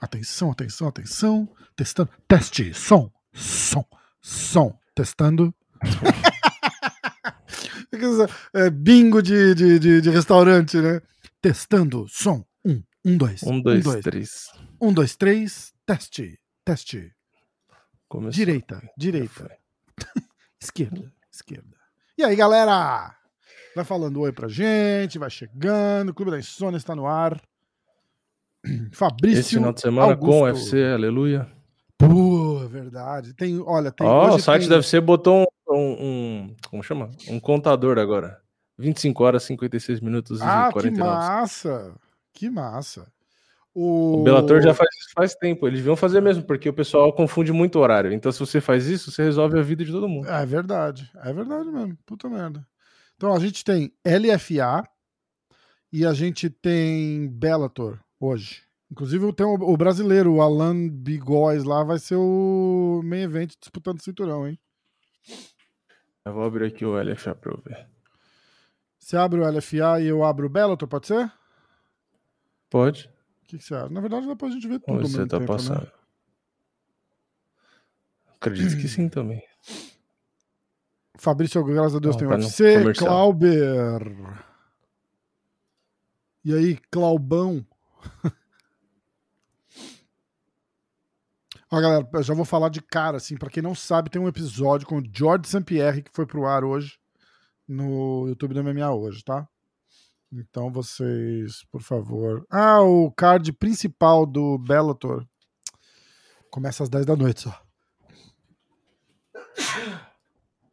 Atenção, atenção, atenção, atenção. Testando. Teste. Som, som, som. Testando. é, bingo de, de, de, de, restaurante, né? Testando. Som. Um, um, dois. Um, dois, um, dois três. Um, dois, três. Teste. Teste. Começou. Direita, direita. esquerda, esquerda. E aí, galera? Vai falando oi pra gente, vai chegando. O Clube da Insônia está no ar. Fabrício. Esse final de semana Augusto. com o UFC, aleluia. Pô, é verdade. Tem, olha, tem. Ó, oh, o site tem... deve ser botou um, um, Como chama? Um contador agora. 25 horas, 56 minutos ah, e 49. Que massa! Que massa. O... o Bellator já faz isso faz tempo. Eles vão fazer mesmo, porque o pessoal confunde muito o horário. Então, se você faz isso, você resolve a vida de todo mundo. É verdade. É verdade mesmo. Puta merda. Então, a gente tem LFA e a gente tem Bellator hoje. Inclusive tem o, o brasileiro, o Alan Bigóis lá, vai ser o main event disputando o cinturão, hein? Eu vou abrir aqui o LFA pra eu ver. Você abre o LFA e eu abro o Bellator, pode ser? Pode. O que, que você acha? Na verdade, depois a gente vê tudo. Você tá tempo, né? passando? Né? Acredito que sim também. Fabrício, graças a Deus, Não, tem UFC. Clauber. E aí, Claubão? Ó, galera, eu já vou falar de cara, assim, para quem não sabe, tem um episódio com o George St. Pierre que foi pro ar hoje no YouTube do MMA hoje, tá? Então vocês, por favor. Ah, o card principal do Bellator começa às 10 da noite só.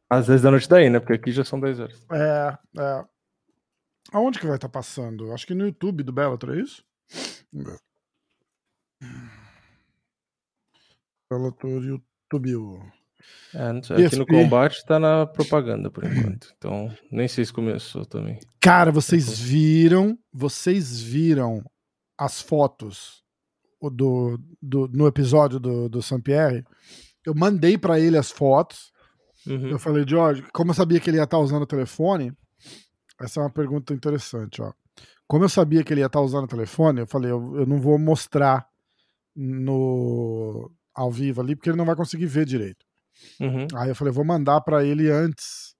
Às 10 da noite daí, né? Porque aqui já são 10 horas. É, é. Aonde que vai estar tá passando? Acho que no YouTube do Bellator, é isso? Bellator YouTube. É, não sei, aqui no combate tá na propaganda por enquanto. Então, nem sei se começou também. Cara, vocês viram, vocês viram as fotos do, do, no episódio do, do Saint-Pierre? Eu mandei para ele as fotos. Uhum. Eu falei, George, como eu sabia que ele ia estar tá usando o telefone, essa é uma pergunta interessante, ó. Como eu sabia que ele ia estar tá usando o telefone, eu falei, eu, eu não vou mostrar no ao vivo ali, porque ele não vai conseguir ver direito. Uhum. Aí eu falei, vou mandar para ele antes,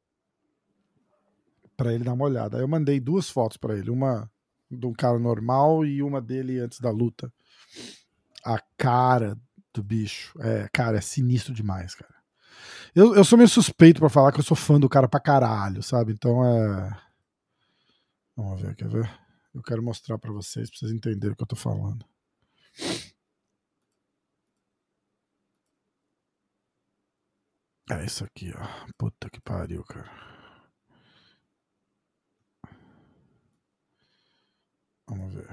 para ele dar uma olhada. Aí eu mandei duas fotos para ele, uma de um cara normal e uma dele antes da luta. A cara do bicho, é, cara, é sinistro demais, cara. Eu, eu sou meio suspeito para falar que eu sou fã do cara pra caralho, sabe? Então é. Vamos ver, quer ver? Eu quero mostrar para vocês, pra vocês entenderem o que eu tô falando. É isso aqui, ó. Puta que pariu, cara. Vamos ver.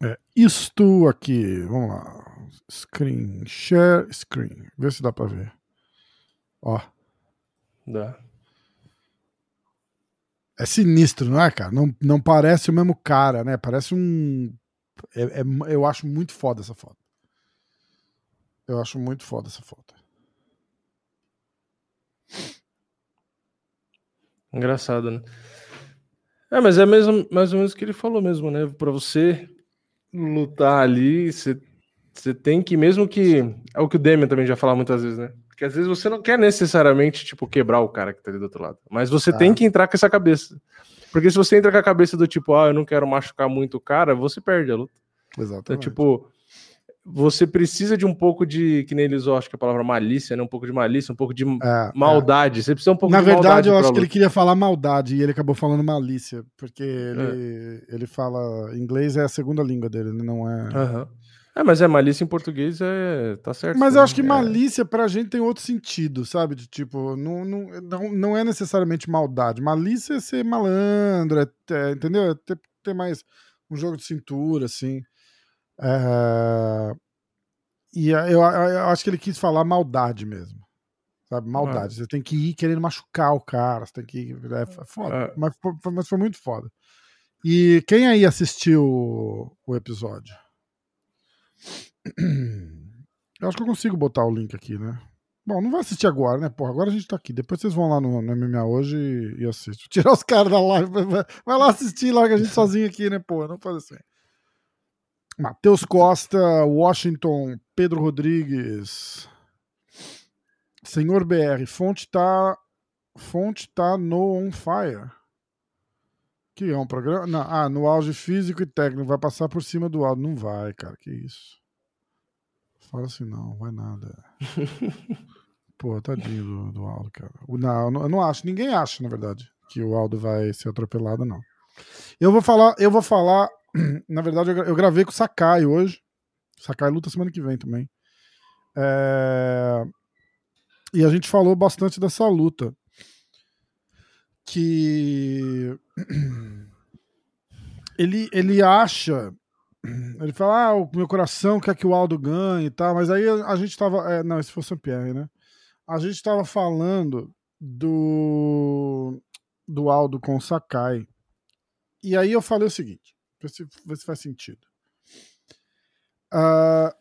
É isto aqui. Vamos lá. Screen, share, screen. Vê se dá pra ver. Ó. Dá. É sinistro, não é, cara? Não, não parece o mesmo cara, né? Parece um. É, é, eu acho muito foda essa foto. Eu acho muito foda essa foto. Engraçado, né? É, mas é mesmo, mais ou menos o que ele falou mesmo, né? Para você lutar ali, você, você tem que, mesmo que. É o que o Demian também já fala muitas vezes, né? Que às vezes você não quer necessariamente, tipo, quebrar o cara que tá ali do outro lado. Mas você ah. tem que entrar com essa cabeça. Porque se você entra com a cabeça do tipo, ah, eu não quero machucar muito o cara, você perde a luta. Exatamente. Então, tipo, você precisa de um pouco de, que nem eles acho que a palavra malícia, né? Um pouco de malícia, um pouco de é, maldade. É. Você precisa um pouco Na de verdade, eu acho que ele queria falar maldade e ele acabou falando malícia, porque ele, é. ele fala. Inglês é a segunda língua dele, não é. Uhum. É, mas é malícia em português, é. tá certo. Mas eu acho que é. malícia pra gente tem outro sentido, sabe? De tipo, não, não, não, não é necessariamente maldade. Malícia é ser malandro, é, é entendeu? É ter, ter mais um jogo de cintura, assim. É... E eu, eu, acho que ele quis falar maldade mesmo. Sabe? Maldade. Você tem que ir querendo machucar o cara. Você tem que ir. É, é foda. Mas, foi, mas foi muito foda. E quem aí assistiu o episódio? Eu acho que eu consigo botar o link aqui, né? Bom, não vai assistir agora, né? Porra, agora a gente tá aqui. Depois vocês vão lá no, no MMA hoje e, e assistem. Tirar os caras da live. Vai, vai, lá assistir, larga a gente sozinho aqui, né? Porra, não faz assim. Matheus Costa, Washington, Pedro Rodrigues. Senhor BR, fonte tá. Fonte tá no On Fire. Que é um programa. Não, ah, no auge físico e técnico. Vai passar por cima do áudio. Não vai, cara. Que isso. Fala assim, não, vai nada. Pô, tadinho do, do Aldo, cara. Não, eu não acho, ninguém acha, na verdade, que o Aldo vai ser atropelado, não. Eu vou falar, eu vou falar, na verdade, eu gravei com o Sakai hoje. Sakai luta semana que vem também. É... E a gente falou bastante dessa luta. Que ele, ele acha ele fala, ah, o meu coração quer que o Aldo ganhe e tal, mas aí a, gente tava. É, não, esse foi o Pierre, né? A gente tava falando do. do Aldo com o Sakai. E aí eu falei o seguinte: vê se, vê se faz sentido. Uh,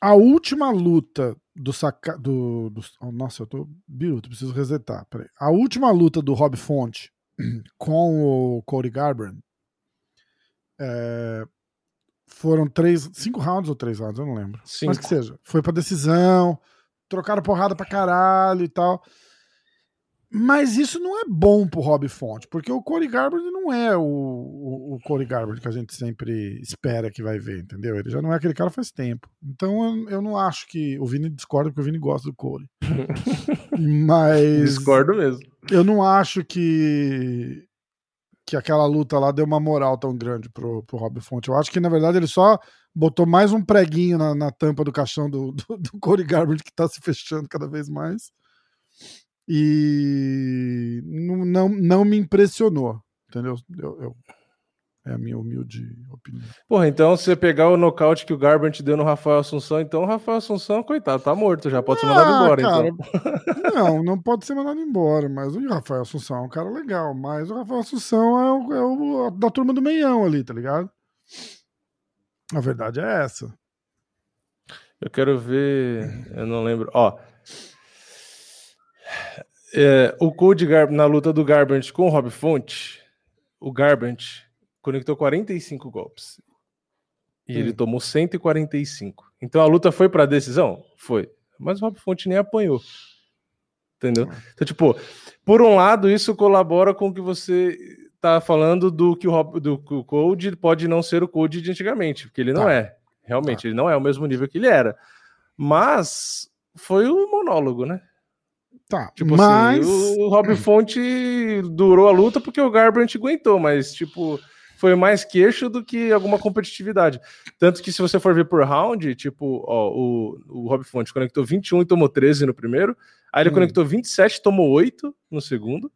a última luta do Sakai. Do, do, oh, nossa, eu tô biruto, preciso resetar. Peraí. A última luta do Rob Fonte com o Cody Garbrandt. É, foram três, cinco rounds ou três rounds, eu não lembro. Cinco. Mas que seja. Foi pra decisão, trocaram porrada pra caralho e tal. Mas isso não é bom pro Rob Fonte, porque o Corey Garbrandt não é o, o, o Corey Garbrandt que a gente sempre espera que vai ver, entendeu? Ele já não é aquele cara faz tempo. Então eu, eu não acho que. O Vini discorda porque o Vini gosta do Corey. Mas. Discordo mesmo. Eu não acho que que aquela luta lá deu uma moral tão grande pro, pro Rob Fonte. Eu acho que, na verdade, ele só botou mais um preguinho na, na tampa do caixão do, do, do Corey Garbrandt, que tá se fechando cada vez mais. E não, não, não me impressionou, entendeu? Eu, eu, é a minha humilde opinião. Porra, então se você pegar o nocaute que o Garbrandt deu no Rafael Assunção, então o Rafael Assunção, coitado, tá morto, já pode ser mandado ah, embora. Cara, então. Não, não pode ser mandado embora, mas o Rafael Assunção é um cara legal, mas o Rafael Assunção é o, é o da turma do meião ali, tá ligado? A verdade é essa. Eu quero ver, eu não lembro, ó. É, o Code Gar na luta do Garbrandt com o Rob Fonte, o Garbrandt conectou 45 golpes. E hum. ele tomou 145. Então a luta foi para decisão? Foi. Mas o Rob Fonte nem apanhou. Entendeu? Ah. Então, tipo, por um lado, isso colabora com o que você tá falando do que o, Rob, do que o Code pode não ser o Code de antigamente, porque ele não tá. é. Realmente, tá. ele não é o mesmo nível que ele era. Mas foi um monólogo, né? Tá, tipo mas... assim, o Rob Fonte durou a luta porque o Garbrandt aguentou, mas tipo, foi mais queixo do que alguma competitividade. Tanto que se você for ver por round, tipo, ó, o, o Rob Fonte conectou 21 e tomou 13 no primeiro, aí ele hum. conectou 27 e tomou 8 no segundo,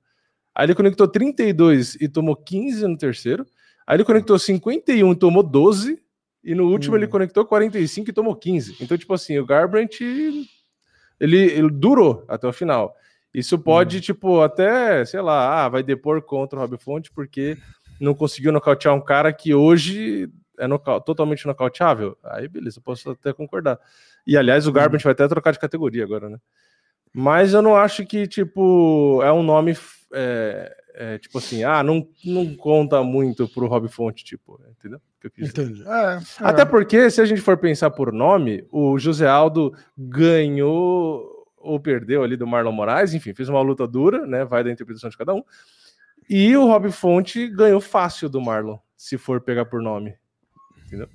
aí ele conectou 32 e tomou 15 no terceiro, aí ele conectou 51 e tomou 12, e no último hum. ele conectou 45 e tomou 15. Então, tipo assim, o Garbrandt, ele, ele durou até o final. Isso pode, hum. tipo, até, sei lá, ah, vai depor contra o Rob Fonte, porque não conseguiu nocautear um cara que hoje é noca totalmente nocauteável, aí beleza, posso até concordar. E aliás, o uhum. Garbrandt vai até trocar de categoria agora, né? Mas eu não acho que, tipo, é um nome, é, é, tipo assim, ah, não, não conta muito pro Rob Fonte, tipo, entendeu? Entendi. É, é. Até porque, se a gente for pensar por nome, o José Aldo ganhou ou perdeu ali do Marlon Moraes, enfim, fez uma luta dura, né? Vai da interpretação de cada um. E o Rob Fonte ganhou fácil do Marlon, se for pegar por nome. Entendeu?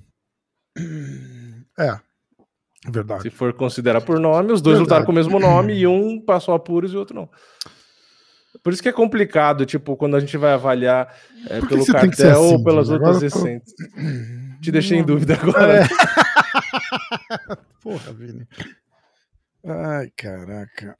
É. Verdade. Se for considerar por nome, os dois verdade. lutaram com o mesmo nome e um passou apuros e o outro não. Por isso que é complicado, tipo, quando a gente vai avaliar é, pelo cartel assim, ou pelas outras recentes. Te deixei em dúvida agora. É. Porra, Vini. Ai, caraca.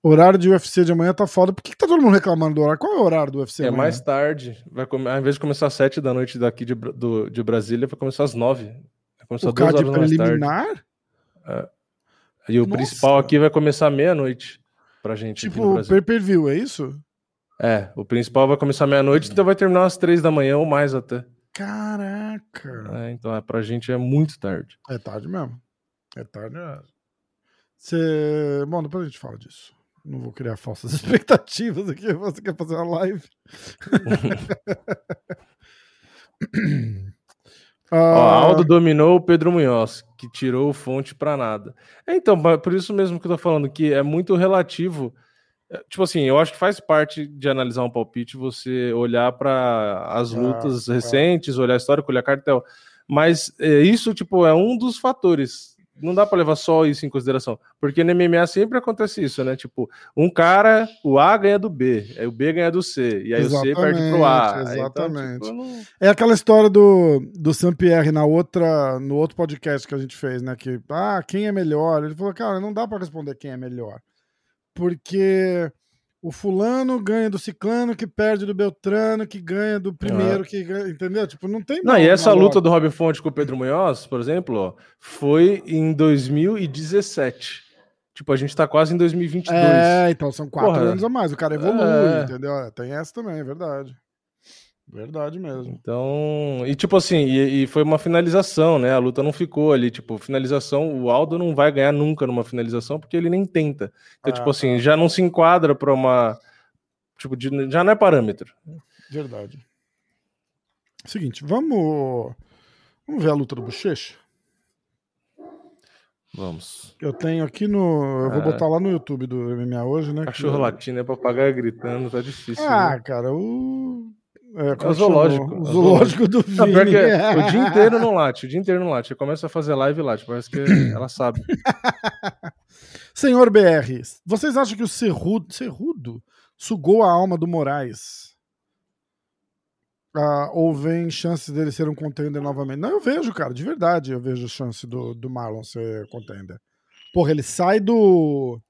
Horário de UFC de amanhã tá foda. Por que, que tá todo mundo reclamando do horário? Qual é o horário do UFC? É amanhã? mais tarde. Vai come... Ao invés de começar às 7 da noite daqui de, do, de Brasília, vai começar às 9. Vai começar o duas horas preliminar? É. E o Nossa. principal aqui vai começar meia-noite pra gente. Tipo, pay-per-view, é isso? É, o principal vai começar meia-noite, então vai terminar às 3 da manhã ou mais até. Caraca! É, então é, pra gente é muito tarde. É tarde mesmo. É tarde mesmo. Você... Bom, depois a gente fala disso. Não vou criar falsas expectativas aqui. Você quer fazer uma live? Ó, Aldo dominou o Pedro Munhoz, que tirou fonte para nada. É, então, por isso mesmo que eu tô falando, que é muito relativo. É, tipo assim, eu acho que faz parte de analisar um palpite você olhar para as ah, lutas ah, recentes, olhar histórico, olhar cartel. Mas é, isso, tipo, é um dos fatores não dá para levar só isso em consideração, porque no MMA sempre acontece isso, né? Tipo, um cara, o A ganha do B, aí o B ganha do C, e aí exatamente, o C perde pro A. Exatamente. Então, tipo, não... É aquela história do, do Saint-Pierre na outra, no outro podcast que a gente fez, né? Que, ah, quem é melhor? Ele falou, cara, não dá para responder quem é melhor. Porque o fulano ganha do ciclano, que perde do Beltrano, que ganha do primeiro, é. que ganha, entendeu? Tipo, não tem. Não, e essa luta do Robin Fonte com o Pedro Munhoz, por exemplo, ó, foi em 2017. Tipo, a gente tá quase em 2022. É, então são quatro Porra. anos a mais. O cara evolui, é... entendeu? Tem essa também, é verdade. Verdade mesmo. Então, e tipo assim, e, e, foi uma finalização, né? A luta não ficou ali, tipo, finalização, o Aldo não vai ganhar nunca numa finalização porque ele nem tenta. Então, ah, tipo assim, ah. já não se enquadra para uma tipo, de, já não é parâmetro. Verdade. Seguinte, vamos vamos ver a luta do Bochecha? Vamos. Eu tenho aqui no. Eu vou ah, botar lá no YouTube do MMA hoje, né? Cachorro que... latino é papagaio gritando, tá difícil. Ah, né? cara, o. É, é o zoológico. O zoológico do Vini. Não, é, o dia inteiro não late, o dia inteiro não late. Começa a fazer live e late, parece que ela sabe. Senhor BR, vocês acham que o Cerrudo, Cerrudo sugou a alma do Moraes? Ah, ou vem chances dele ser um contender novamente? Não, eu vejo, cara, de verdade, eu vejo chance do, do Marlon ser contender. Porra, ele sai do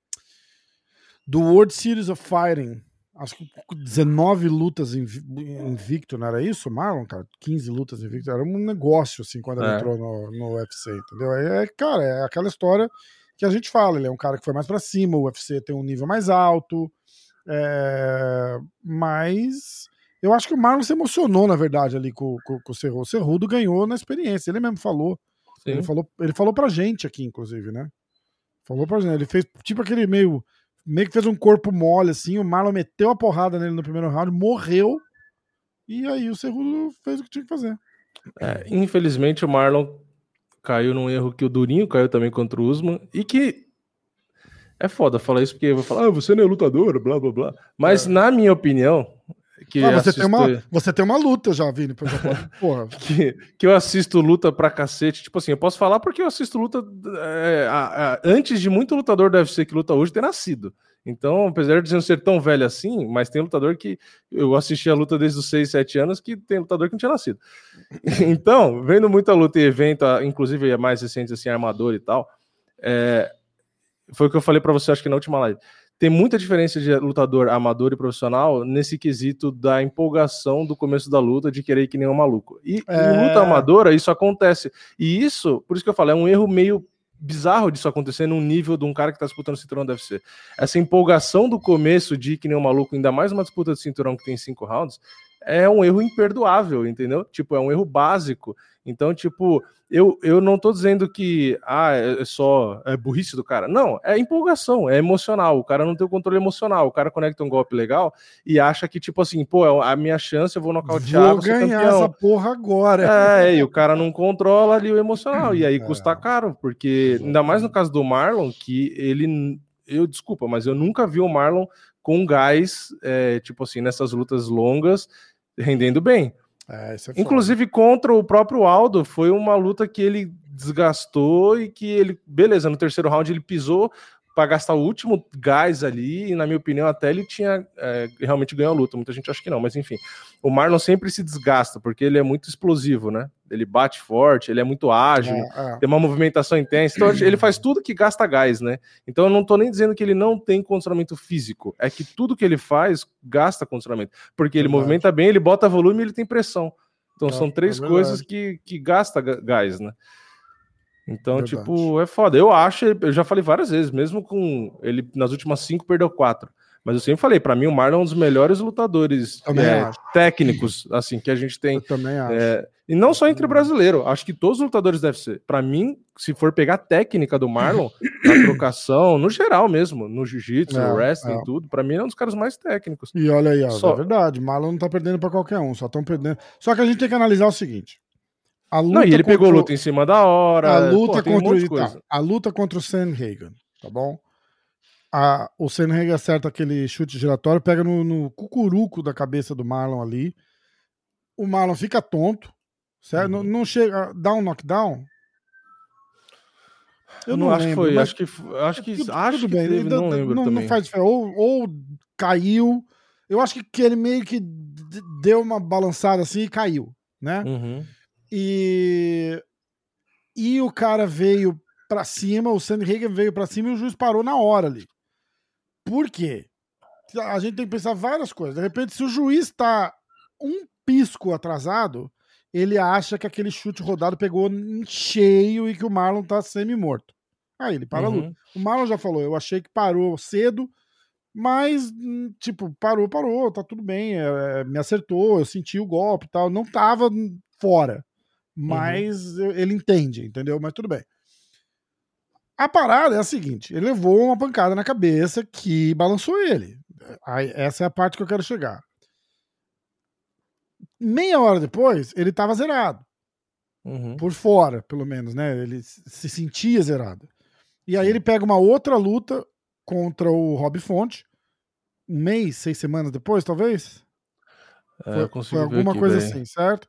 do World Series of Fighting acho que 19 lutas invicto, não era isso, Marlon, cara? 15 lutas invicto, era um negócio, assim, quando ele é. entrou no, no UFC, entendeu? É, cara, é aquela história que a gente fala, ele é um cara que foi mais para cima, o UFC tem um nível mais alto, é, mas eu acho que o Marlon se emocionou, na verdade, ali com, com, com o Cerrudo. O Cerrudo ganhou na experiência, ele mesmo falou. Ele falou, ele falou pra gente aqui, inclusive, né? Falou pra gente, ele fez tipo aquele meio meio que fez um corpo mole, assim. O Marlon meteu a porrada nele no primeiro round, morreu. E aí o Cerrudo fez o que tinha que fazer. É, infelizmente o Marlon caiu num erro que o Durinho caiu também contra o Usman e que é foda falar isso porque eu vou falar, ah, você não é lutador, blá blá blá. Mas é. na minha opinião, que ah, você, assisto... tem uma, você tem uma luta já, Vini. Porra. que, que eu assisto luta pra cacete. Tipo assim, eu posso falar porque eu assisto luta é, a, a, antes de muito lutador do UFC que luta hoje ter nascido. Então, apesar de não ser tão velho assim, mas tem lutador que eu assisti a luta desde os 6, 7 anos que tem lutador que não tinha nascido. então, vendo muita luta e evento, inclusive mais recentes, assim, armador e tal, é, foi o que eu falei para você, acho que na última live tem muita diferença de lutador amador e profissional nesse quesito da empolgação do começo da luta, de querer ir que nem um maluco. E é... em luta amadora, isso acontece. E isso, por isso que eu falo, é um erro meio bizarro disso acontecer num nível de um cara que tá disputando o cinturão deve ser. Essa empolgação do começo de ir que nem um maluco, ainda mais uma disputa de cinturão que tem cinco rounds, é um erro imperdoável, entendeu? Tipo, é um erro básico. Então, tipo, eu, eu não tô dizendo que ah, é, é só é burrice do cara. Não, é empolgação, é emocional. O cara não tem o controle emocional. O cara conecta um golpe legal e acha que, tipo assim, pô, é a minha chance, eu vou nocautear, vou ganhar campeão. essa porra agora. É, e o cara não controla ali o emocional. E aí custa é. caro, porque ainda mais no caso do Marlon, que ele. Eu desculpa, mas eu nunca vi o Marlon com gás, é, tipo assim, nessas lutas longas, rendendo bem. É, é Inclusive contra o próprio Aldo, foi uma luta que ele desgastou e que ele, beleza, no terceiro round ele pisou, para gastar o último gás ali, e na minha opinião, até ele tinha é, realmente ganhou a luta. Muita gente acha que não, mas enfim. O Marlon sempre se desgasta, porque ele é muito explosivo, né? Ele bate forte, ele é muito ágil, é, é. tem uma movimentação intensa. Então, ele faz tudo que gasta gás, né? Então, eu não tô nem dizendo que ele não tem condicionamento físico, é que tudo que ele faz gasta condicionamento, porque ele verdade. movimenta bem, ele bota volume e ele tem pressão. Então, são é, três é coisas que, que gasta gás, né? Então, Verdade. tipo, é foda. Eu acho, eu já falei várias vezes, mesmo com ele nas últimas cinco perdeu quatro. Mas eu sempre falei, para mim o Marlon é um dos melhores lutadores é, técnicos, assim, que a gente tem. Eu também acho. É, e não só entre brasileiro, acho que todos os lutadores devem ser. Para mim, se for pegar a técnica do Marlon, na trocação, no geral mesmo, no jiu-jitsu, é, no wrestling, é. tudo, para mim é um dos caras mais técnicos. E olha aí, ó, só... é verdade, Marlon não tá perdendo para qualquer um, só estão perdendo. Só que a gente tem que analisar o seguinte. A luta não, e ele contra... pegou luta em cima da hora. A luta pô, contra um o tá, a luta contra o Sanhagen, tá bom? A, o Sanhagen acerta aquele chute giratório, pega no, no cucuruco da cabeça do Marlon ali. O Marlon fica tonto, Certo? Uhum. Não, não chega. Dá um knockdown? Eu não, não acho lembro, que foi. Acho que, acho que, tudo, acho tudo que bem. Teve, não lembro não, também. Não faz diferença. Ou, ou caiu. Eu acho que, que ele meio que deu uma balançada assim e caiu, né? Uhum. E e o cara veio para cima, o Sandy Hagen veio para cima e o juiz parou na hora ali. Por quê? A gente tem que pensar várias coisas. De repente, se o juiz tá um pisco atrasado, ele acha que aquele chute rodado pegou em cheio e que o Marlon tá semi-morto. Aí ele para uhum. a luta. O Marlon já falou, eu achei que parou cedo, mas, tipo, parou, parou, tá tudo bem, é, me acertou, eu senti o golpe e tal. Não tava fora, mas uhum. ele entende, entendeu? Mas tudo bem. A parada é a seguinte: ele levou uma pancada na cabeça que balançou ele. Essa é a parte que eu quero chegar meia hora depois, ele tava zerado. Uhum. Por fora, pelo menos, né? Ele se sentia zerado. E aí ele pega uma outra luta contra o Rob Fonte, um mês, seis semanas depois, talvez? É, foi, foi alguma aqui, coisa assim, certo?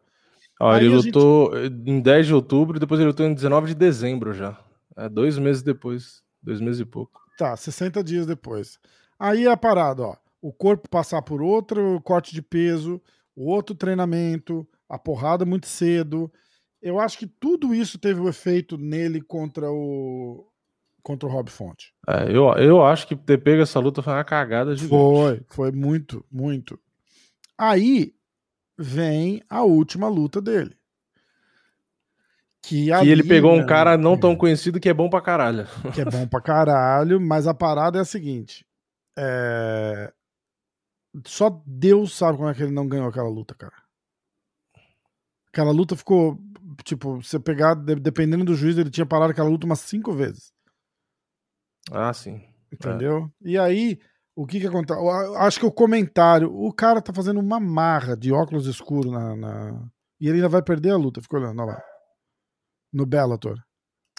Ó, ele lutou gente... em 10 de outubro, depois ele lutou em 19 de dezembro já. É, dois meses depois, dois meses e pouco. Tá, 60 dias depois. Aí é a parada, ó. O corpo passar por outro corte de peso, outro treinamento, a porrada muito cedo. Eu acho que tudo isso teve o um efeito nele contra o contra o Rob Fonte. É, eu, eu acho que ter pego essa luta foi uma cagada de Foi, foi muito, muito. Aí vem a última luta dele. Que, ali, ele pegou um cara não tão conhecido que é bom pra caralho. Que é bom pra caralho, mas a parada é a seguinte: é... Só Deus sabe como é que ele não ganhou aquela luta, cara. Aquela luta ficou. Tipo, você pegar, dependendo do juiz, ele tinha parado aquela luta umas cinco vezes. Ah, sim. Entendeu? É. E aí, o que que acontece? Acho que o comentário. O cara tá fazendo uma marra de óculos escuros na, na... E ele ainda vai perder a luta. Fica olhando, olha lá. No Bellator.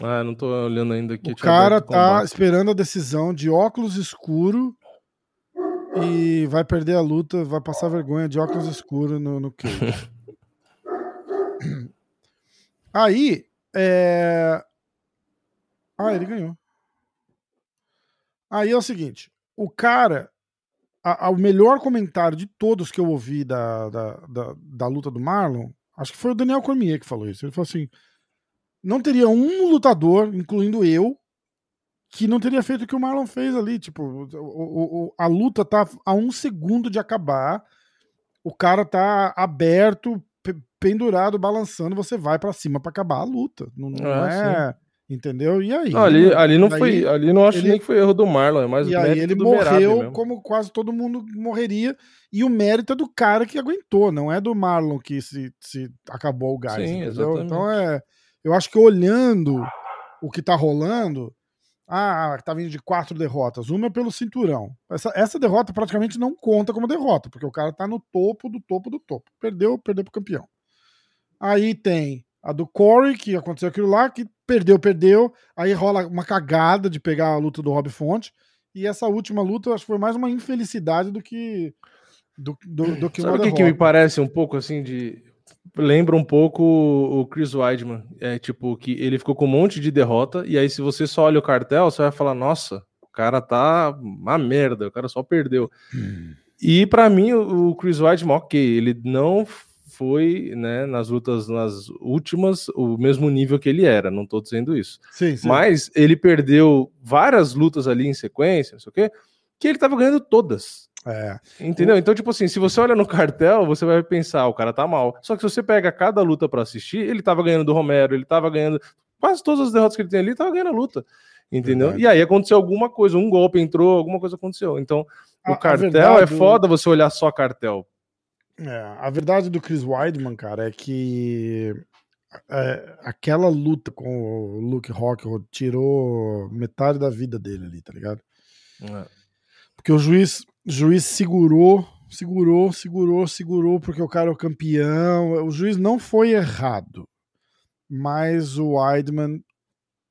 Ah, não tô olhando ainda aqui. O cara tá esperando a decisão de óculos escuro e vai perder a luta, vai passar vergonha de óculos escuros no, no. Aí, é... Ah, ele ganhou. Aí é o seguinte, o cara, a, a, o melhor comentário de todos que eu ouvi da, da, da, da, luta do Marlon, acho que foi o Daniel Cormier que falou isso. Ele falou assim, não teria um lutador, incluindo eu, que não teria feito o que o Marlon fez ali. Tipo, o, o, a luta tá a um segundo de acabar, o cara tá aberto, pendurado, balançando, você vai para cima para acabar a luta. Não, não é. é entendeu? E aí? Não, ali, ali não aí, foi. Ali não acho ele, nem que foi erro do Marlon, é mais E aí ele morreu como quase todo mundo morreria. E o mérito é do cara que aguentou, não é do Marlon que se, se acabou o gás. Sim. Então é. Eu acho que olhando o que tá rolando, ah, tá vindo de quatro derrotas. Uma é pelo cinturão. Essa, essa derrota praticamente não conta como derrota, porque o cara tá no topo do topo do topo. Perdeu, perdeu pro campeão. Aí tem a do Corey, que aconteceu aquilo lá, que perdeu, perdeu. Aí rola uma cagada de pegar a luta do Rob Fonte. E essa última luta, acho que foi mais uma infelicidade do que do, do, do que Sabe o que, que me parece um pouco assim de lembra um pouco o Chris Weidman. É tipo que ele ficou com um monte de derrota, e aí, se você só olha o cartel, você vai falar: nossa, o cara tá uma merda, o cara só perdeu. Hum. E para mim, o Chris Weidman, ok, ele não foi, né, nas lutas nas últimas, o mesmo nível que ele era, não tô dizendo isso. Sim, sim. Mas ele perdeu várias lutas ali em sequência, não sei o quê, que ele tava ganhando todas. É. Entendeu? Então, tipo assim, se você olha no cartel, você vai pensar, o cara tá mal. Só que se você pega cada luta para assistir, ele tava ganhando do Romero, ele tava ganhando. Quase todas as derrotas que ele tem ali, ele tava ganhando a luta. Entendeu? Verdade. E aí aconteceu alguma coisa, um golpe entrou, alguma coisa aconteceu. Então, o cartel é foda você olhar só cartel. É, a verdade do Chris Weidman, cara, é que é, aquela luta com o Luke Rockhold tirou metade da vida dele ali, tá ligado? É. Porque o juiz, o juiz segurou, segurou, segurou, segurou, porque o cara é o campeão. O juiz não foi errado, mas o Weidman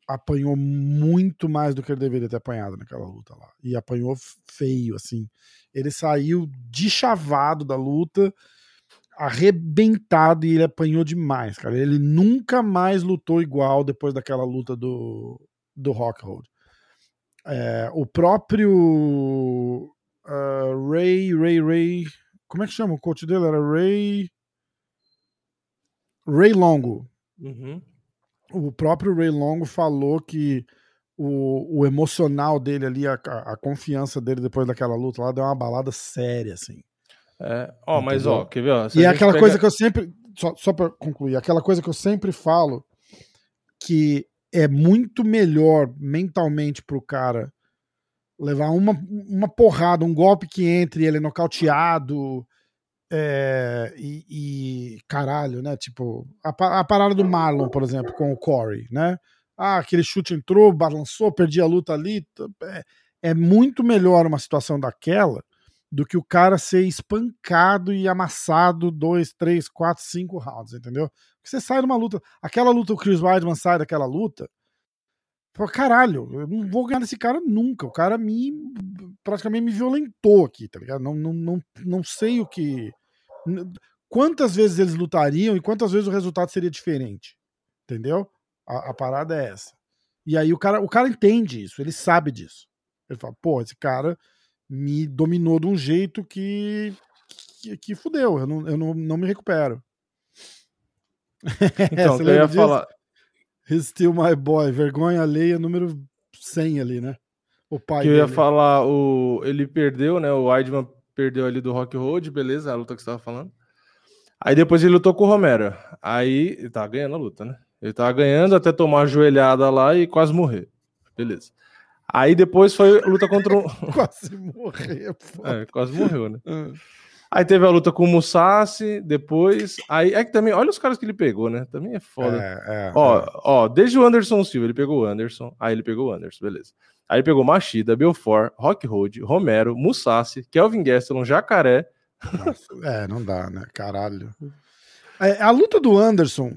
apanhou muito mais do que ele deveria ter apanhado naquela luta lá. E apanhou feio, assim. Ele saiu chavado da luta, arrebentado, e ele apanhou demais, cara. Ele nunca mais lutou igual depois daquela luta do, do Rockhold. É, o próprio uh, Ray, Ray, Ray. Como é que chama o coach dele? Era Ray. Ray Longo. Uhum o próprio Ray Longo falou que o, o emocional dele ali, a, a, confiança dele depois daquela luta lá, deu uma balada séria, assim. É, ó, mas ó, quer ver? Ó, e é aquela pega... coisa que eu sempre, só, só pra concluir, aquela coisa que eu sempre falo, que é muito melhor mentalmente pro cara levar uma, uma porrada, um golpe que entre ele é nocauteado, é, e, e, caralho, né? Tipo, a, a, parada do Marlon, por exemplo, com o Corey, né? Ah, aquele chute entrou, balançou, perdi a luta ali. É, é muito melhor uma situação daquela do que o cara ser espancado e amassado dois, três, quatro, cinco rounds, entendeu? Porque você sai de uma luta. Aquela luta, o Chris Weidman sai daquela luta. Pô, caralho, eu não vou ganhar desse cara nunca. O cara me praticamente me violentou aqui, tá ligado? Não, não, não, não sei o que. Quantas vezes eles lutariam e quantas vezes o resultado seria diferente. Entendeu? A, a parada é essa. E aí o cara, o cara entende isso, ele sabe disso. Ele fala, pô, esse cara me dominou de um jeito que. que, que fudeu, eu não, eu não, não me recupero. Então, eu ia disso? falar. Still my boy. Vergonha alheia número 100 ali, né? O pai que eu ia falar, o, ele perdeu, né? O Weidman perdeu ali do Rock Road, beleza, a luta que você tava falando. Aí depois ele lutou com o Romero. Aí ele tava ganhando a luta, né? Ele tava ganhando até tomar a joelhada lá e quase morrer. Beleza. Aí depois foi luta contra um. quase morrer, pô. É, quase morreu, né? Aí teve a luta com o Musashi, depois. Aí é que também, olha os caras que ele pegou, né? Também é foda. É, é, ó, é. ó, desde o Anderson Silva, ele pegou o Anderson. Aí ele pegou o Anderson, beleza. Aí ele pegou Machida, Belfort, Rock Road, Romero, Musashi, Kelvin Gastelum, Jacaré. Nossa, é, não dá, né? Caralho. É, a luta do Anderson,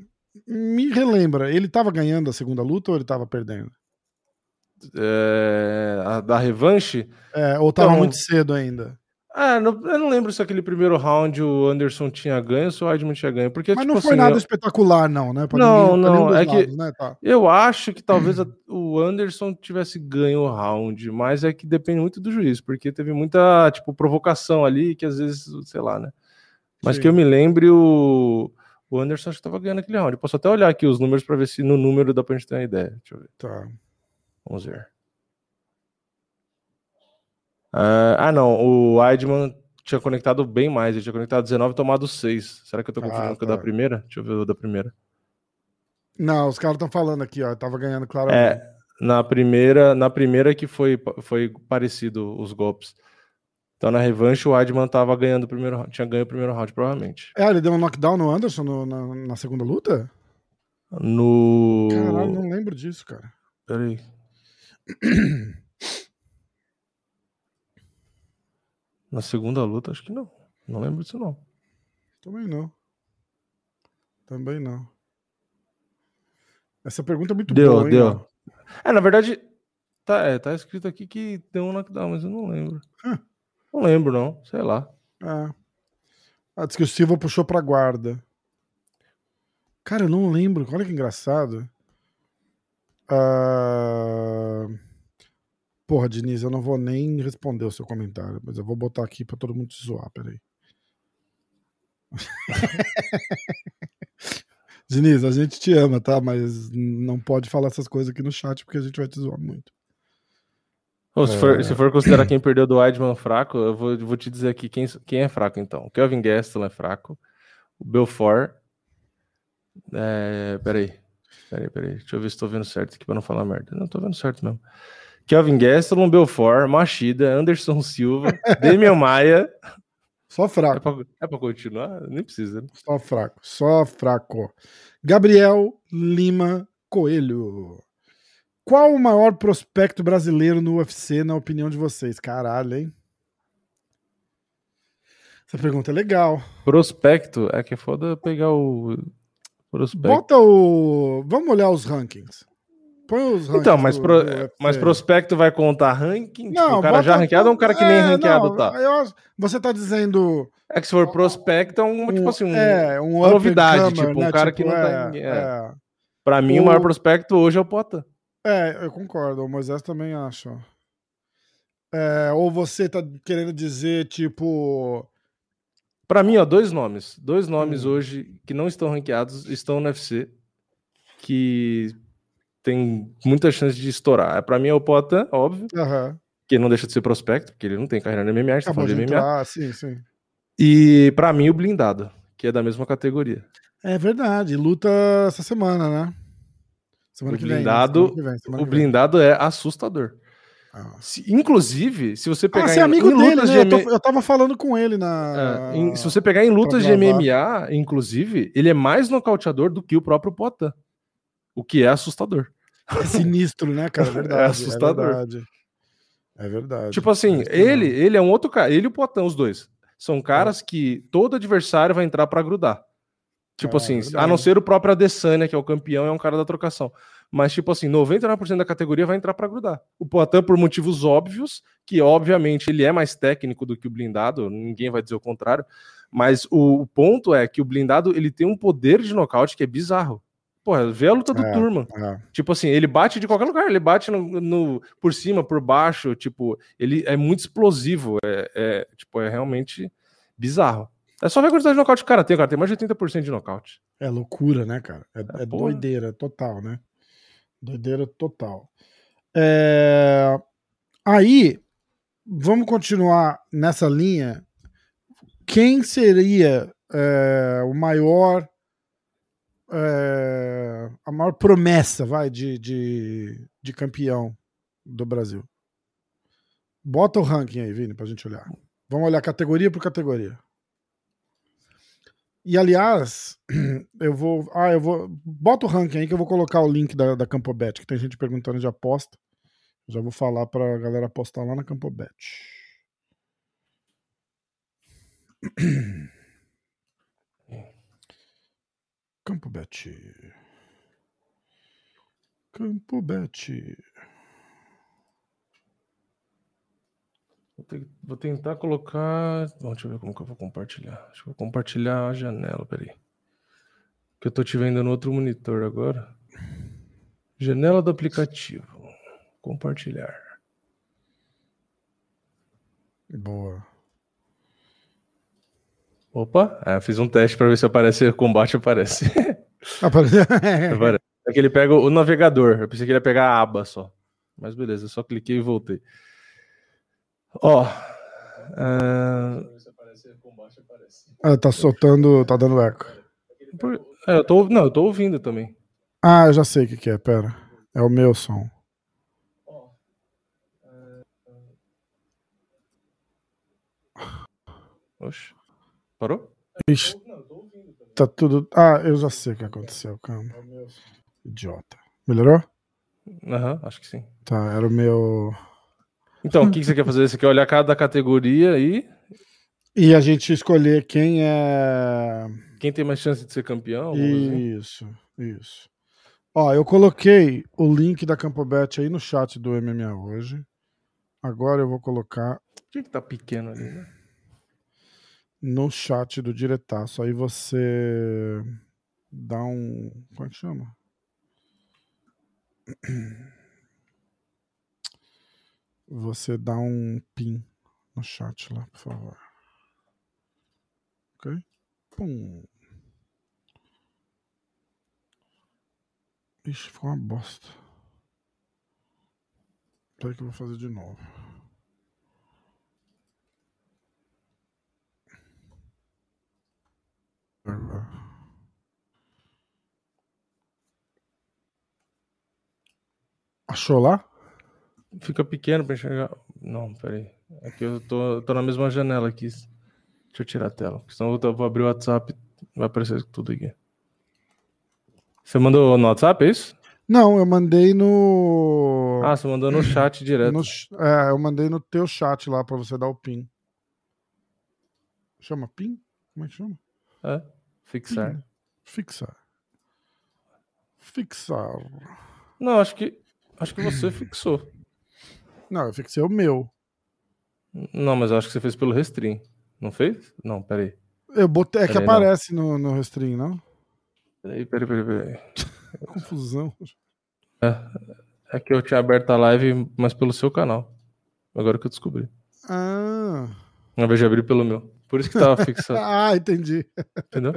me relembra, ele tava ganhando a segunda luta ou ele tava perdendo? É, a da revanche? É, ou tava então, muito cedo ainda? Ah, não, eu não lembro se aquele primeiro round o Anderson tinha ganho ou se o Weidman tinha ganho. Porque, Mas tipo, não foi assim, nada eu... espetacular, não, né? Pra não, ninguém, não. É lados, que né? tá. eu acho que talvez o Anderson tivesse ganho o round, mas é que depende muito do juiz, porque teve muita, tipo, provocação ali que às vezes, sei lá, né? Mas Sim. que eu me lembre, o, o Anderson acho que tava ganhando aquele round. Eu posso até olhar aqui os números para ver se no número dá pra gente ter uma ideia. Deixa eu ver. Tá. Vamos ver. Uh, ah, não. O Weidman tinha conectado bem mais. Ele tinha conectado 19 tomado 6. Será que eu tô confundindo ah, com o da tá. primeira? Deixa eu ver o da primeira. Não, os caras estão falando aqui, ó. Eu tava ganhando claramente. É, na primeira, na primeira que foi, foi parecido os golpes. Então na revanche o Weidman tava ganhando o primeiro tinha ganho o primeiro round, provavelmente. É, ele deu um knockdown no Anderson no, na, na segunda luta? No. Caralho, não lembro disso, cara. Peraí. Na segunda luta, acho que não. Não lembro disso, não. Também não. Também não. Essa pergunta é muito deu, boa, hein, Deu, deu. É, na verdade, tá, é, tá escrito aqui que deu um knockdown, mas eu não lembro. Não lembro, não. Sei lá. É. Ah, diz que o Silva puxou pra guarda. Cara, eu não lembro. Olha que engraçado. Uh... Porra, Diniz, eu não vou nem responder o seu comentário, mas eu vou botar aqui pra todo mundo te zoar, peraí. Diniz, a gente te ama, tá? Mas não pode falar essas coisas aqui no chat porque a gente vai te zoar muito. Oh, se, for, é... se, for, considerar quem perdeu do Weidman fraco, eu vou, vou, te dizer aqui quem, quem é fraco então. O Kelvin Gastelum é fraco. O Belfort. É, peraí. Peraí, peraí. Deixa eu ver se estou vendo certo aqui pra não falar merda. Não, tô vendo certo mesmo. Kelvin Gastelum, Belfort, Machida, Anderson Silva, Demian Maia. Só fraco. É pra, é continuar? Nem precisa. Né? Só fraco, só fraco. Gabriel Lima Coelho. Qual o maior prospecto brasileiro no UFC, na opinião de vocês? Caralho, hein? Essa pergunta é legal. Prospecto? É que é foda pegar o. Prospecto. Bota o. Vamos olhar os rankings. Põe os rankings. Então, mas, pro... mas prospecto vai contar ranking? Não, tipo, um cara já ranqueado ou um cara que nem é, ranqueado não, tá? Eu... Você tá dizendo. É que se for prospecto, é um, tipo assim, um, é, um uma novidade. tipo, um né? cara tipo, que não é, tá. É. é. Pra mim, o... o maior prospecto hoje é o Pota. É, eu concordo. O Moisés também acha. É, ou você tá querendo dizer, tipo para mim, ó, dois nomes. Dois nomes hum. hoje que não estão ranqueados estão no UFC, que tem muita chance de estourar. Para mim é o Potan, óbvio. Uhum. Que não deixa de ser prospecto, porque ele não tem carreira no MMA, a gente tá falando de, MMA. Ah, sim, sim. E para mim o blindado, que é da mesma categoria. É verdade, luta essa semana, né? Semana o blindado, vem, né? semana o blindado é assustador. Ah. Se, inclusive, se você pegar ah, você é amigo em, dele, lutas né? de eu, tô, eu tava falando com ele na. É, em, se você pegar em lutas de MMA, inclusive, ele é mais nocauteador do que o próprio Potan. O que é assustador. É sinistro, né, cara? É, é verdade, é assustador. É verdade. É verdade. Tipo assim, é ele, ele é um outro cara. Ele e o Potan, os dois. São caras é. que todo adversário vai entrar para grudar. Tipo é, assim, a não ser o próprio Adesanya, que é o campeão, é um cara da trocação. Mas, tipo assim, 99% da categoria vai entrar para grudar. O Poitin, por motivos óbvios, que obviamente ele é mais técnico do que o blindado, ninguém vai dizer o contrário. Mas o, o ponto é que o blindado ele tem um poder de nocaute que é bizarro. Pô, vê a luta do é, Turma. É. Tipo assim, ele bate de qualquer lugar, ele bate no, no, por cima, por baixo, tipo, ele é muito explosivo, é, é tipo, é realmente bizarro. É só ver a quantidade de nocaute que o cara tem, cara. Tem mais de 80% de nocaute. É loucura, né, cara? É, é, é doideira total, né? Doideira total. É... Aí, vamos continuar nessa linha. Quem seria é, o maior. É, a maior promessa, vai, de, de, de campeão do Brasil? Bota o ranking aí, Vini, pra gente olhar. Vamos olhar categoria por categoria. E aliás, eu vou. Ah, eu vou. Bota o ranking aí que eu vou colocar o link da, da Campobet, que tem gente perguntando de aposta. Já vou falar pra galera apostar lá na Campobet. Campobet. Campobet. Vou, ter, vou, tentar colocar. deixa eu ver como que eu vou compartilhar. Deixa eu compartilhar a janela, peraí. Que eu tô te vendo no outro monitor agora. Janela do aplicativo. Compartilhar. Boa. Opa, é, fiz um teste para ver se aparece combate aparece. Aparece. aparece. É que ele pega o navegador. Eu pensei que ele ia pegar a aba só. Mas beleza, só cliquei e voltei. Ó. Uh... Ah, tá soltando, tá dando eco. É, eu tô, não, eu tô ouvindo também. Ah, eu já sei o que, que é, pera. É o meu som. Oxe. Parou? Ixi, tá tudo. Ah, eu já sei o que aconteceu, calma. Idiota. Melhorou? Aham, uhum, acho que sim. Tá, era o meu. Então, o que, você quer fazer? Você quer olhar cada categoria e. E a gente escolher quem é. Quem tem mais chance de ser campeão? Isso, assim? isso. Ó, eu coloquei o link da Campobet aí no chat do MMA hoje. Agora eu vou colocar. Por que, que tá pequeno ali, né? No chat do diretaço. Aí você dá um. Como é que chama? você dá um pin no chat lá, por favor. Ok? Pum. Ixi, ficou uma bosta. Peraí que eu vou fazer de novo. Achou lá? fica pequeno pra enxergar. Não, peraí. Aqui eu tô, tô na mesma janela aqui. Deixa eu tirar a tela. Senão eu vou abrir o WhatsApp vai aparecer tudo aqui. Você mandou no WhatsApp, é isso? Não, eu mandei no. Ah, você mandou no chat direto. No... É, eu mandei no teu chat lá pra você dar o PIN. Chama PIN? Como é que chama? É, fixar. PIN. Fixar. Fixar. Não, acho que. Acho que você fixou. Não, eu fixei o meu. Não, mas eu acho que você fez pelo Restream. Não fez? Não, peraí. Eu botei. É peraí, que aparece no, no Restream, não? Peraí, peraí, peraí, peraí. Confusão. É, é que eu tinha aberto a live, mas pelo seu canal. Agora que eu descobri. Ah. Uma vez de abrir pelo meu. Por isso que tava fixado. ah, entendi. Entendeu?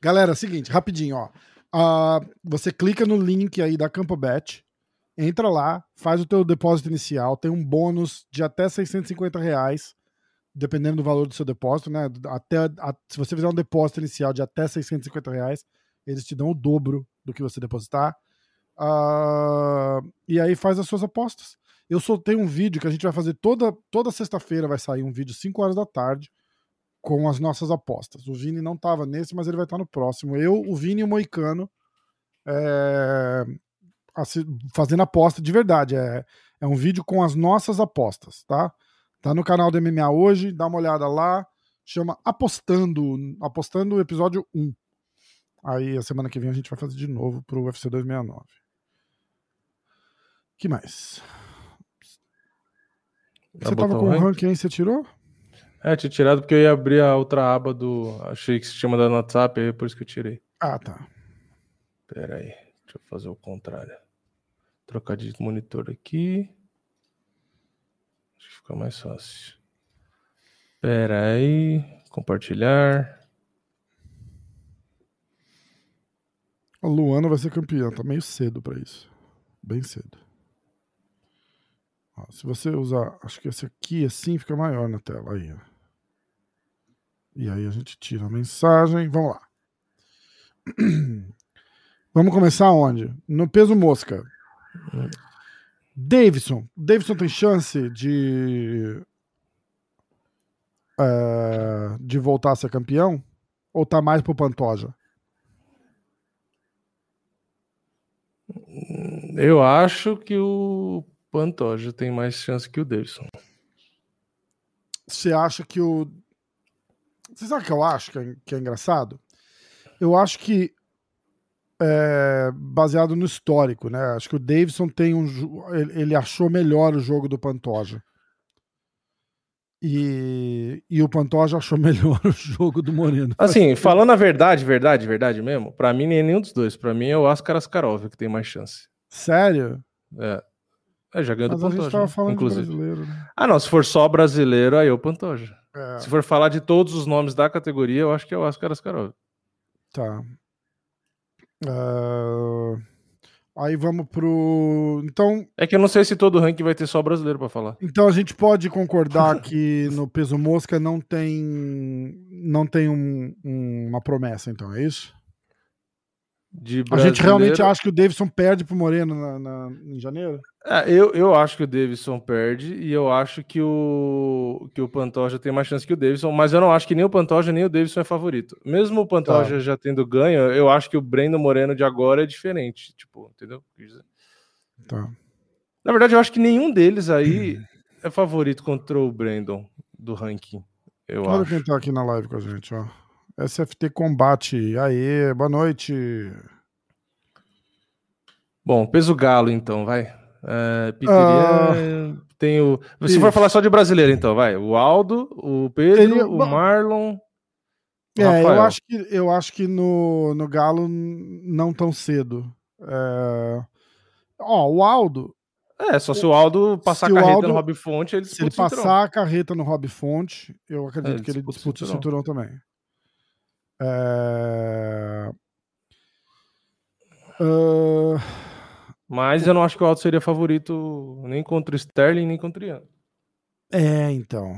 Galera, seguinte, rapidinho, ó. Uh, você clica no link aí da CampoBet, entra lá, faz o teu depósito inicial, tem um bônus de até 650 reais, dependendo do valor do seu depósito, né? Até, a, se você fizer um depósito inicial de até 650 reais, eles te dão o dobro do que você depositar. Uh, e aí faz as suas apostas. Eu soltei um vídeo que a gente vai fazer toda, toda sexta-feira, vai sair um vídeo 5 horas da tarde com as nossas apostas. O Vini não estava nesse, mas ele vai estar no próximo. Eu, o Vini e o Moicano é, fazendo aposta de verdade. É, é um vídeo com as nossas apostas, tá? Tá no canal do MMA hoje, dá uma olhada lá. Chama Apostando, Apostando o episódio 1. Aí a semana que vem a gente vai fazer de novo pro UFC 269. que mais? Você tava com o ranking aí, você tirou? É, tinha tirado porque eu ia abrir a outra aba do. Achei que se tinha mandado no WhatsApp, aí é por isso que eu tirei. Ah, tá. Pera aí, deixa eu fazer o contrário. Trocar de monitor aqui. Acho que fica mais fácil. Pera aí, compartilhar. A Luana vai ser campeã, tá meio cedo para isso. Bem cedo. Ó, se você usar, acho que esse aqui assim fica maior na tela aí, ó. E aí a gente tira a mensagem. Vamos lá. Vamos começar onde? No peso mosca. Davidson. Davidson tem chance de. Uh, de voltar a ser campeão? Ou tá mais pro Pantoja? Eu acho que o Pantoja tem mais chance que o Davidson. Você acha que o você sabe o que eu acho que é, que é engraçado? Eu acho que é, baseado no histórico, né? Acho que o Davidson tem um. Ele, ele achou melhor o jogo do Pantoja. E, e o Pantoja achou melhor o jogo do Moreno. Assim, falando a verdade, verdade, verdade mesmo, para mim nem é nenhum dos dois. Para mim é o Oscar Askarov que tem mais chance. Sério? É. É, já ganhou Mas do Pantoja. A gente tava falando inclusive. brasileiro, né? Ah, não, se for só brasileiro, aí é o Pantoja. É. Se for falar de todos os nomes da categoria, eu acho que é o Oscar Askarov. Tá. Uh... Aí vamos pro. Então. É que eu não sei se todo ranking vai ter só brasileiro para falar. Então a gente pode concordar que no peso mosca não tem não tem um, um, uma promessa, então é isso? A gente realmente acha que o Davidson perde pro Moreno na, na, em janeiro? É, eu, eu acho que o Davidson perde e eu acho que o, que o Pantoja tem mais chance que o Davidson, mas eu não acho que nem o Pantoja nem o Davidson é favorito. Mesmo o Pantoja tá. já tendo ganho, eu acho que o Breno Moreno de agora é diferente. Tipo, entendeu? Tá. Na verdade, eu acho que nenhum deles aí é favorito contra o Brandon do ranking. Eu Olha acho. quem tá aqui na live com a gente, ó. SFT Combate. Aê, boa noite. Bom, peso galo, então, vai. É, uh, tem o. Isso. for falar só de brasileiro, então, vai. O Aldo, o Pedro, Ele... o Marlon. É, Rafael. eu acho que, eu acho que no, no Galo não tão cedo. É... Ó, o Aldo. É, só se o Aldo passar a carreta Aldo, no Rob Fonte, ele Se ele passar a carreta no Rob Fonte, eu acredito é, que ele disputa o cinturão, o cinturão também. É... Uh... Mas eu não acho que o Aldo seria favorito nem contra o Sterling, nem contra o Ian. É, então.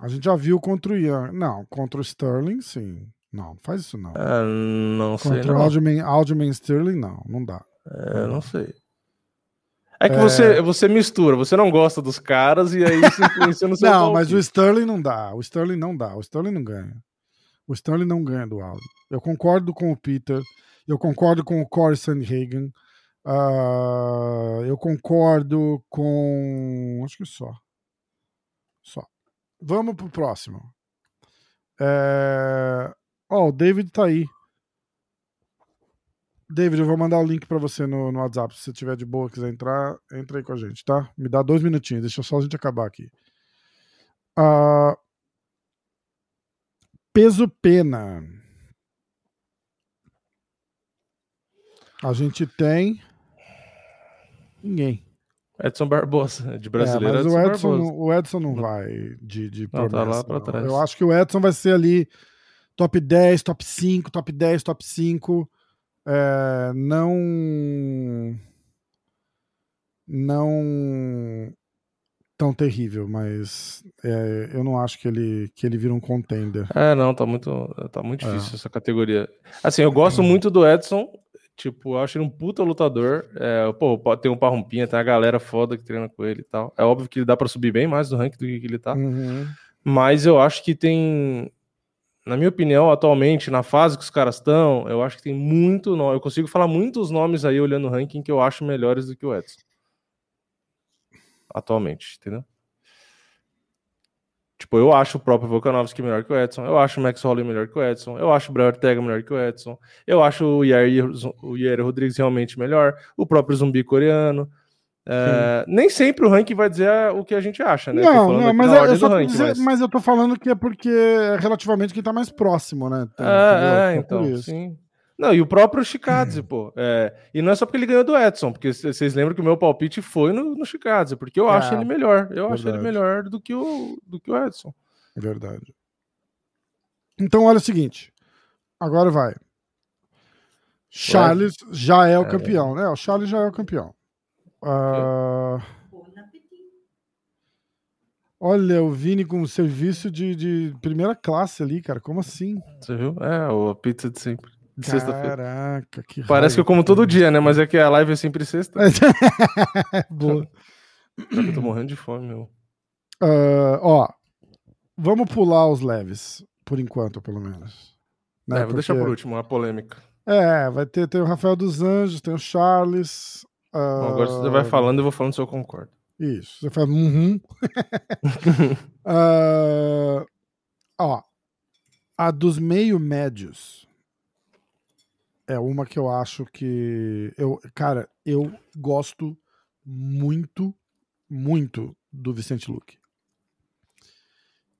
A gente já viu contra o Ian. Não, contra o Sterling, sim. Não, faz isso não. É, não contra sei. Contra o Aldman, Aldman Sterling, não. Não dá. É, não sei. É que é... Você, você mistura, você não gosta dos caras e aí isso influencia no seu Não, palpite. mas o Sterling não dá. O Sterling não dá. O Sterling não ganha. O Sterling não ganha do Aldo. Eu concordo com o Peter. Eu concordo com o Corey Sandhagen. Uh, eu concordo com. Acho que só. Só. Vamos pro próximo. É... Ó, oh, o David tá aí. David, eu vou mandar o link para você no, no, WhatsApp. Se você tiver de boa, quiser entrar, entra aí com a gente, tá? Me dá dois minutinhos, deixa só a gente acabar aqui. Uh, peso pena. A gente tem ninguém. Edson Barbosa, de brasileiro. É, mas Edson o, Edson, o Edson não vai de, de não, tá lá pra trás. Eu acho que o Edson vai ser ali top 10, top 5, top 10, top 5 é, não não tão terrível, mas é, eu não acho que ele que ele vira um contender. É, não, tá muito tá muito é. difícil é. essa categoria. Assim, eu gosto muito do Edson, tipo, eu acho ele um puta lutador. É, pô, tem um parrumpinha, tem a galera foda que treina com ele e tal. É óbvio que dá para subir bem mais no ranking do que ele tá. Uhum. Mas eu acho que tem na minha opinião, atualmente, na fase que os caras estão, eu acho que tem muito nome. Eu consigo falar muitos nomes aí olhando o ranking que eu acho melhores do que o Edson. Atualmente, entendeu? Tipo, eu acho o próprio Volkanovski melhor que o Edson. Eu acho o Max Holloway melhor que o Edson. Eu acho o Brad Ortega melhor que o Edson. Eu acho o Yair, o Yair Rodrigues realmente melhor. O próprio zumbi coreano. É, nem sempre o ranking vai dizer o que a gente acha, né? Não, não mas, é, eu só ranking, dizer, mas... mas... eu tô falando que é porque é relativamente quem tá mais próximo, né? Então, é, é então, sim. Não, e o próprio Chicadze, hum. pô. É, e não é só porque ele ganhou do Edson, porque vocês lembram que o meu palpite foi no, no Chicadze, porque eu acho é, ele melhor. Eu verdade. acho ele melhor do que o, do que o Edson. Verdade. Então, olha o seguinte. Agora vai. Charles já é o é. campeão, né? O Charles já é o campeão. Uh... Olha, o Vini com serviço de, de primeira classe ali, cara. Como assim? Você viu? É, a pizza de sempre. De Caraca, que Parece que eu como todo dia, né? Mas é que a live é sempre sexta. Boa. Eu tô morrendo de fome, meu. Uh, ó, vamos pular os leves, por enquanto, pelo menos. Né? É, vou Porque... deixar por último, a polêmica. É, vai ter, ter o Rafael dos Anjos, tem o Charles, Uh... Agora você vai falando, eu vou falando se eu concordo. Isso, você fala, uhum. uh... Ó, a dos meio médios é uma que eu acho que eu, cara, eu gosto muito, muito do Vicente Luque.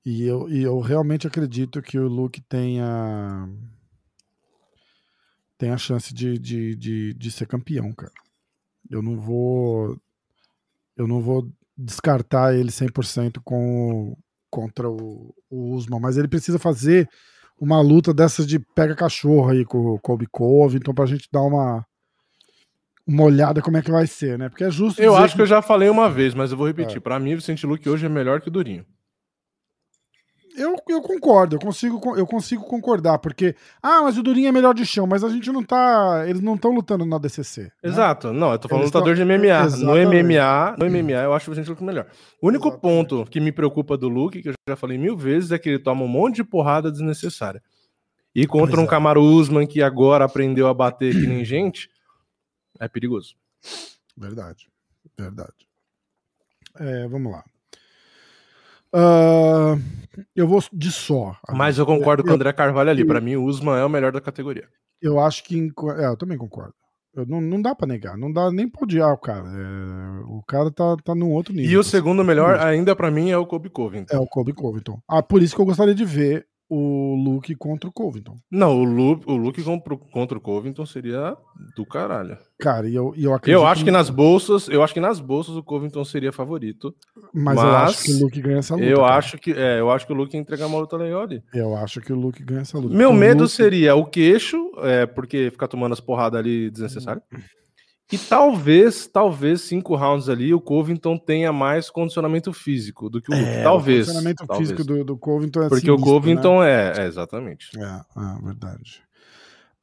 E eu, e eu realmente acredito que o Luke tenha tem a chance de, de, de, de ser campeão, cara. Eu não vou eu não vou descartar ele 100% com contra o, o Usman, mas ele precisa fazer uma luta dessas de pega cachorro aí com o Colby Covington pra gente dar uma uma olhada como é que vai ser, né? Porque é justo. Eu acho que... que... eu já falei uma vez, mas eu vou repetir. É. Para mim, o Vicente Luque hoje é melhor que o Durinho. Eu, eu concordo, eu consigo, eu consigo concordar, porque. Ah, mas o Durinho é melhor de chão, mas a gente não tá. Eles não estão lutando na DCC. Né? Exato, não, eu tô falando eles lutador tão... de MMA. No MMA, no MMA, eu acho o gente Luke melhor. O único Exatamente. ponto que me preocupa do Luke, que eu já falei mil vezes, é que ele toma um monte de porrada desnecessária. E contra um Camaro Usman que agora aprendeu a bater que nem gente, é perigoso. Verdade, verdade. É, vamos lá. Uh, eu vou de só. Mas eu concordo eu, com o André Carvalho ali. Para mim, o Usman é o melhor da categoria. Eu acho que. É, eu também concordo. Eu, não, não dá para negar, não dá nem pra odiar o cara. É, o cara tá, tá num outro nível. E o segundo melhor, ainda para mim, é o Kobe Covington. É o Kobe Covington. Ah, por isso que eu gostaria de ver o Luke contra o Covington. Não, o Luke, o Luke contra o Covington seria do caralho. Cara, e eu, eu acredito. Eu acho que nas bolsas, eu acho que nas bolsas o Covington seria favorito. Mas, mas eu acho que o Luke ganha essa luta. Eu cara. acho que, é, eu acho que o Luke ia entregar uma luta legal ali. Eu acho que o Luke ganha essa luta. Meu medo Luke... seria o queixo, é, porque ficar tomando as porradas ali desnecessário. E talvez, talvez cinco rounds ali o Covington tenha mais condicionamento físico do que o Luke. É, talvez. O condicionamento talvez. físico do, do Covington é Porque sinistro, o Covington né? é, é, exatamente. É, é verdade.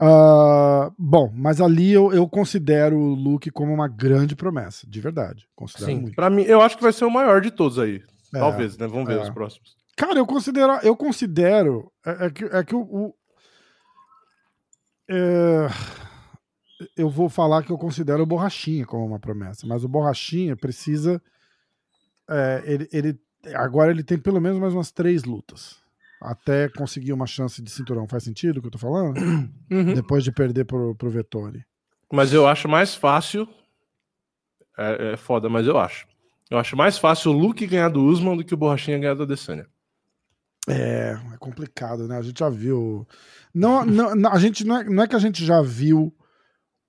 Uh, bom, mas ali eu, eu considero o Luke como uma grande promessa, de verdade. Considero Sim, para mim, eu acho que vai ser o maior de todos aí. É, Talvez, né? Vamos ver é. os próximos. Cara, eu considero. Eu considero. É, é que, é que o. o é, eu vou falar que eu considero o Borrachinha como uma promessa, mas o Borrachinha precisa. é, ele, ele, agora ele tem pelo menos mais umas três lutas. Até conseguir uma chance de cinturão. Faz sentido o que eu tô falando? Uhum. Depois de perder pro, pro Vettori. Mas eu acho mais fácil. É, é foda, mas eu acho. Eu acho mais fácil o Luke ganhar do Usman do que o Borrachinha ganhar da Adesanya. É, é complicado, né? A gente já viu. Não, não, não, a gente não é, não é que a gente já viu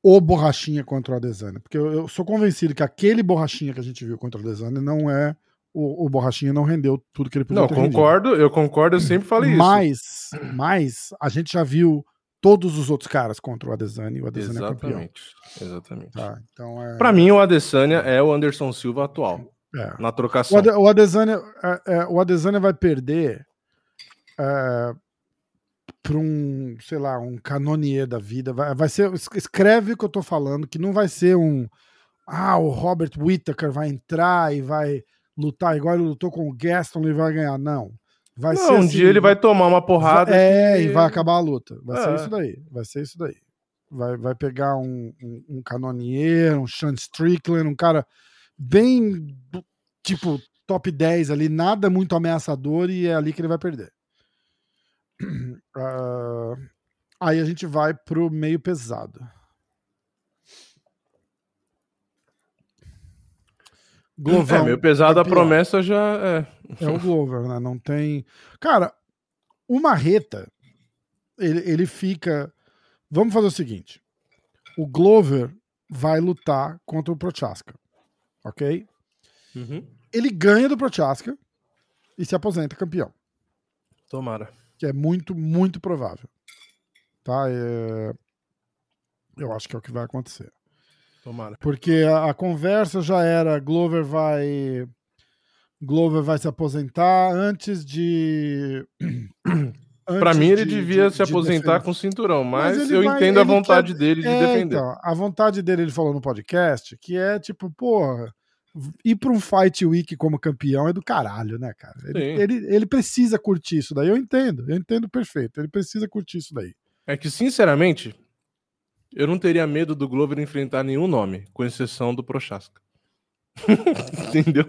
o Borrachinha contra o Adesanya, porque eu, eu sou convencido que aquele Borrachinha que a gente viu contra o Adesanya não é. O, o Borrachinha não rendeu tudo que ele podia Não, ter rendido. concordo, eu concordo, eu sempre falei Mas, mas a gente já viu todos os outros caras contra o Adesanya e o isso. Adesanya é campeão. Exatamente. Exatamente. Tá, então é, Pra mim, o Adesanya é o Anderson Silva atual. é. Na O, trocação. Ade- o Adesanya, é, é, o Adesanya vai perder é, para um, sei lá, um canonier da vida. Vai, vai ser, es- escreve o que eu tô falando, que não vai ser um. Ah, o Robert Whittaker vai entrar e vai lutar igual ele lutou com o Gaston e vai ganhar. Não. Vai Não, ser um assim, dia ele vai tomar uma porrada. É, que- e vai acabar a luta. Vai ser É. isso daí. Vai ser isso daí. Vai, vai pegar um, um, um canonier, um Sean Strickland, um cara bem tipo top 10 ali, nada muito ameaçador, e é ali que ele vai perder. Ah, aí a gente vai pro meio pesado. Glovão, É, meio pesado a campeão. promessa já é. É o Glover, né? Não tem. Cara, o Marreta, ele, ele fica. Vamos fazer o seguinte: o Glover vai lutar contra o Prochaska, ok? Uhum. Ele ganha do Prochaska e se aposenta campeão, Tomara. Que é muito, muito provável. Tá? É... Eu acho que é o que vai acontecer. Tomara. Porque a, a conversa já era Glover vai Glover vai se aposentar antes de antes mim, ele de- devia de- se de aposentar defender. com o cinturão, Mas mas, eu vai- entendo a vontade quer- dele de É, defender. então, a vontade dele, ele falou no podcast, que é tipo, porra, ir pra um Fight Week como campeão é do caralho, né, cara? Ele, ele, ele precisa curtir isso daí, eu entendo, eu entendo perfeito, ele precisa curtir isso daí. É que, sinceramente, eu não teria medo do Glover enfrentar nenhum nome, com exceção do Prochaska. Entendeu?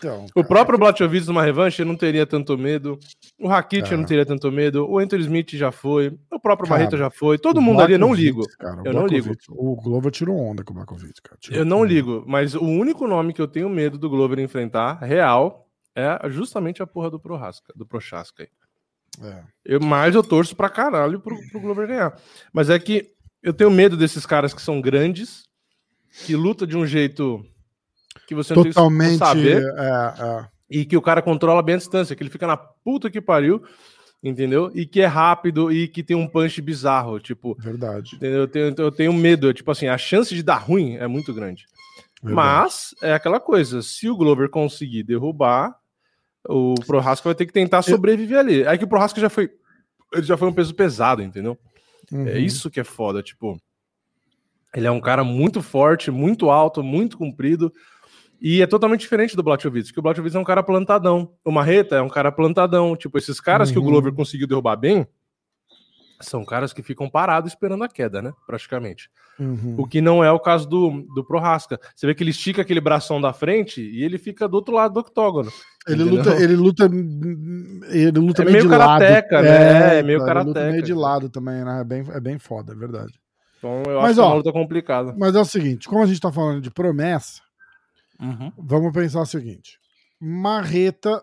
Então, O cara, próprio Blachowicz numa revanche eu não teria tanto medo. O Rakit eu não teria tanto medo. O Anthony Smith já foi. O próprio Cara, já foi. Todo mundo ali eu não ligo. cara, Eu não ligo. O Glover tirou onda com o Blachowicz, cara. tirou Eu não ligo. Mas o único nome que eu tenho medo do Glover enfrentar, real, é justamente a porra do Prohaska, do Prochaska. aí. É. Eu, mas eu torço pra caralho pro, pro Glover ganhar. Mas é que eu tenho medo desses caras que são grandes, que luta de um jeito que você não tem Totalmente. como saber, É, é. e que o cara controla bem a distância, que ele fica na puta que pariu, entendeu? E que é rápido e que tem um punch bizarro, tipo, Verdade. entendeu? Eu tenho, eu tenho medo, tipo assim, a chance de dar ruim é muito grande. verdade. Mas é aquela coisa, se o Glover conseguir derrubar, o Prohaska vai ter que tentar sobreviver ali. Aí que o Prohaska já foi, ele já foi um peso pesado, entendeu? Uhum. É isso que é foda, tipo, ele é um cara muito forte, muito alto, muito comprido. E é totalmente diferente do Blachowicz, que o Blachowicz é um cara plantadão. O Marreta é um cara plantadão. Tipo, esses caras que o Uhum. Glover conseguiu derrubar bem são caras que ficam parados esperando a queda, né? Praticamente. Uhum. O que não é o caso do, do Prohaska. Você vê que ele estica aquele bração da frente e ele fica do outro lado do octógono. Ele entendeu? luta, ele luta, ele luta É meio, meio de lado. né? É meio ele luta karateca, meio de lado também, né? É bem, é bem foda, é verdade. Então eu Mas, acho que é ó, uma luta complicada. Mas é o seguinte, como a gente tá falando de promessa, Uhum. vamos pensar o seguinte. Marreta,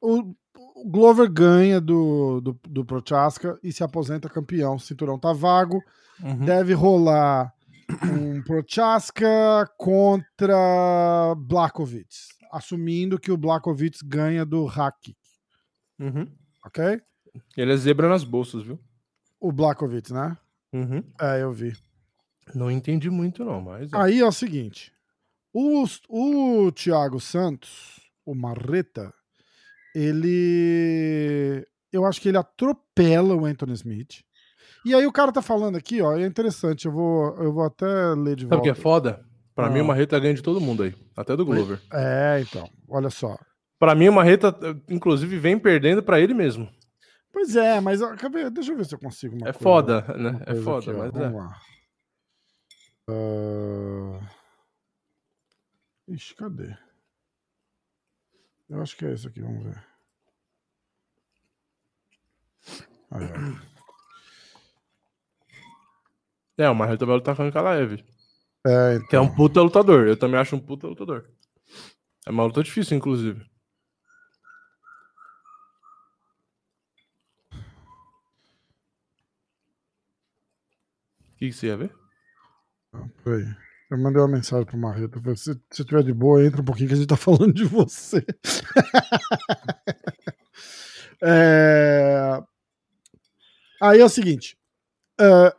o, o Glover ganha do, do, do Prochaska e se aposenta campeão. O cinturão tá vago. Uhum. Deve rolar um Prochaska contra Blakovitz, assumindo que o Blakovitz ganha do Haki, Uhum. ok? Ele é zebra nas bolsas, viu? O Blakovitz, né? Uhum. É, eu vi. Não entendi muito, não, mas. é. Aí é o seguinte: o, o Thiago Santos, o Marreta, ele. Eu acho que ele atropela o Anthony Smith. E aí o cara tá falando aqui, ó, é interessante, eu vou, eu vou até ler de volta. Sabe o que é foda? Pra ah. mim, o Marreta ganha de todo mundo aí, até do Glover. É, então, olha só. Pra mim, o Marreta, inclusive, vem perdendo pra ele mesmo. Pois é, mas deixa eu ver se eu consigo uma É coisa, foda, né? É foda, aqui, mas Vamos é. lá. Uh... Ixi, cadê? Eu acho que é esse aqui, vamos ver. Aí, É, o Marreta vai lutar com o Kalaev. É, então. Que é um puta lutador. Eu também acho um puta lutador. É uma luta difícil, inclusive. O que, que você ia ver? Ah, peraí. Eu mandei uma mensagem pro Marreta. Se você tiver de boa, entra um pouquinho que a gente tá falando de você. é... Aí é o seguinte. Uh,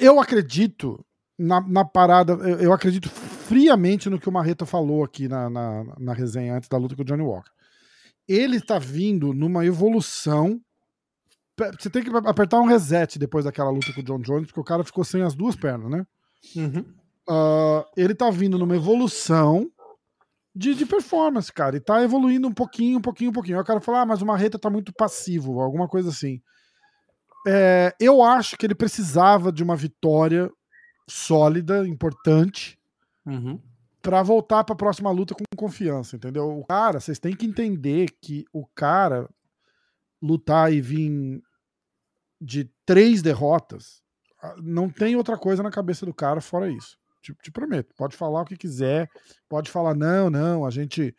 eu acredito na, na parada, eu acredito friamente no que o Marreta falou aqui na, na, na resenha antes da luta com o Johnny Walker. Ele tá vindo numa evolução. Você tem que apertar um reset depois daquela luta com o John Jones, porque o cara ficou sem as duas pernas, né? Uhum. Uh, ele tá vindo numa evolução de, de performance, cara. E tá evoluindo um pouquinho, um pouquinho, um pouquinho. Aí o cara fala, ah, mas o Marreta tá muito passivo, alguma coisa assim. É, eu acho que ele precisava de uma vitória sólida, importante, uhum. para voltar para a próxima luta com confiança, entendeu? O cara, vocês têm que entender que o cara lutar e vir de três derrotas, não tem outra coisa na cabeça do cara fora isso. Te, te prometo. Pode falar o que quiser, pode falar, não, não, a gente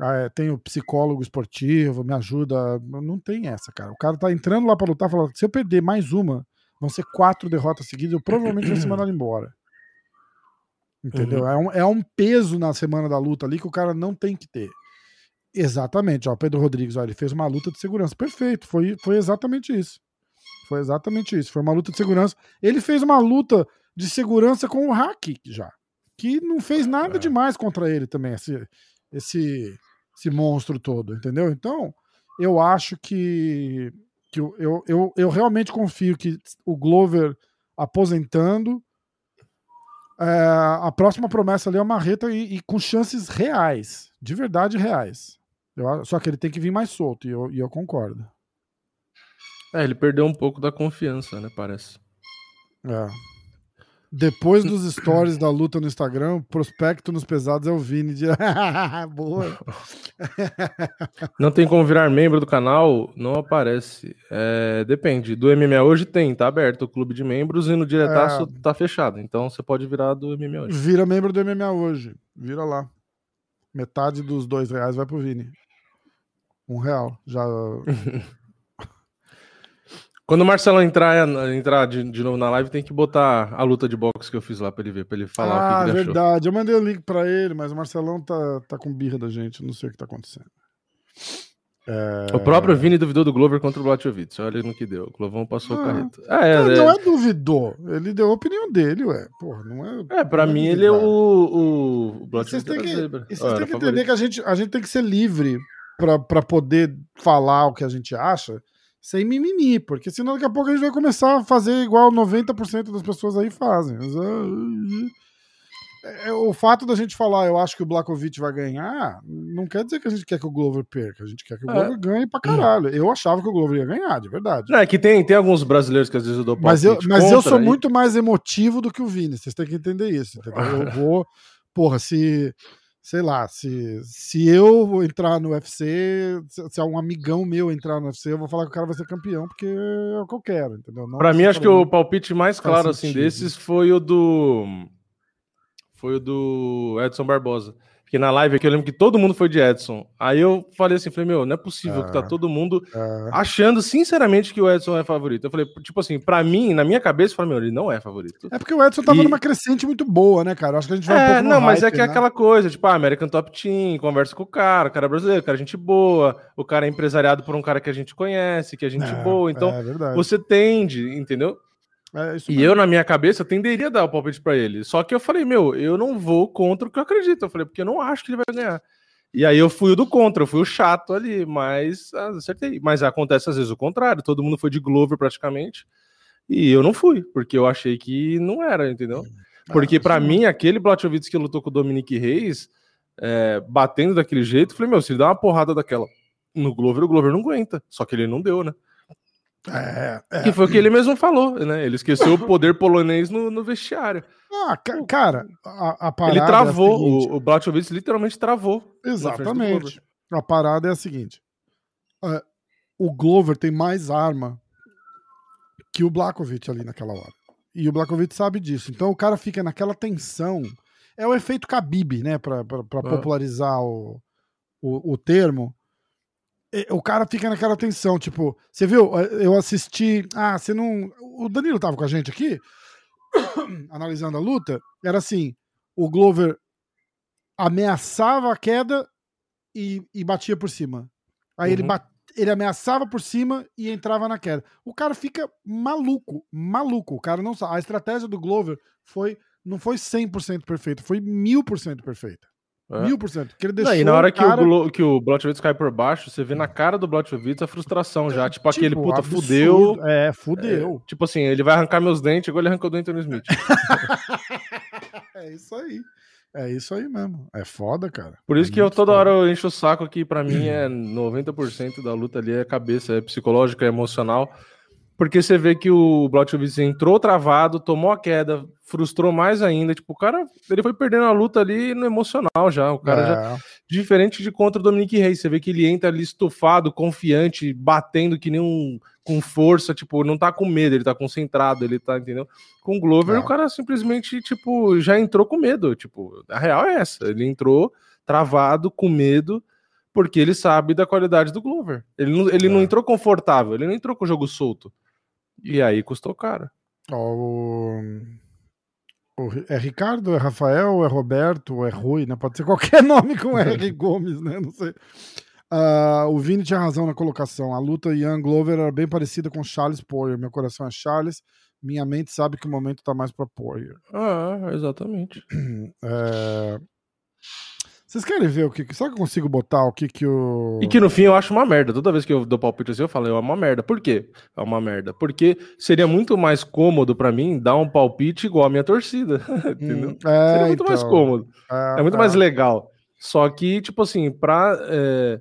ah, tem o psicólogo esportivo, me ajuda. Não tem essa, cara. O cara tá entrando lá para lutar, falando, se eu perder mais uma, vão ser quatro derrotas seguidas, eu provavelmente vou ser mandado embora. Entendeu? Uhum. É, um, é um peso na semana da luta ali que o cara não tem que ter. Exatamente, ó, Pedro Rodrigues, ó, ele fez uma luta de segurança. Perfeito, foi, foi exatamente isso. Foi exatamente isso. Foi uma luta de segurança. Ele fez uma luta de segurança com o Hack já. Que não fez nada é. demais contra ele também, esse, esse, esse monstro todo, entendeu? Então, eu acho que, que eu, eu, eu, eu realmente confio que o Glover aposentando. É, a próxima promessa ali é uma reta e, e, com chances reais, de verdade reais. Eu, só que ele tem que vir mais solto, e eu, e eu concordo. É, ele perdeu um pouco da confiança, né? Parece. É. Depois dos stories da luta no Instagram, o prospecto nos pesados é o Vini. De... Boa. Não tem como virar membro do canal? Não aparece. É, depende. Do MMA hoje tem, tá aberto o clube de membros e no diretaço é... tá fechado. Então você pode virar do MMA hoje. Vira membro do MMA hoje. Vira lá. Metade dos dois reais vai pro Vini. Um real. Já. Quando o Marcelo entrar, entrar de, de, novo na live, tem que botar a luta de boxe que eu fiz lá pra ele ver, pra ele falar ah, o que, que ele verdade. Achou. Eu mandei o link pra ele, mas o Marcelão tá, tá com birra da gente, não sei o que tá acontecendo. É... O próprio Vini duvidou do Glover contra o Blachowicz. Olha no que deu. O Glovão passou ah, o carreto. Ah, é, não, é... não é duvidou. Ele deu a opinião dele, ué. Porra, não é. É, pra é mim ele é o. o... Blachowicz vocês têm que, vocês têm que entender que a gente, a gente tem que ser livre pra, pra poder falar o que a gente acha sem mimimi, porque senão daqui a pouco a gente vai começar a fazer igual 90% das pessoas aí fazem. É, é, o fato da gente falar, eu acho que o Blakovic vai ganhar, não quer dizer que a gente quer que o Glover perca. A gente quer que o é. Glover ganhe pra caralho. Eu achava que o Glover ia ganhar, de verdade. É que tem, tem alguns brasileiros que às vezes eu dou Mas eu, mas eu sou aí. muito mais emotivo do que o Vini, vocês têm que entender isso. Entendeu? Eu vou. Porra, se sei lá, se, se eu entrar no UFC, se, se um amigão meu entrar no UFC, eu vou falar que o cara vai ser campeão, porque é o que eu quero, entendeu? Não pra mim, acho que o palpite mais claro assim desses foi o do. Foi o do Edson Barbosa. Porque na live aqui eu lembro que todo mundo foi de Edson. Aí eu falei assim, falei, meu, não é possível que tá é. todo mundo é. achando sinceramente que o Edson é favorito. Eu falei, tipo assim, pra mim, na minha cabeça, eu falei, meu, ele não é favorito. É porque o Edson tava e... numa crescente muito boa, né, cara? Acho que a gente vai É, um não, mas é que é né? aquela coisa, tipo, a ah, American Top Team, conversa com o cara, o cara é brasileiro, o cara é gente boa, o cara é empresariado por um cara que a gente conhece, que é gente é, boa. Então, é você tende, entendeu? É, e eu, na minha cabeça, tenderia a dar o palpite para ele. Só que eu falei, meu, eu não vou contra o que eu acredito. Eu falei, porque eu não acho que ele vai ganhar. E aí eu fui o do contra, eu fui o chato ali, mas ah, acertei. Mas acontece às vezes o contrário, todo mundo foi de Glover praticamente. E eu não fui, porque eu achei que não era, entendeu? É, porque para mim, aquele Blachowicz que lutou com o Dominique Reis, é, batendo daquele jeito, eu falei, meu, se ele dá uma porrada daquela no Glover, o Glover não aguenta. Só que ele não deu, né? É, é. Que foi o que ele mesmo falou, né? Ele esqueceu o poder polonês no, no vestiário. Ah, ca cara, a, a parada. Ele travou, é o, o Blachowicz literalmente travou. Exatamente. A parada é a seguinte: uh, o Glover tem mais arma que o Blakovic ali naquela hora. E o Blakovic sabe disso. Então o cara fica naquela tensão. É o efeito Khabib, né? Pra, pra, pra ah. popularizar o, o, o termo o cara fica naquela tensão, tipo, você viu? Eu assisti. Ah, você não. O Danilo tava com a gente aqui, analisando a luta. Era assim: o Glover ameaçava a queda e, e batia por cima. Aí uhum. ele, bat, ele ameaçava por cima e entrava na queda. O cara fica maluco, maluco. O cara não sabe. A estratégia do Glover foi não foi 100% perfeita, foi 1000% perfeita. É. Mil por cento. ele deixou não, e na hora cara... que o, que o Blotchowicz cai por baixo, você vê na cara do Blotchowicz a frustração já. Tipo, tipo aquele puta absurdo. fudeu. É, fudeu. É, tipo assim, ele vai arrancar meus dentes igual ele arrancou do Anthony Smith. é isso aí. É isso aí mesmo. É foda, cara. Por isso é que eu toda foda. hora eu encho o saco aqui. Pra mim é 90% da luta ali é cabeça, é psicológica, é emocional. Porque você vê que o Blachowicz entrou travado, tomou a queda, frustrou mais ainda. Tipo, o cara, ele foi perdendo a luta ali no emocional já. O cara é. já. Diferente de contra o Dominique Reis. Você vê que ele entra ali estufado, confiante, batendo que nem um. com força, tipo, não tá com medo, ele tá concentrado, ele tá, entendeu? Com o Glover, é. o cara simplesmente, tipo, já entrou com medo. Tipo, a real é essa. Ele entrou travado, com medo porque ele sabe da qualidade do Glover. Ele não, ele é. não entrou confortável, ele não entrou com o jogo solto. E aí custou caro. o... o... É Ricardo, é Rafael, é Roberto, é Rui, né? Pode ser qualquer nome com R. Gomes, né? Não sei. Uh, o Vini tinha razão na colocação. A luta Young Glover era bem parecida com Charles Poirier. Meu coração é Charles, minha mente sabe que o momento tá mais para Poirier. Ah, exatamente. É... Vocês querem ver o que. Será que eu consigo botar o que que o. E que no fim eu acho uma merda. Toda vez que eu dou palpite assim, eu falo, é uma merda. Por quê? É uma merda. Porque seria muito mais cômodo para mim dar um palpite igual a minha torcida. Entendeu? Hum, é, seria muito então, mais cômodo. É, é muito é. mais legal. Só que, tipo assim, pra é,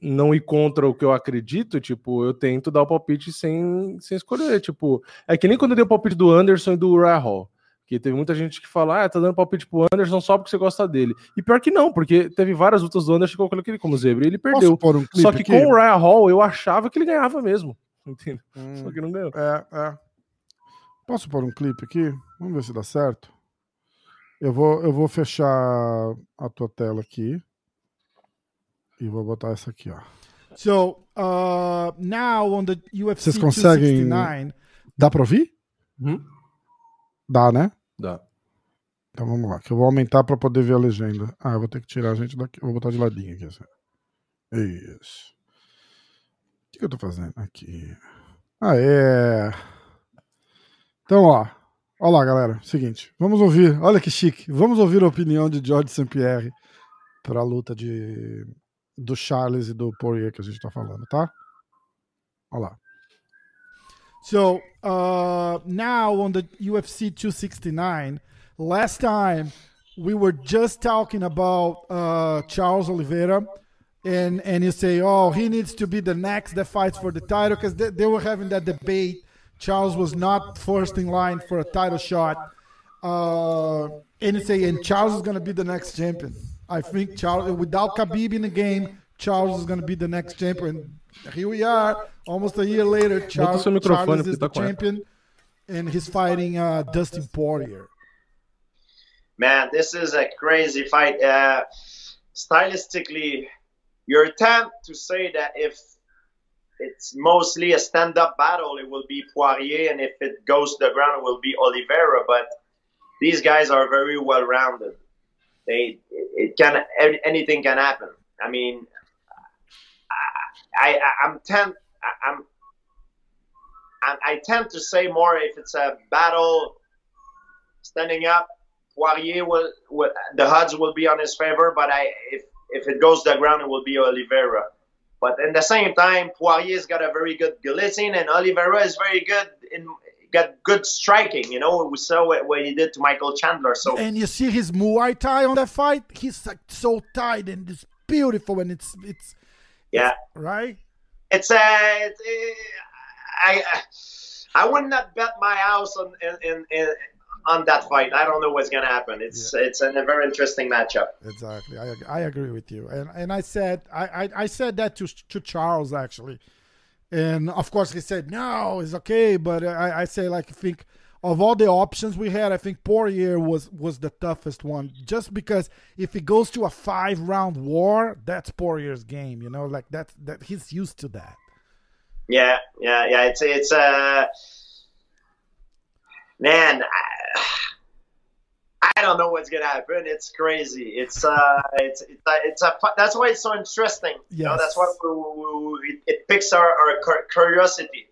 não ir contra o que eu acredito, tipo, eu tento dar o palpite sem, sem escolher. Tipo, é que nem quando eu dei o palpite do Anderson e do Rahal. Que teve muita gente que fala, ah, tá dando palpite pro Anderson só porque você gosta dele. E pior que não, porque teve várias lutas do Anderson que eu coloquei ele como zebra e ele perdeu. Um só que aqui? com o Ryan Hall eu achava que ele ganhava mesmo. Entendeu? Hum, só que não ganhou. É, é. Posso pôr um clipe aqui? Vamos ver se dá certo. Eu vou, eu vou fechar a tua tela aqui. E vou botar essa aqui, ó. So, uh, now on the UFC Vocês conseguem... 269... Dá pra ouvir? Hum? Dá, né? Dá. Então vamos lá, que eu vou aumentar para poder ver a legenda. Ah, eu vou ter que tirar a gente daqui. vou botar de ladinho aqui. Assim. Isso. O que, eu tô fazendo aqui? Ah, é. Então, ó. Olha lá, galera. Seguinte, vamos ouvir. Olha que chique. Vamos ouvir a opinião de George St. Pierre para a luta de do Charles e do Poirier que a gente tá falando, tá? Olha lá. So uh, now on the UFC 269, last time we were just talking about uh, Charles Oliveira, and and you say, oh, he needs to be the next that fights for the title because they, they, were having that debate. Charles was not first in line for a title shot, uh, and you say, and Charles is going to be the next champion. I think Charles, without Khabib in the game, Charles is going to be the next champion. Here we are, almost a year later. Charles, Charles is the champion, and he's fighting uh, Dustin Poirier. Man, this is a crazy fight. Uh, stylistically, your attempt to say that if it's mostly a stand-up battle, it will be Poirier, and if it goes to the ground, it will be Oliveira. But these guys are very well-rounded. They, it can, anything can happen. I mean, I, I am tend I, I'm I tend to say more if it's a battle standing up. Poirier will, will the odds will be on his favor, but I if if it goes the ground, it will be Oliveira. But in the same time, Poirier's got a very good guillotine, and Oliveira is very good in got good striking. You know, we saw what, what he did to Michael Chandler. So and you see his Muay Thai on that fight. He's like so tight and it's beautiful and it's it's yeah right. It's a uh, it, it, I I would not bet my house on in, in, in on that fight. I don't know what's gonna happen. It's yeah. it's a very interesting matchup. Exactly, I I agree with you, and and I said I I, I said that to to Charles actually, and of course he said no, it's okay, but I I say like I think of all the options we had, I think Poirier was was the toughest one, just because if he goes to a five round war, that's Poirier's game, you know, like that that he's used to that. Yeah, yeah, yeah. It's it's uh man. I, I don't know what's gonna happen. It's crazy. It's uh, it's it's a, it's a that's why it's so interesting. Yes. You know, that's why we, we, we, it picks our, our curiosity.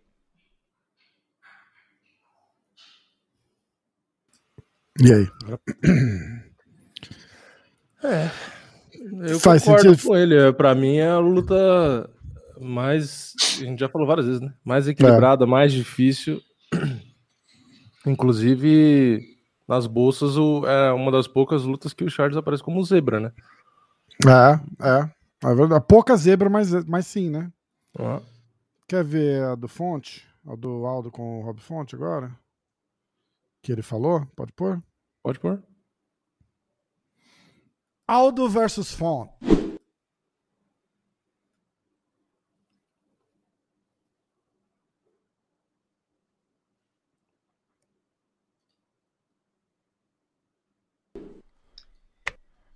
E aí? É, eu Faz concordo sentido. com ele. Para mim é a luta mais, a gente já falou várias vezes, né? Mais equilibrada, é. mais difícil. Inclusive, nas bolsas, o, é uma das poucas lutas que o Charles aparece como zebra, né? É, é. É verdade. Pouca zebra, mas, mas sim, né? Ah. Quer ver a do Fonte? A do Aldo com o Rob Fonte agora? Que ele falou? Pode pôr? Pode pôr. Aldo versus Fonte.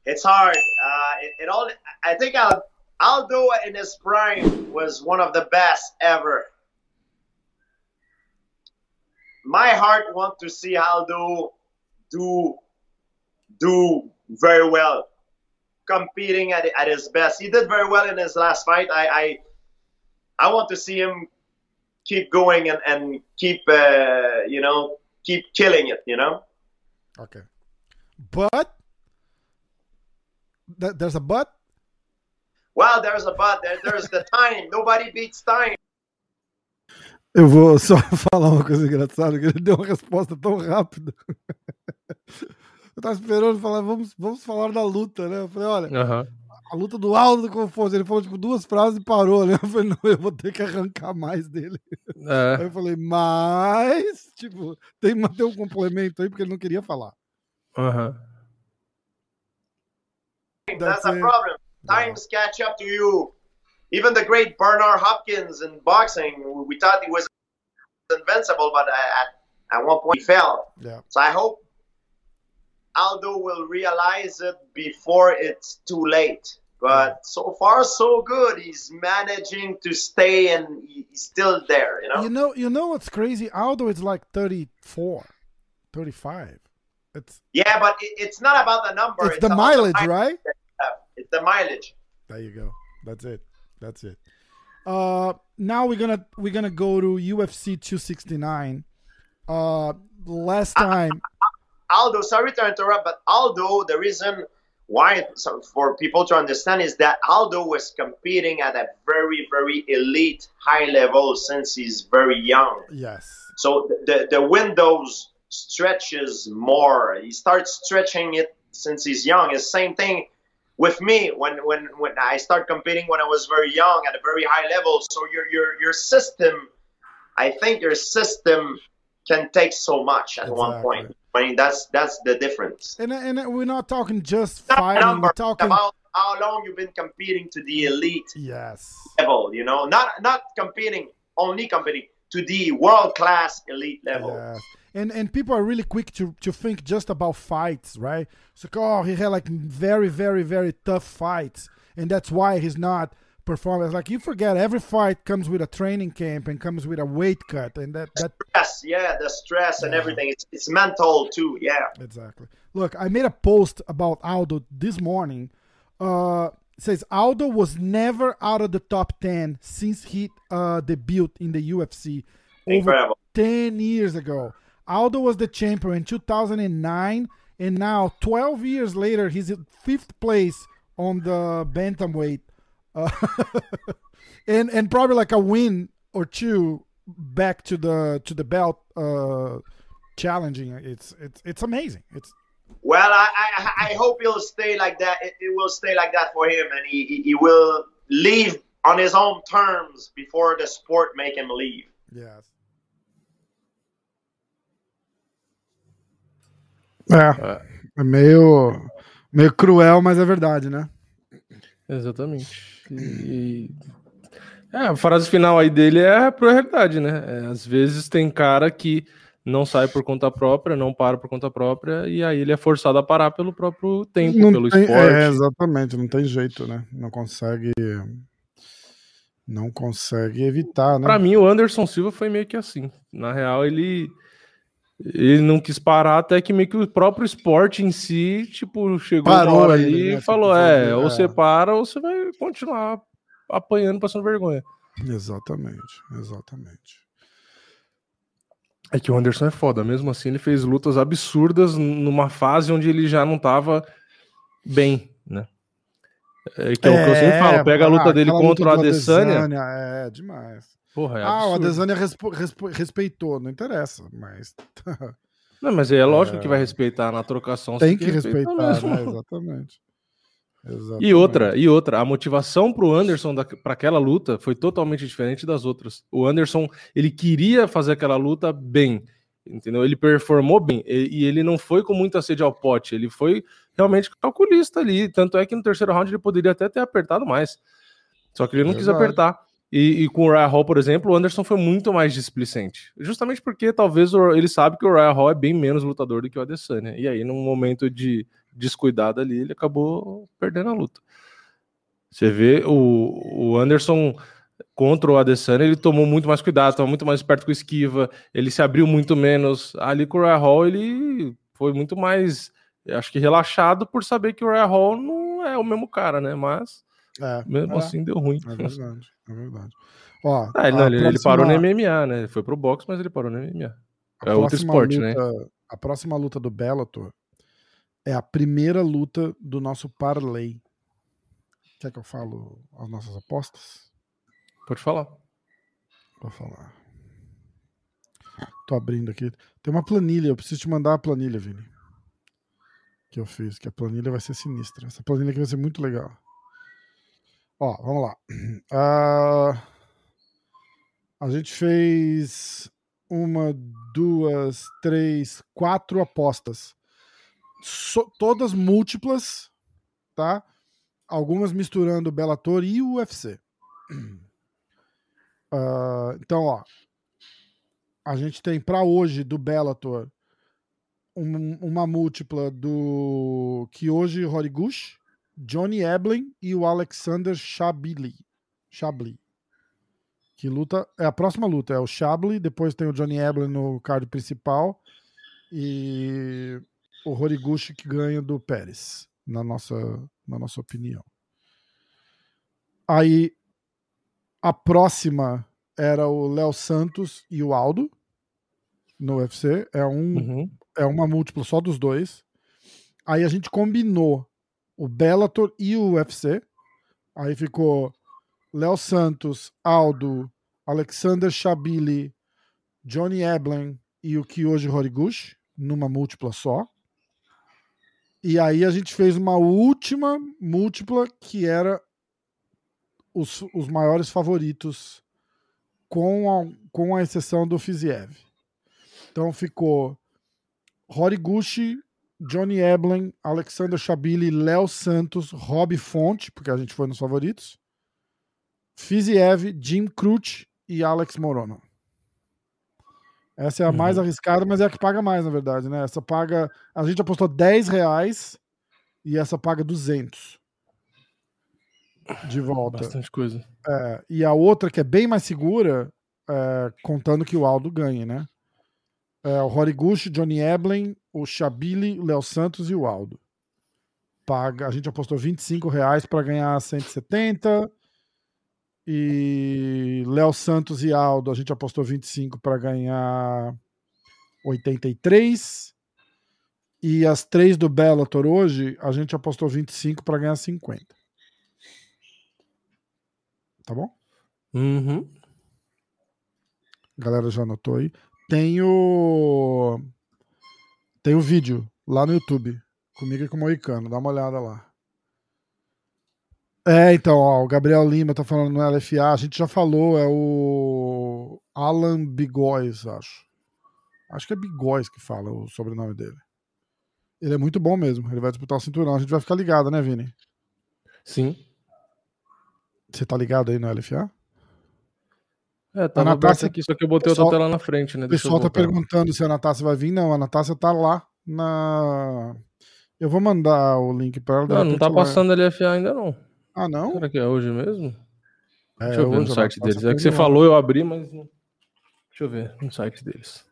it's hard. Uh, it, it, all. I think I'll Aldo in his prime was one of the best ever. My heart wants to see Aldo do do very well, competing at, at his best. He did very well in his last fight. I I, I want to see him keep going and, and keep uh, you know keep killing it. You know. Okay, but there's a but? Well, there's a but. There, there's the time. Nobody beats time. Eu vou só falar uma coisa engraçada, que ele deu uma resposta tão rápida. Eu tava esperando falar, vamos, vamos falar da luta, né? Eu falei, olha, uhum. a luta do Aldo com o Fonte. Ele falou, tipo, duas frases e parou, né? Eu falei, não, eu vou ter que arrancar mais dele. É. Aí eu falei, mas, tipo, tem que manter um complemento aí, porque ele não queria falar. Aham. Uhum. That's, a problem. Times catch up to you. Even the great Bernard Hopkins in boxing, we thought he was invincible, but at, at one point he fell. Yeah. So I hope Aldo will realize it before it's too late. But so far, so good. He's managing to stay, and he's still there. You know. You know. You know what's crazy? Aldo is like 34, 35. It's yeah, but it, it's not about the number. It's, it's the mileage, the right? It's the mileage. There you go. That's it. That's it. Uh, now we're gonna we're gonna go to UFC 269. Uh, last time. Aldo, sorry to interrupt, but Aldo, the reason why for people to understand is that Aldo was competing at a very very elite high level since he's very young. Yes. So the the windows stretches more. He starts stretching it since he's young. It's same thing with me when when when I start competing when I was very young at a very high level. So your your your system, I think your system can take so much at exactly. one point. I mean that's that's the difference. And and we're not talking just not fighting. Number, we're talking about how long you've been competing to the elite yes level. You know, not not competing only competing to the world class elite level. Yes and and people are really quick to to think just about fights, right? So oh, he had like very very very tough fights, and that's why he's not performing. Like you forget, every fight comes with a training camp and comes with a weight cut, and that that stress, yeah, the stress yeah. and everything. It's it's mental too, yeah. Exactly. Look, I made a post about Aldo this morning. Uh, says Aldo was never out of the top ten since he uh, debuted in the UFC Incredible. over ten years ago. Aldo was the champion in 2009, and now 12 years later, he's in fifth place on the bantamweight, uh, and and probably like a win or two back to the to the belt uh, challenging. It's it's it's amazing. It's well, I, I, I hope he'll stay like that. It, it, will stay like that for him, and he, he will leave on his own terms before the sport make him leave. Yes. É, é meio, meio cruel, mas é verdade, né? Exatamente. E, é, a frase final aí dele é a realidade, né? É, às vezes tem cara que não sai por conta própria, não para por conta própria, e aí ele é forçado a parar pelo próprio tempo, não pelo tem, esporte. É, exatamente, não tem jeito, né? Não consegue. Não consegue evitar, né? Pra mim, o Anderson Silva foi meio que assim. Na real, ele. Ele não quis parar, até que meio que o próprio esporte em si, tipo, chegou Parou uma hora ali né? e falou: tipo, é, ou você para ou você vai continuar apanhando, passando vergonha. Exatamente, exatamente. É que o Anderson é foda, mesmo assim ele fez lutas absurdas numa fase onde ele já não tava bem, né? É que é, é o que eu sempre é, falo, pega a luta ah, dele contra luta o Adesanya. Adesanya. É, demais. Porra, é ah, absurdo. o Adesanya respeitou, não interessa, mas... não, mas é lógico que vai respeitar na trocação. Tem que, que respeitar, respeitar né? exatamente. Exatamente. E outra, e outra, a motivação para o Anderson para aquela luta foi totalmente diferente das outras. O Anderson, ele queria fazer aquela luta bem, entendeu? Ele performou bem e, e ele não foi com muita sede ao pote, ele foi realmente calculista ali. Tanto é que no terceiro round ele poderia até ter apertado mais, só que ele não quis apertar. E, e, com o Ryan Hall, por exemplo, o Anderson foi muito mais displicente. Justamente porque talvez ele sabe que o Ryan Hall é bem menos lutador do que o Adesanya. E aí, num momento de descuidado ali, ele acabou perdendo a luta. Você vê o, o Anderson contra o Adesanya, ele tomou muito mais cuidado, estava muito mais esperto com esquiva, ele se abriu muito menos. Ali com o Ryan Hall, ele foi muito mais, acho que relaxado por saber que o Ryan Hall não é o mesmo cara, né? Mas é, mesmo é, assim deu ruim. É verdade, é verdade. Ó, ah, ele, não, próxima... ele, parou no MMA, né? Ele foi pro boxe, mas ele parou no MMA. A é outro esporte, né? luta, né? A próxima luta do Bellator é a primeira luta do nosso parlay. Quer que eu falo as nossas apostas? Pode falar. Vou falar. Tô abrindo aqui. Tem uma planilha, eu preciso te mandar a planilha, Vini. Que eu fiz, que a planilha vai ser sinistra. Essa planilha aqui vai ser muito legal. Ó, vamos lá. Uh, a gente fez uma, duas, três, quatro apostas so, todas múltiplas, tá? Algumas misturando Bellator e UFC. Uh, ah, então, ó, a gente tem para hoje do Bellator um, uma múltipla do Kyoji Horiguchi, Johnny Eblen e o Alexander Shabili. Shabli. Que luta é a próxima luta, é o Shabli, depois tem o Johnny Eblen no card principal e o Horiguchi que ganha do Pérez, na nossa, na nossa opinião. Aí a próxima era o Léo Santos e o Aldo no UFC. É, um, uhum. é uma múltipla só dos dois. Aí a gente combinou o Bellator e o UFC. Aí ficou Léo Santos, Aldo, Alexander Shabili, Johnny Eblen e o Kyoji Horiguchi numa múltipla só. E aí a gente fez uma última múltipla que era os, os maiores favoritos, com a, com a exceção do Fiziev. Então ficou Horiguchi, Johnny Eblen, Alexander Chabili, Léo Santos, Rob Fonte, porque a gente foi nos favoritos, Fiziev, Jim Crute e Alex Morono. Essa é a uhum. mais arriscada, mas é a que paga mais, na verdade, né? Essa paga. A gente apostou 10 reais e essa paga 200 de volta. Bastante coisa. É, e a outra, que é bem mais segura, é, contando que o Aldo ganhe, né? É, o Horiguchi, Johnny Eblen, o Chabili, o Léo Santos e o Aldo. Paga, a gente apostou 25 reais para ganhar 170. E Léo Santos e Aldo, a gente apostou 25 para ganhar 83. E as três do Bellator hoje, a gente apostou 25 para ganhar 50. Tá bom? Uhum. A galera já anotou aí. Tem o. Tem o vídeo lá no YouTube. Comigo e com o Moicano. Dá uma olhada lá. É, então, ó, o Gabriel Lima tá falando no LFA. A gente já falou, é o Alan Bigóis, acho. Acho que é Bigóis que fala o sobrenome dele. Ele é muito bom mesmo. Ele vai disputar o cinturão. A gente vai ficar ligado, né, Vini? Sim. Você tá ligado aí no LFA? É, tá na Natácia aqui, só que eu botei pessoal, outra tela na frente, né? O pessoal tá perguntando se a Natácia vai vir. Não, a Natácia tá lá na. Eu vou mandar o link pra ela. Não, não tá passando LFA ainda não. Ah, não? Será que é hoje mesmo? É, Deixa eu ver no site deles. É que você falou, eu abri, mas. Deixa eu ver no site deles.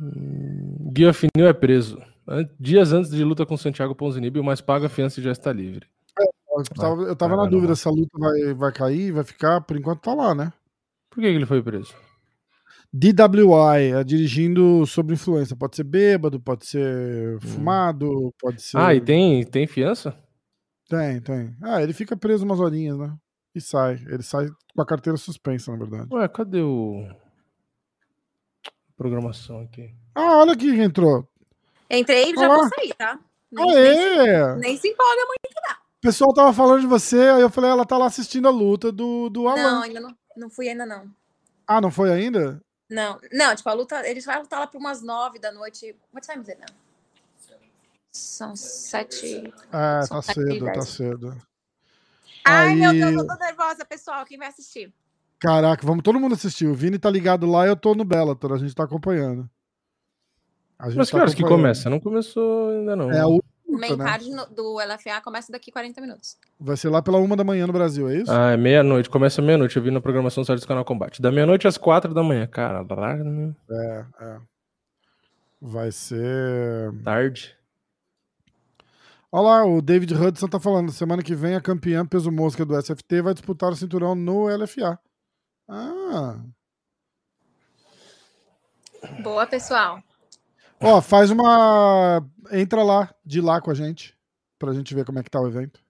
Hum, Guia Finil é preso. Dias antes de luta com Santiago Ponzinibbio, mas paga a fiança e já está livre. Eu tava, eu tava ah, na dúvida se a luta vai, vai cair, vai ficar. Por enquanto tá lá, né? Por que ele foi preso? DWI, é dirigindo sob influência. Pode ser bêbado, pode ser hum. fumado, pode ser. Ah, e tem, tem fiança? Tem, tem. Ah, ele fica preso umas horinhas, né? E sai. Ele sai com a carteira suspensa, na verdade. Ué, cadê o. Programação aqui. Ah, olha aqui quem entrou. Entrei e já vou sair, tá? Nem, Aê! Nem, nem se empolga muito, não. O pessoal tava falando de você, aí eu falei, ela tá lá assistindo a luta do, do Alan. Não, ainda não. Não fui ainda, não. Ah, não foi ainda? Não, não, tipo, a luta, eles vão lutar lá por umas nove da noite. What time is it now? São sete. É, tá cedo, tá cedo. Ai, Aí... meu Deus, eu tô nervosa, pessoal. Quem vai assistir? Caraca, vamos todo mundo assistir. O Vini tá ligado lá e eu tô no Bellator, a gente tá acompanhando. Mas que tá horas que começa? Não começou ainda não. É a o main né? card do LFA começa daqui 40 minutos. Vai ser lá pela uma da manhã no Brasil, é isso? Ah, é meia-noite. Começa meia-noite. Eu vi na programação do site do Canal Combate. Da meia-noite às quatro da manhã. Cara, larga, né? É, é. Vai ser. Tarde. Olha lá, o David Hudson tá falando. Semana que vem a campeã peso mosca do SFT vai disputar o cinturão no LFA. Ah. Boa, pessoal. Ó, faz uma. Entra lá, de lá com a gente, pra gente ver como é que tá o evento.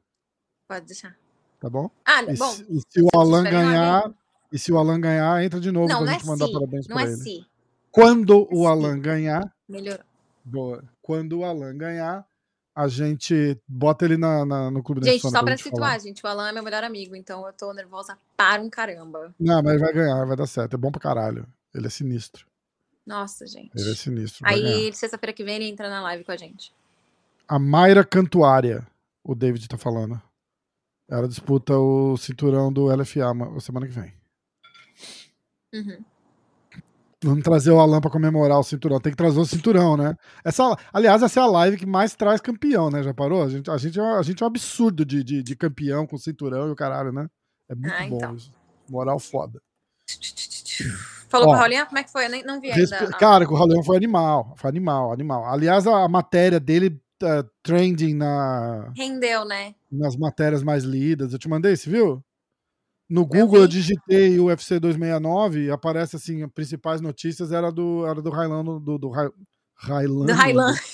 Pode deixar. Tá bom? Ah, e bom. Se, e se o Alan ganhar. E se o Alan ganhar, entra de novo não, pra não gente é mandar si. parabéns não pra é ele. Si. Quando o Alan ganhar. Melhorou. Boa. Quando o Alan ganhar, a gente bota ele na, na no clube Gente, só pra situar, falar. gente, o Alan é meu melhor amigo, então eu tô nervosa para um caramba. Não, mas ele vai ganhar, vai dar certo. É bom pra caralho. Ele é sinistro. Nossa, gente. Ele é sinistro. Aí, sexta-feira que vem, ele entra na live com a gente. A Mayra Cantuária, o David tá falando. Ela disputa o cinturão do LFA semana que vem. Uhum. Vamos trazer o Alan pra comemorar o cinturão. Tem que trazer o cinturão, né? Essa, aliás, essa é a live que mais traz campeão, né? Já parou? A gente, a gente, é, a gente é um absurdo de, de, de campeão com cinturão e o caralho, né? É muito ah, bom então. isso. Moral foda. Falou Ó, com o Raulinho? Como é que foi? Eu nem, não vi ainda. Cara, com o Raulinho foi animal. Foi animal, animal. Aliás, a, a matéria dele uh, trending na. Rendeu, né? Nas matérias mais lidas. Eu te mandei, você viu? No Google eu, eu digitei o UFC 269 e aparece assim, as principais notícias era do era do Railan do do Railan. Do Railan.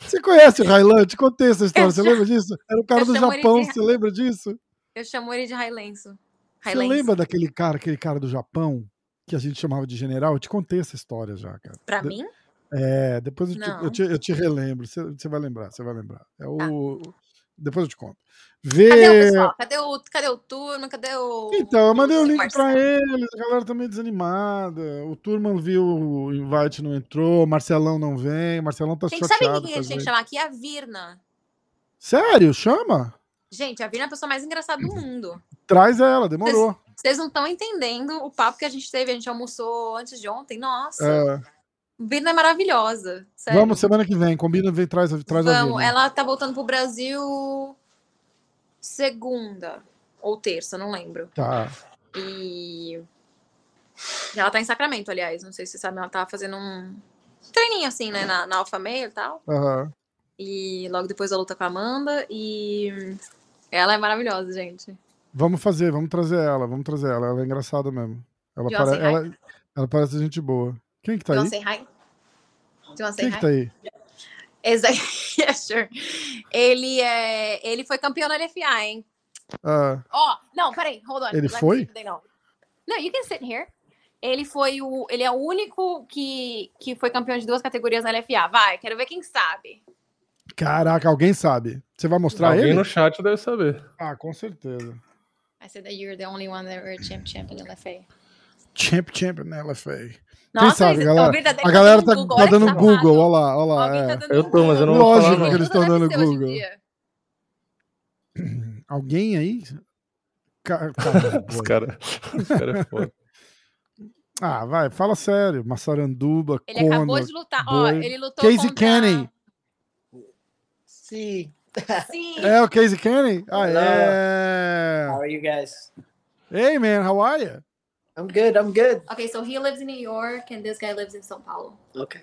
Você conhece o Railan? Te contei essa história, eu você chamo... lembra disso? Era o cara eu do Japão, de... você lembra disso? Eu chamo ele de Railenso. Você lembra daquele cara, aquele cara do Japão, que a gente chamava de general? Eu te contei essa história já, cara. Pra de... mim? É, depois eu te, eu te, eu te, relembro. Você, você vai lembrar, você vai lembrar. É o. Tá. Depois eu te conto. Vê... Cadê o pessoal? Cadê o, cadê o turma? Cadê o. Então, eu mandei o link Marcelo. pra eles. A galera tá meio desanimada. O Turman viu o invite, não entrou. O Marcelão não vem. O Marcelão tá gente, chateado. Sabe quem a gente tem que chamar aqui? A Virna. Sério? Chama? Gente, a Virna é a pessoa mais engraçada do mundo. Traz ela, demorou. Vocês não estão entendendo o papo que a gente teve. A gente almoçou antes de ontem. Nossa. É. Virna é maravilhosa. Sério. Vamos semana que vem. Combina, vem, traz, traz Vamos. a Virna. Ela tá voltando pro Brasil segunda ou terça, não lembro. Tá. E ela tá em Sacramento, aliás. Não sei se você sabe, ela tá fazendo um treininho assim, né, na, na Alpha Meio e tal. Uhum. E logo depois a luta com a Amanda. E ela é maravilhosa, gente. Vamos fazer, vamos trazer ela, vamos trazer ela. Ela é engraçada mesmo. Ela, pare... ela, ela parece gente boa. Quem que tá aí? Say hi? Quem que tá aí? yeah, sure. Ele, é, ele foi campeão na LFA, hein? Uh, Ó, oh, não, peraí, hold on. Ele Let foi? Não, no, you can sit here. Ele foi o. Ele é o único que, que foi campeão de duas categorias na LFA. Vai, quero ver quem sabe. Caraca, alguém sabe. Você vai mostrar alguém ele? no chat deve saber. Ah, com certeza. I said that you're the only one that were champ champ in LFA. Champ champ in LFA. Nossa, Quem sabe, galera? A galera tá, tá dando Google, olha lá, olha lá. É. Tá eu tô, mas eu não Lógico vou falar, que eles estão dando Google. Alguém aí? Car... Os caras cara é foda. Ah, vai, fala sério. Massaranduba, Ele Conor, acabou de lutar. Ó, ele lutou Casey contra... Kenny. Sim. Sim. É o Casey Kenny? Ah, é. How are you guys? Hey, man, how are you? I'm good. I'm good. Okay, so he lives in New York and this guy lives in São Paulo. Okay.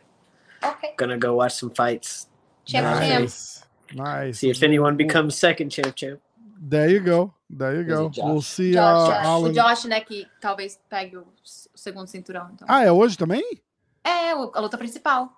Okay. Gonna go watch some fights. Champ champ. Nice. Nice. See if anyone becomes second champ champ. There you go. There you go. Josh? We'll see Josh, uh, Josh. Alan. O Josh, né, que talvez pegue o s- o segundo cinturão. Então. Ah, é hoje também? É, o- a luta principal.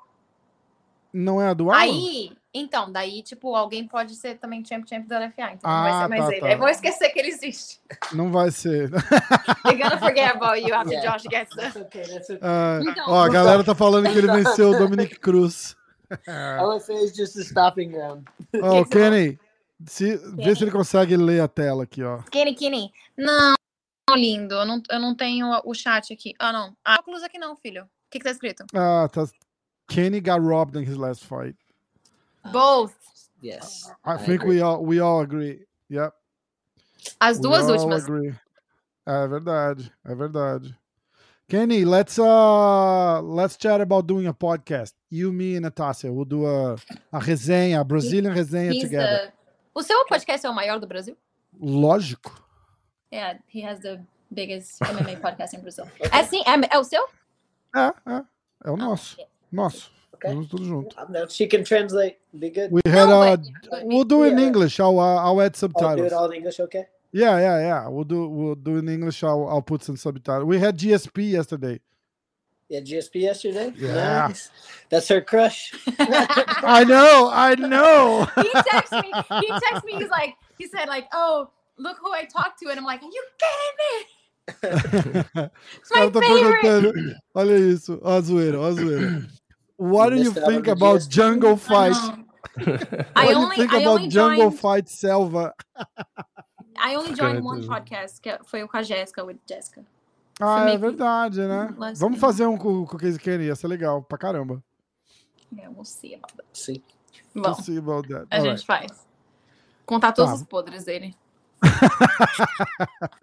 Não é a do Alan? Aí, então, daí, tipo, alguém pode ser também champ champ da LFA. Então não vai Ah, ser mais tá, ele. tá. Aí vão esquecer que ele existe. Não vai ser. They're gonna forget about you after Yeah. Josh gets the... okay. That's okay. Ah, Então, ó, a galera tá falando que ele venceu o Dominic Cruz. LFA is just a stopping ground. Ó, o Kenny, se, vê se ele consegue ler a tela aqui, ó. Kenny, Kenny. Não, lindo. Eu não, eu não tenho o chat aqui. Ah, não. Ah, óculos aqui não, filho. O que, que tá escrito? Ah, tá. Kenny got robbed in his last fight. Both. Yes. I, I think agree. we all we all agree. Yep. As we duas all últimas. agree. É verdade, é verdade. Kenny, let's uh let's chat about doing a podcast. You, me, and Natasha. We'll do a, a resenha, a Brazilian resenha He's together. the... O seu podcast é o maior do Brasil? Lógico. Yeah, he has the biggest MMA podcast in Brazil. É sim? É, é o seu? É, é. É o nosso. yeah. Nosso. Okay. Vamos tudo junto. She can translate. Be good. We had No, uh, but- but we'll do it in English. I'll uh, I'll add subtitles. I'll do subtitles. it all in English. Okay. Yeah, yeah, yeah. We'll do we'll do in English. I'll I'll put some subtitles. We had GSP yesterday. Yeah, GSP yesterday. Yeah. Nice. That's her crush. I know, I know. He texted me. He texted me. He's like, he said like, oh, look who I talked to, and I'm like, are you kidding me? Os My caras tão favorite. perguntando. Olha isso, ó a zoeira, ó a zoeira. What do you think about jungle I fight? I do you only, think I about only jungle joined, fight selva? I only joined one podcast, que foi o com a Jéssica, with Jessica. Ah, é meio que- verdade, né? Last Vamos week. fazer um com, com o Casey Kenny, ia ser legal pra caramba. Yeah, we'll see about that. Bom, We'll see about that. a gente faz. Contar todos Tá. os podres dele.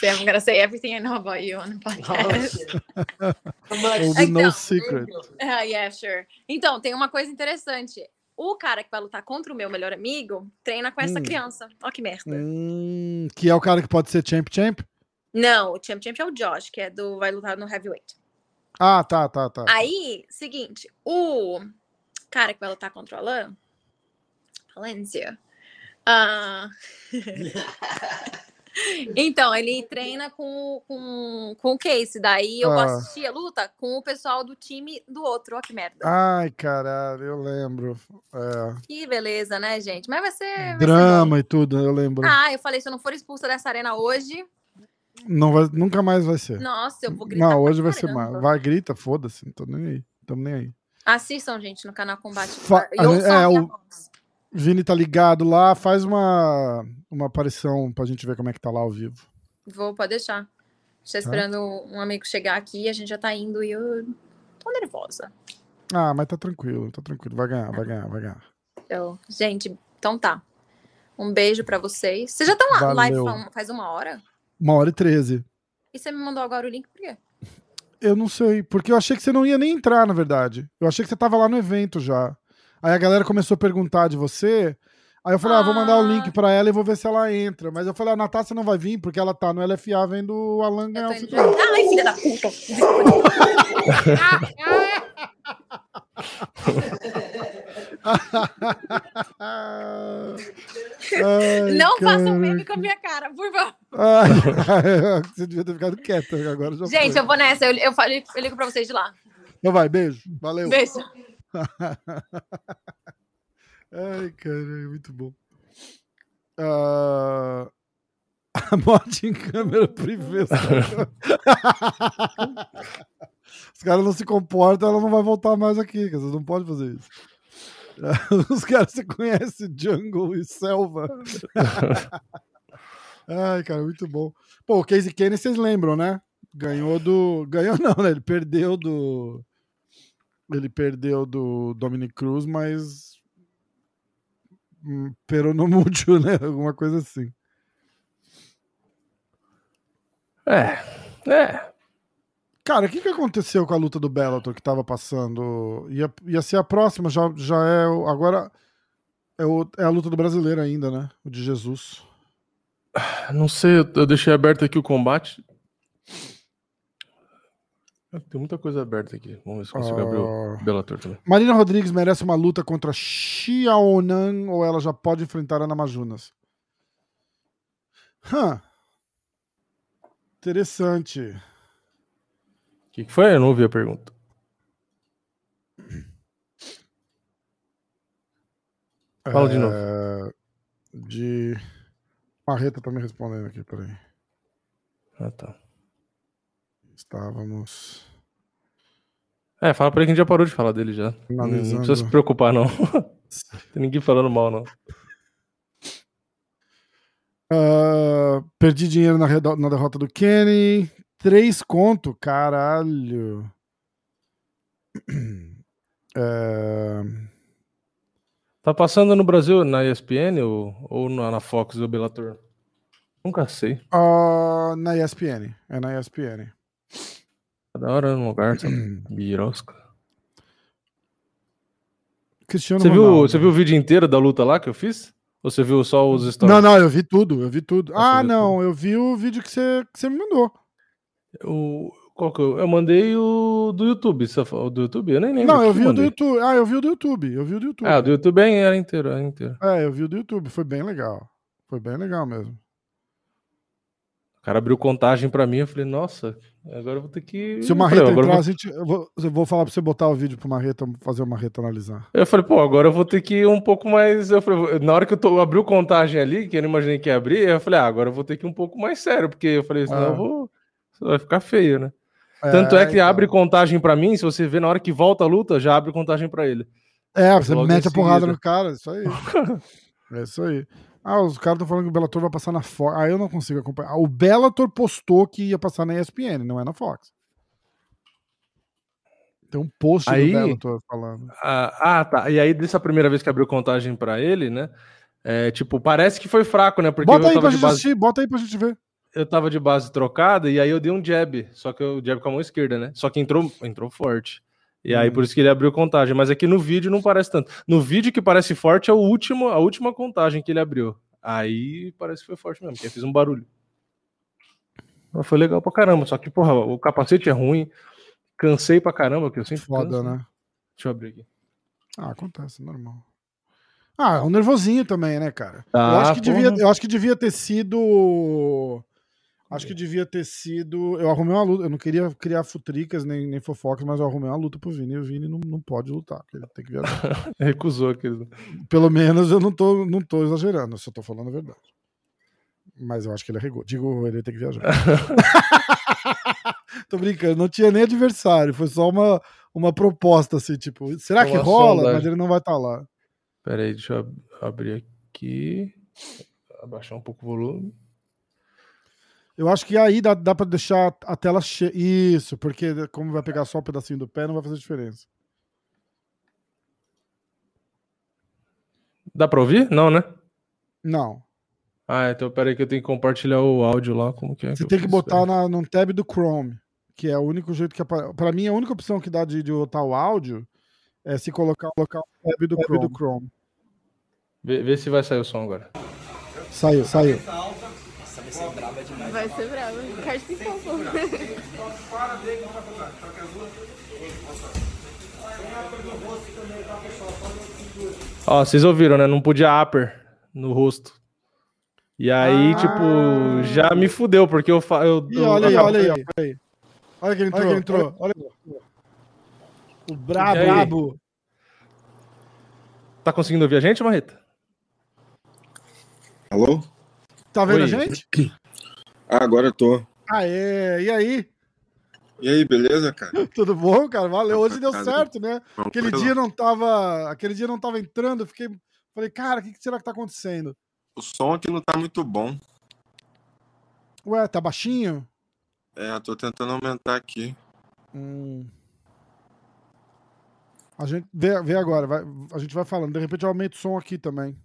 So I'm gonna say everything I know about you on the Oh, podcast. Will be no Então, secret. Ah, yeah, sure. Então, tem uma coisa interessante. O cara que vai lutar contra o meu melhor amigo treina com essa Hum. criança. Ó que merda. Hum, que é o cara que pode ser champ champ? Não, o champ champ é o Josh, que é do vai lutar no heavyweight. Ah, tá, tá, tá. Aí, seguinte, o cara que vai lutar contra o Alan, Valencia. ah, então, ele treina com, com, com o Case. Daí eu Ah. assisti a luta com o pessoal do time do outro. Ó, que merda. Ai, caralho, eu lembro. É, Que beleza, né, gente? Mas vai ser. vai ser drama e tudo, eu lembro. Ah, eu falei, se eu não for expulsa dessa arena hoje, Não vai, nunca mais vai ser. nossa, eu vou gritar. Não, hoje vai ser caramba. mais. Vai, grita, foda-se, não tô nem aí. Tamo nem aí. Assistam, gente, no canal Combate. Fa- é, o- voz. Vini tá ligado lá, faz uma, uma aparição pra gente ver como é que tá lá ao vivo. Vou, pode deixar. Estou esperando um amigo chegar aqui, a gente já tá indo e eu tô nervosa. Ah, mas tá tranquilo, tá tranquilo. Vai ganhar, vai ganhar, vai ganhar. Então, gente, então tá. Um beijo pra vocês. Vocês já estão lá live faz uma hora? Uma hora e treze. E você me mandou agora o link por quê? Eu não sei, porque eu achei que você não ia nem entrar, na verdade. Eu achei que você tava lá no evento já. Aí a galera começou a perguntar de você. Aí eu falei, ah, vou mandar o Ah. link pra ela e vou ver se ela entra. Mas eu falei, a Natasha não vai vir porque ela tá no LFA vendo o Alan ganhar o cinturão. Ai, filha da puta! Ai, Não façam cara. meme com a minha cara, por favor. Ai, você devia ter ficado quieta, agora Gente, foi. eu vou nessa. Eu, eu, falo- eu ligo pra vocês de lá. Então vai, beijo. Valeu. Beijo. Ai, cara, muito bom. Uh... A mod em câmera privê. Os caras não se comportam, ela não vai voltar mais aqui. Você não pode fazer isso. Os caras se conhecem jungle e selva. Ai, cara, muito bom. Pô, o Casey Kenny, vocês lembram, né? Ganhou do. Ganhou não, né? Ele perdeu do. Ele perdeu do Dominic Cruz, mas. Hum, pero no mucho, né? Alguma coisa assim. É, é. Cara, o que, que aconteceu com a luta do Bellator que tava passando? Ia, ia ser a próxima, já, já é. Agora é, o, é a luta do brasileiro ainda, né? O de Jesus. Não sei, eu deixei aberto aqui o combate. Tem muita coisa aberta aqui. Vamos ver se consigo uh... abrir o ah. Bellator também. Marina Rodrigues merece uma luta contra Xiaonan ou ela já pode enfrentar Ana Majunas? Hã. Interessante. O que, que foi? Eu não ouvi a pergunta. Fala de novo. É, de. Marreta tá me respondendo aqui, peraí. Ah, tá. Estávamos. É, fala pra ele que a gente já parou de falar dele já. Analisando... Não precisa se preocupar, não. Tem ninguém falando mal, não. Uh, perdi dinheiro na, na, derrota do Kenny. Três conto, caralho. É... Tá passando no Brasil na ESPN ou, ou na Fox do Bellator? Nunca sei. Uh, na ESPN. É na ESPN. Cada hora no lugar, sabe? Birosca. Cristiano você viu, você viu o vídeo inteiro da luta lá que eu fiz? Ou você viu só os stories? Não, não, eu vi tudo, eu vi tudo. ah, não, tudo. eu vi o vídeo que você, que você me mandou. O, qual que eu, eu mandei o do YouTube, o do YouTube? Eu nem lembro. Não, eu vi o do YouTube. Ah, eu vi o do YouTube. Eu vi o do YouTube. Ah, o do YouTube é, era inteiro, era inteiro. É, eu vi o do YouTube, foi bem legal. Foi bem legal mesmo. O cara abriu contagem pra mim, eu falei, nossa, agora eu vou ter que. Se o Marreta falei, entrar, vou... Gente, eu, vou, eu vou falar pra você botar o vídeo pro Marreta, fazer o Marreta analisar. Eu falei, pô, agora eu vou ter que ir um pouco mais. Eu falei, na hora que eu tô, abriu contagem ali, que eu não imaginei que ia abrir, eu falei, ah, agora eu vou ter que ir um pouco mais sério, porque eu falei, senão ah. eu vou vai ficar feio, né? É, Tanto é que então. abre contagem para mim, se você vê na hora que volta a luta, já abre contagem para ele. É, você mete a porrada no cara, isso aí. é isso aí. Ah, os caras estão falando que o Bellator vai passar na Fox. Ah, eu não consigo acompanhar. O Bellator postou que ia passar na ESPN, não é na Fox. Tem um post aí, do Bellator falando. Ah, ah, tá. E aí, dessa primeira vez que abriu contagem para ele, né? É, tipo, parece que foi fraco, né? Porque bota aí pra gente base... assistir, bota aí pra gente ver eu tava de base trocada e aí eu dei um jab, só que o jab com a mão esquerda, né? Só que entrou, entrou forte. E aí hum. por isso que ele abriu contagem, mas aqui no vídeo não parece tanto. No vídeo que parece forte é o último, a última contagem que ele abriu. Aí parece que foi forte mesmo, porque fez um barulho. Mas foi legal pra caramba, só que porra, o capacete é ruim. Cansei pra caramba, que eu sempre Foda, canso. né? Deixa eu abrir aqui. Ah, acontece, normal. Ah, é um nervosinho também, né, cara? Ah, eu, acho que devia, eu acho que devia ter sido Acho que devia ter sido. Eu arrumei uma luta. Eu não queria criar futricas nem, nem fofocas, mas eu arrumei uma luta pro Vini. E o Vini não, não pode lutar, ele tem que viajar. Recusou aquilo. Pelo menos eu não tô, não tô exagerando, eu só tô falando a verdade. Mas eu acho que ele arregou. Digo, ele tem que viajar. tô brincando, não tinha nem adversário, foi só uma, uma proposta assim, tipo, será que rola? Mas ele não vai estar tá lá. Pera aí, deixa eu abrir aqui. Abaixar um pouco o volume. Eu acho que aí dá, dá pra deixar a tela cheia. Isso, porque como vai pegar só um pedacinho do pé, não vai fazer diferença. Dá pra ouvir? Não, né? Não. Ah, então peraí que eu tenho que compartilhar o áudio lá. Como que é? Você que tem que botar na, num tab do Chrome, que é o único jeito que aparece. Pra mim, a única opção que dá de, de botar o áudio é se colocar, colocar o tab do, tab Chrome. Do Chrome. Vê, vê se vai sair o som agora. Saiu, saiu vai ser brava demais. Vai ser brava. Quero se pô. Ó, vocês ouviram, né? Não podia upper no rosto. E aí, ah. tipo, já me fudeu, porque eu. eu, eu olha, aí, olha aí, olha aí. Olha que ele entrou. Olha, entrou. olha. O brabo. Tá conseguindo ouvir a gente, Marreta? Alô? Tá vendo Oi. a gente? Ah, agora eu tô. Aê, e aí? E aí, beleza, cara? Tudo bom, cara? Valeu. Hoje deu certo, né? Aquele dia não tava. Aquele dia não tava entrando, eu fiquei. Falei, cara, o que, será que tá acontecendo? O som aqui não tá muito bom. Ué, tá baixinho? É, eu tô tentando aumentar aqui. Hum. A gente vê, vê agora, vai- a gente vai falando. De repente eu aumento o som aqui também.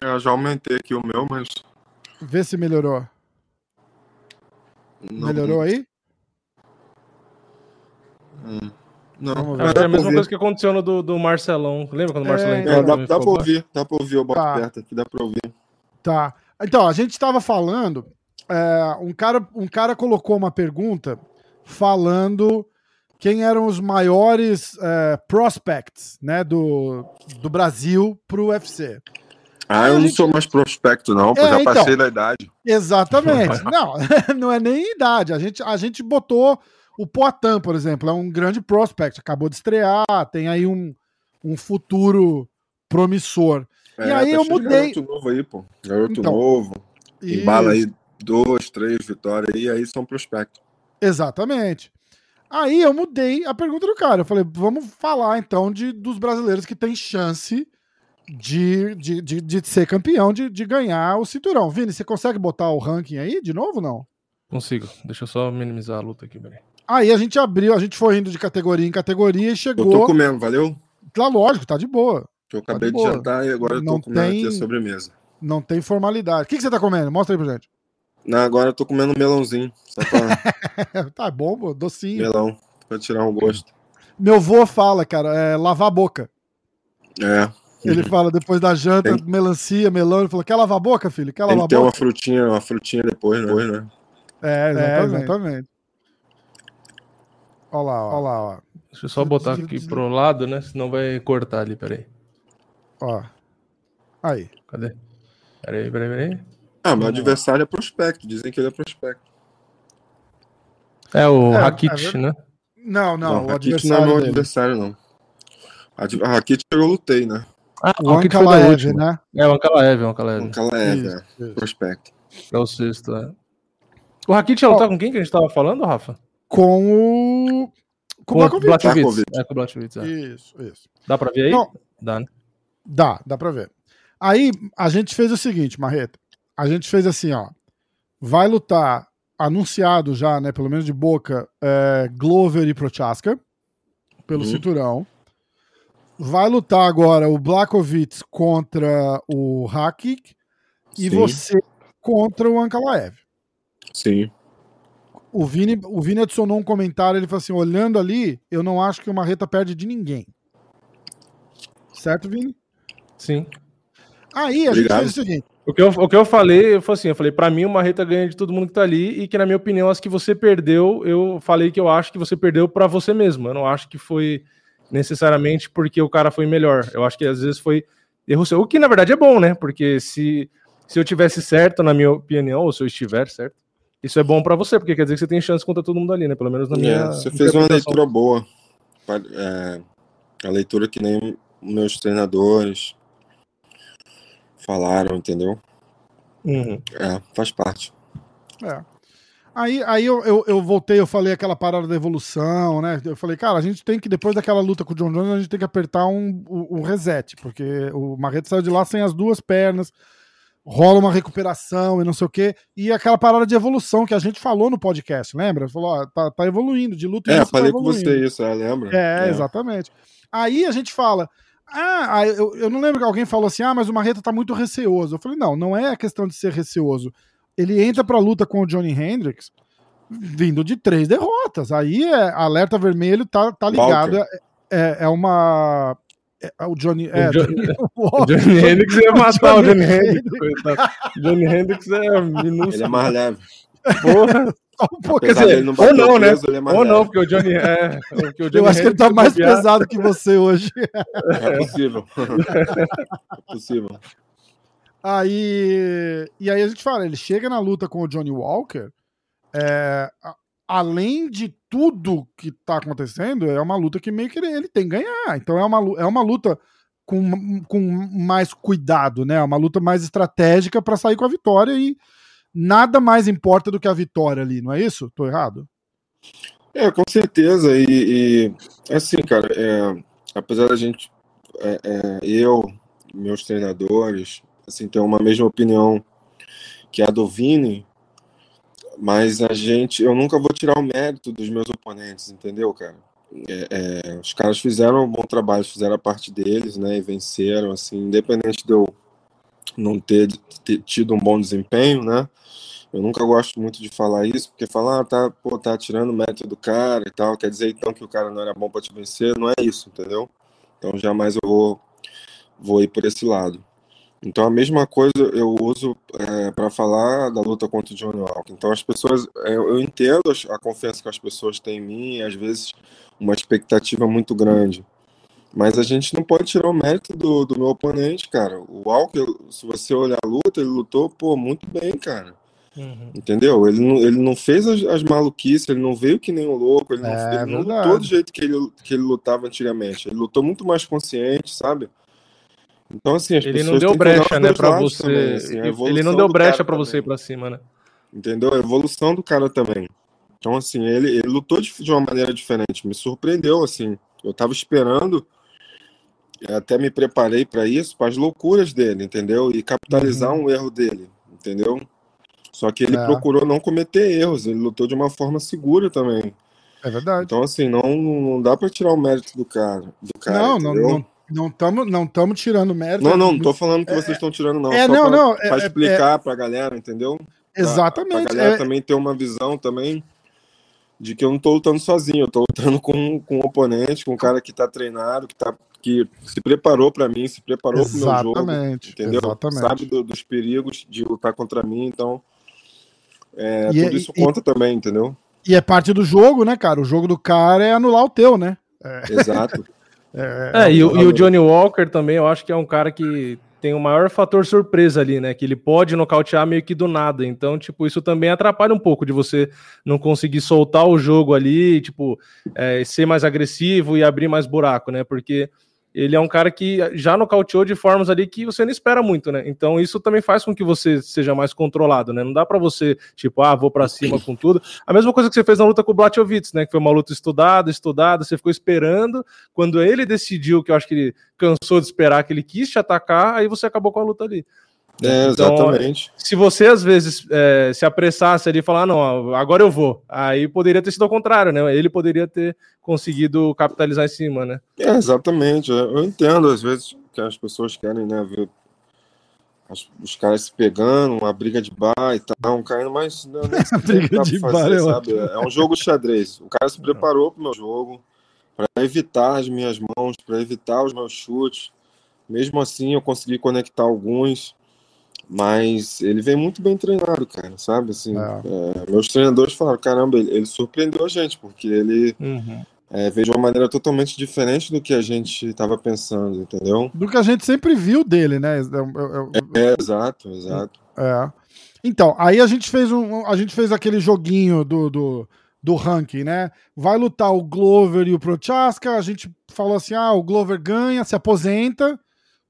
É, eu já aumentei aqui o meu, mas. Vê se melhorou. Não, Melhorou aí? Hum, Não, Vamos ver. É, mas é dá a mesma ouvir. coisa que aconteceu no do, do Marcelão. Lembra quando o É, Marcelão É, entrou? dá, também dá pra ouvir, dá pra ouvir, eu boto Tá. perto aqui, dá pra ouvir. Tá. Então, a gente estava falando. é, um, cara, um cara colocou uma pergunta falando quem eram os maiores é, prospects né, do, do Brasil pro UFC. Ah, eu não gente- sou mais prospecto, não, É, já então. passei da idade. Exatamente. Não, não é nem idade. A gente, a gente botou o Poitin, por exemplo, é um grande prospect, acabou de estrear, tem aí um, um futuro promissor. E É, aí tá eu mudei. Garoto novo aí, pô. Garoto Então, novo. E- Embala aí dois, três vitórias aí, aí são prospecto. Exatamente. Aí eu mudei a pergunta do cara. Eu falei, vamos falar então de, dos brasileiros que têm chance de, de, de, de ser campeão, de, de ganhar o cinturão. Vini, você consegue botar o ranking aí de novo não? Consigo. Deixa eu só minimizar a luta aqui, peraí. Aí a gente abriu, a gente foi indo de categoria em categoria e Eu tô chegou. comendo, valeu? Tá lógico, tá de boa. Eu Tá acabei de de boa. jantar e agora eu Não tô comendo tem- aqui a sobremesa. Não tem formalidade. O que, que você tá comendo? Mostra aí pra gente. Não, agora eu tô comendo um melãozinho, só pra tá bom, pô, docinho. melão, pra tirar o gosto. Meu vô fala, cara, é lavar a boca. É, Ele fala depois da janta, Tem- melancia, melão. Ele falou: quer lavar a boca, filho? Quer tem lavar que a ter uma boca? frutinha, uma frutinha depois, né? Depois, né? É, exatamente. exatamente. Olha lá, ó, olha lá, ó. Deixa eu só botar aqui pro lado, né? Senão vai cortar ali, peraí. ó. Aí. Cadê? Peraí, peraí, peraí. Ah, meu adversário é prospecto, dizem que ele é prospecto. É o É, Rakit, é né? Não, não, Não, o Rakit não é meu dele. adversário, não. A Rakit eu lutei, né? Ah, O da Ankalaev, né? É, o Ankalaev, o Ankalaev. Aquela é, Isso. Prospecto. É o sexto, é. O Rakit ia lutar com quem que a gente tava falando, Rafa? Com o. Com o Blachowicz. Blachowicz. Blachowicz. É, com o Blachowicz, é. Isso, isso. Dá pra ver aí? Não. Dá, né? Dá, dá pra ver. Aí a gente fez o seguinte, Marreta. A gente fez assim, ó. Vai lutar, anunciado já, né? Pelo menos de boca, é, Glover e Prochaska, pelo Uhum. cinturão. Vai lutar agora o Blachowicz contra o Hakik e Sim. você contra o Ankalaev. Sim. O Vini, o Vini adicionou um comentário, ele falou assim, olhando ali, eu não acho que o Marreta perde de ninguém. Certo, Vini? Sim. Aí a Obrigado. gente fez o seguinte, O que, eu, o que eu falei, eu falei assim, eu falei, pra mim o Marreta ganha de todo mundo que tá ali e que na minha opinião as que você perdeu, eu falei que eu acho que você perdeu pra você mesmo. Eu não acho que foi necessariamente porque o cara foi melhor. Eu acho que às vezes foi erro seu. O que na verdade é bom, né? Porque se, se eu tivesse certo, na minha opinião, ou se eu estiver certo, isso é bom pra você, porque quer dizer que você tem chance contra todo mundo ali, né? Pelo menos na minha. É, você fez uma leitura boa. É, a leitura que nem meus treinadores falaram, entendeu? Uhum. É, faz parte. É. Aí, aí eu, eu, eu voltei, eu falei aquela parada da evolução, né? Eu falei, cara, a gente tem que, depois daquela luta com o John Jones, a gente tem que apertar um, um, um reset, porque o Marreto saiu de lá sem as duas pernas, rola uma recuperação e não sei o quê, e aquela parada de evolução que a gente falou no podcast, lembra? Falou, ó, tá, tá evoluindo, de luta em É, tá falei com evoluindo. você isso, é, lembra? É, exatamente. Aí a gente fala. Ah, eu, eu não lembro que alguém falou assim: ah, mas o Marreta tá muito receoso. Eu falei: não, não é a questão de ser receoso. Ele entra pra luta com o Johnny Hendricks vindo de três derrotas. Aí é alerta vermelho, tá, tá ligado. Walker. É, é uma. é- é o Johnny. É, O. Johnny Hendricks ia matar o Johnny Johnny Hendricks. coitado. Johnny Hendricks é minúsculo. Ele é mais leve. Porra. Pô, quer Apesar dizer, não ou não, né? peso, ele é mais Ou não, leve. porque o Johnny é. Porque o Johnny eu acho que ele tá Hendricks, mais pesado que você hoje. É possível. é possível. Aí, e aí a gente fala, ele chega na luta com o Johnny Walker, é, a- além de tudo que tá acontecendo, é uma luta que meio que ele, ele tem que ganhar. Então é uma, é uma luta com, com mais cuidado, né? Uma luta mais estratégica para sair com a vitória e nada mais importa do que a vitória ali, não é isso? Tô errado? É, com certeza. E, e assim, cara, é, apesar da gente, é, é, eu, meus treinadores, assim, ter uma mesma opinião que a do Vini, mas a gente, eu nunca vou tirar o mérito dos meus oponentes, entendeu, cara? É, é, os caras fizeram um bom trabalho, fizeram a parte deles, né, e venceram, assim, independente de eu não ter, ter tido um bom desempenho, né, eu nunca gosto muito de falar isso, porque falar, ah, tá, pô, tá tirando o mérito do cara e tal, quer dizer então que o cara não era bom para te vencer, não é isso, entendeu? Então jamais eu vou, vou ir por esse lado. Então a mesma coisa eu uso é, para falar da luta contra o Johnny Walker. Então as pessoas, é, eu entendo a confiança que as pessoas têm em mim, e às vezes uma expectativa muito grande. Mas a gente não pode tirar o mérito do, do meu oponente, cara. O Walker, se você olhar a luta, ele lutou, pô, muito bem, cara. Uhum. Entendeu? Ele não, ele não fez as, as, maluquices, ele não veio que nem um louco, ele não, é, ele não lutou do jeito que ele, que ele lutava antigamente. Ele lutou muito mais consciente, sabe? Então, assim, as ele não deu brecha, né, para você. Também, assim, ele não deu brecha para você ir pra cima, né? Entendeu? A evolução do cara também. Então, assim, ele, ele lutou de, de uma maneira diferente. Me surpreendeu, assim. Eu tava esperando, até me preparei para isso, para as loucuras dele, entendeu? E capitalizar uhum. um erro dele, entendeu? Só que ele é. procurou não cometer erros, ele lutou de uma forma segura também. É verdade. Então, assim, não, não dá para tirar o mérito do cara. Do cara não, entendeu? não, não estamos não tamo tirando mérito. Não, não, não tô falando que é, vocês estão tirando, não. É, não, pra, não. Pra é, explicar é, pra galera, entendeu? Exatamente. Pra, pra galera é. também ter uma visão também de que eu não tô lutando sozinho, eu tô lutando com, com um oponente, com um cara que tá treinado, que, tá, que se preparou para mim, se preparou exatamente, pro meu jogo, entendeu? Exatamente. Sabe do, dos perigos de lutar contra mim, então é, e, tudo isso e, conta também, entendeu? E é parte do jogo, né, cara? O jogo do cara é anular o teu, né? É. Exato. é, é, é e, o, e o Johnny Walker também, eu acho que é um cara que tem o maior fator surpresa ali, né? Que ele pode nocautear meio que do nada. Então, tipo, isso também atrapalha um pouco de você não conseguir soltar o jogo ali, tipo, é, ser mais agressivo e abrir mais buraco, né? Porque ele é um cara que já nocauteou de formas ali que você não espera muito, né? Então isso também faz com que você seja mais controlado, né? Não dá para você, tipo, ah, vou para cima com tudo. A mesma coisa que você fez na luta com o Blachowicz, né? Que foi uma luta estudada, estudada, você ficou esperando. Quando ele decidiu, que eu acho que ele cansou de esperar, que ele quis te atacar, aí você acabou com a luta ali. É, então, exatamente. Se você às vezes é, se apressasse ali e falar, ah, não, agora eu vou, aí poderia ter sido ao contrário, né? Ele poderia ter conseguido capitalizar em cima, né? É, exatamente. Eu entendo às vezes que as pessoas querem, né, ver os caras se pegando, uma briga de bar e tal, um caindo, mas não, não briga de fazer, bar, sabe? É um jogo xadrez. O cara se preparou para o meu jogo, para evitar as minhas mãos, para evitar os meus chutes. Mesmo assim, eu consegui conectar alguns. Mas ele vem muito bem treinado, cara, sabe? Assim, é. É, meus treinadores falaram: caramba, ele, ele, surpreendeu a gente, porque ele uhum. é, veio de uma maneira totalmente diferente do que a gente estava pensando, entendeu? Do que a gente sempre viu dele, né? É, é, é exato, exato. É. Então, aí a gente fez um. A gente fez aquele joguinho do, do, do ranking, né? Vai lutar o Glover e o Prochaska. A gente falou assim: ah, o Glover ganha, se aposenta.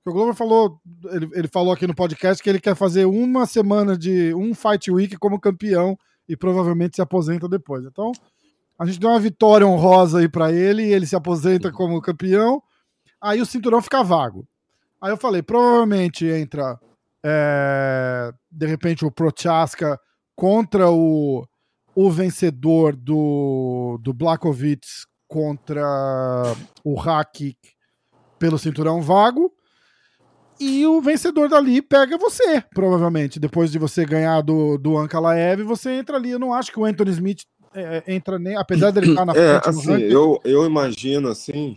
O Glover falou, ele, ele falou aqui no podcast que ele quer fazer uma semana de um Fight Week como campeão e provavelmente se aposenta depois. Então, a gente deu uma vitória honrosa aí para ele ele se aposenta como campeão. Aí o cinturão fica vago. Aí eu falei, provavelmente entra é, de repente o Prochaska contra o, o vencedor do, do Blackovitz contra o Hakik pelo cinturão vago e o vencedor dali pega você, provavelmente. Depois de você ganhar do, do Ankalaev, você entra ali. Eu não acho que o Anthony Smith é, é entra nem. Apesar dele estar na é, frente. É, assim, eu, eu imagino assim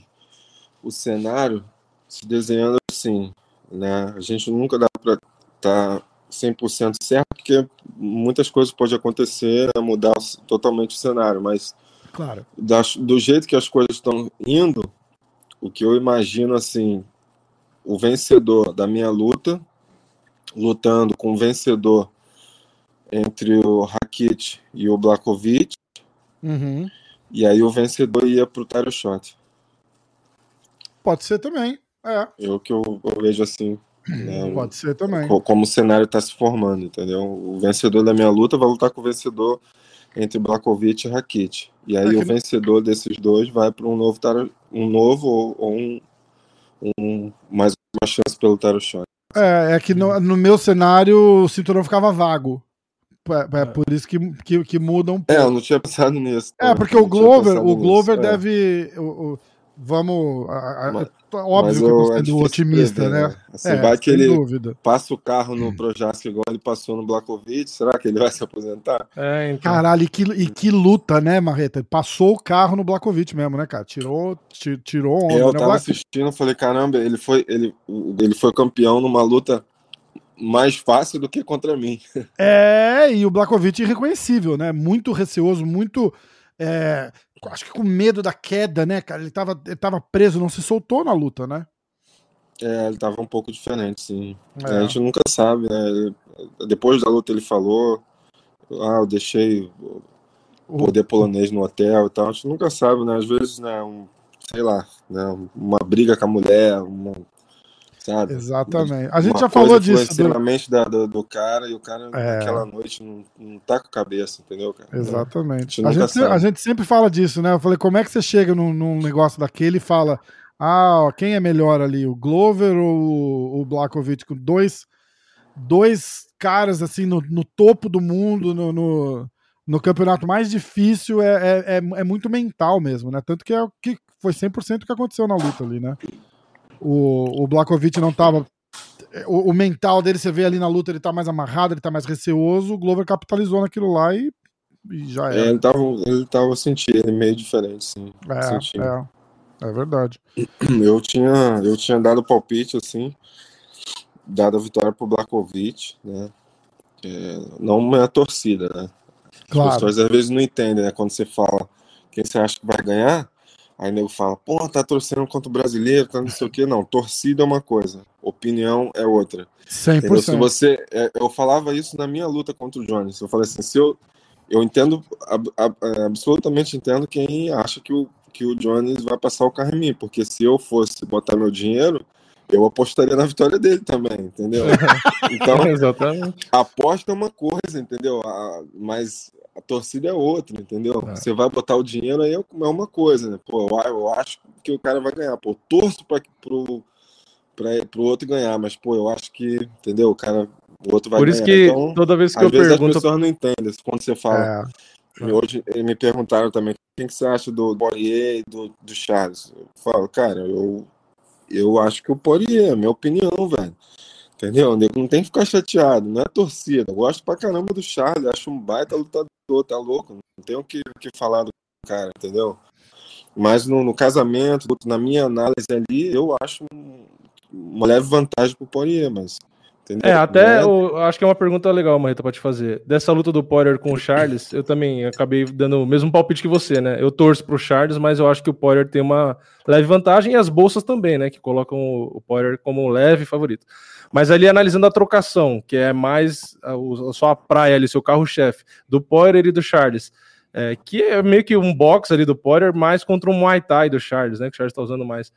o cenário se desenhando assim. Né? A gente nunca dá para estar tá 100% certo, porque muitas coisas podem acontecer, né? mudar totalmente o cenário, mas claro. Da, do jeito que as coisas estão indo, o que eu imagino assim, o vencedor da minha luta, lutando com o vencedor entre o Rakit e o Blakovic. Uhum. E aí o vencedor ia pro Taro Shot. Pode ser também. É. Eu que eu, eu vejo assim. Né, Pode ser também. Como o cenário está se formando, entendeu? O vencedor da minha luta vai lutar com o vencedor entre Blakovic e Rakit. E aí é o vencedor desses dois vai para um novo um novo ou, um, um mais uma chance pelo Tarushon. É, é que no, no, meu cenário o cinturão ficava vago. É, é por isso que, que, que muda um pouco. É, eu não tinha pensado nisso. É, porque o Glover, o Glover nisso, deve. É. O, o, vamos. A, a, mas, óbvio que eu estou é otimista, prever, né? né? Assim, é, vai que ele dúvida. passa o carro no Projask igual ele passou no Blakovic, será que ele vai se aposentar? É, então. Caralho, e que, e que luta, né, Marreta? Ele passou o carro no Blakovic mesmo, né, cara? Tirou, tirou onda. Eu né? tava assistindo, falei, caramba, ele foi, ele, ele foi campeão numa luta mais fácil do que contra mim. É, e o Blakovic irreconhecível, né? Muito receoso, muito. É, acho que com medo da queda, né, cara? Ele tava, ele tava preso, não se soltou na luta, né? É, ele tava um pouco diferente, sim. É. A gente nunca sabe, né? Depois da luta ele falou, ah, eu deixei o poder polonês no hotel e tal. A gente nunca sabe, né? Às vezes, né, um, sei lá, né, uma briga com a mulher, uma sabe? Exatamente. A gente já falou disso. Do... na mente da, do, do, cara e o cara é. naquela noite não, não tá com a cabeça, entendeu, cara? Exatamente. A gente, a, gente, a gente, sempre fala disso, né? Eu falei, como é que você chega num, num negócio daquele e fala, ah, quem é melhor ali, o Glover ou o Blakovic com dois, dois caras assim no, no topo do mundo, no, no, no, campeonato mais difícil, é, é, é, é muito mental mesmo, né? Tanto que é o que foi 100% o que aconteceu na luta ali, né? O, o Blakovic não tava. O, o, mental dele, você vê ali na luta, ele tá mais amarrado, ele tá mais receoso. O Glover capitalizou naquilo lá e, e já era. É, ele tava, ele tava sentindo, meio diferente, sim. É, é, é verdade. Eu tinha, eu tinha dado palpite, assim, dado a vitória pro Blakovic, né? É, não é a torcida, né? As claro. pessoas às vezes não entendem, né? Quando você fala quem você acha que vai ganhar, Aí nego fala, pô, tá torcendo contra o brasileiro, tá não sei o quê. Não, torcida é uma coisa, opinião é outra. 100%. Entendeu? Se você, é, eu falava isso na minha luta contra o Jones. Eu falei assim, se eu, eu entendo, ab, ab, é, absolutamente entendo quem acha que o, que o Jones vai passar o carro em mim, porque se eu fosse botar meu dinheiro, eu apostaria na vitória dele também, entendeu? Então, Exatamente. aposta é uma coisa, entendeu? mas a torcida é outra, entendeu? É. Você vai botar o dinheiro aí é, é uma coisa, né? Pô, eu acho que o cara vai ganhar. Pô, torço para pro, pra, pro outro ganhar, mas, pô, eu acho que, entendeu? O cara, o outro vai Por isso ganhar. que então, toda vez que eu vezes pergunto. As pessoas não entendem quando você fala. É. Hoje me perguntaram também quem que você acha do Poirier e do, do Charles. Eu falo, cara, eu, eu acho que o Poirier, é minha opinião, velho. Entendeu? Não tem que ficar chateado, não é torcida. Eu gosto pra caramba do Charles, acho um baita lutador, tá louco? Não tenho o que, que falar do cara, entendeu? Mas no, no, casamento, na minha análise ali, eu acho uma leve vantagem pro Poirier, mas. Entendeu? É, até eu acho que é uma pergunta legal, Marreta, pra te fazer. Dessa luta do Poirier com o Charles, eu também acabei dando o mesmo palpite que você, né? Eu torço pro Charles, mas eu acho que o Poirier tem uma leve vantagem e as bolsas também, né? Que colocam o Poirier como um leve favorito. Mas ali analisando a trocação, que é mais a, a sua praia ali, seu carro-chefe, do Poirier e do Charles, é, que é meio que um box ali do Poirier, mais contra o Muay Thai do Charles, né? Que o Charles está usando mais.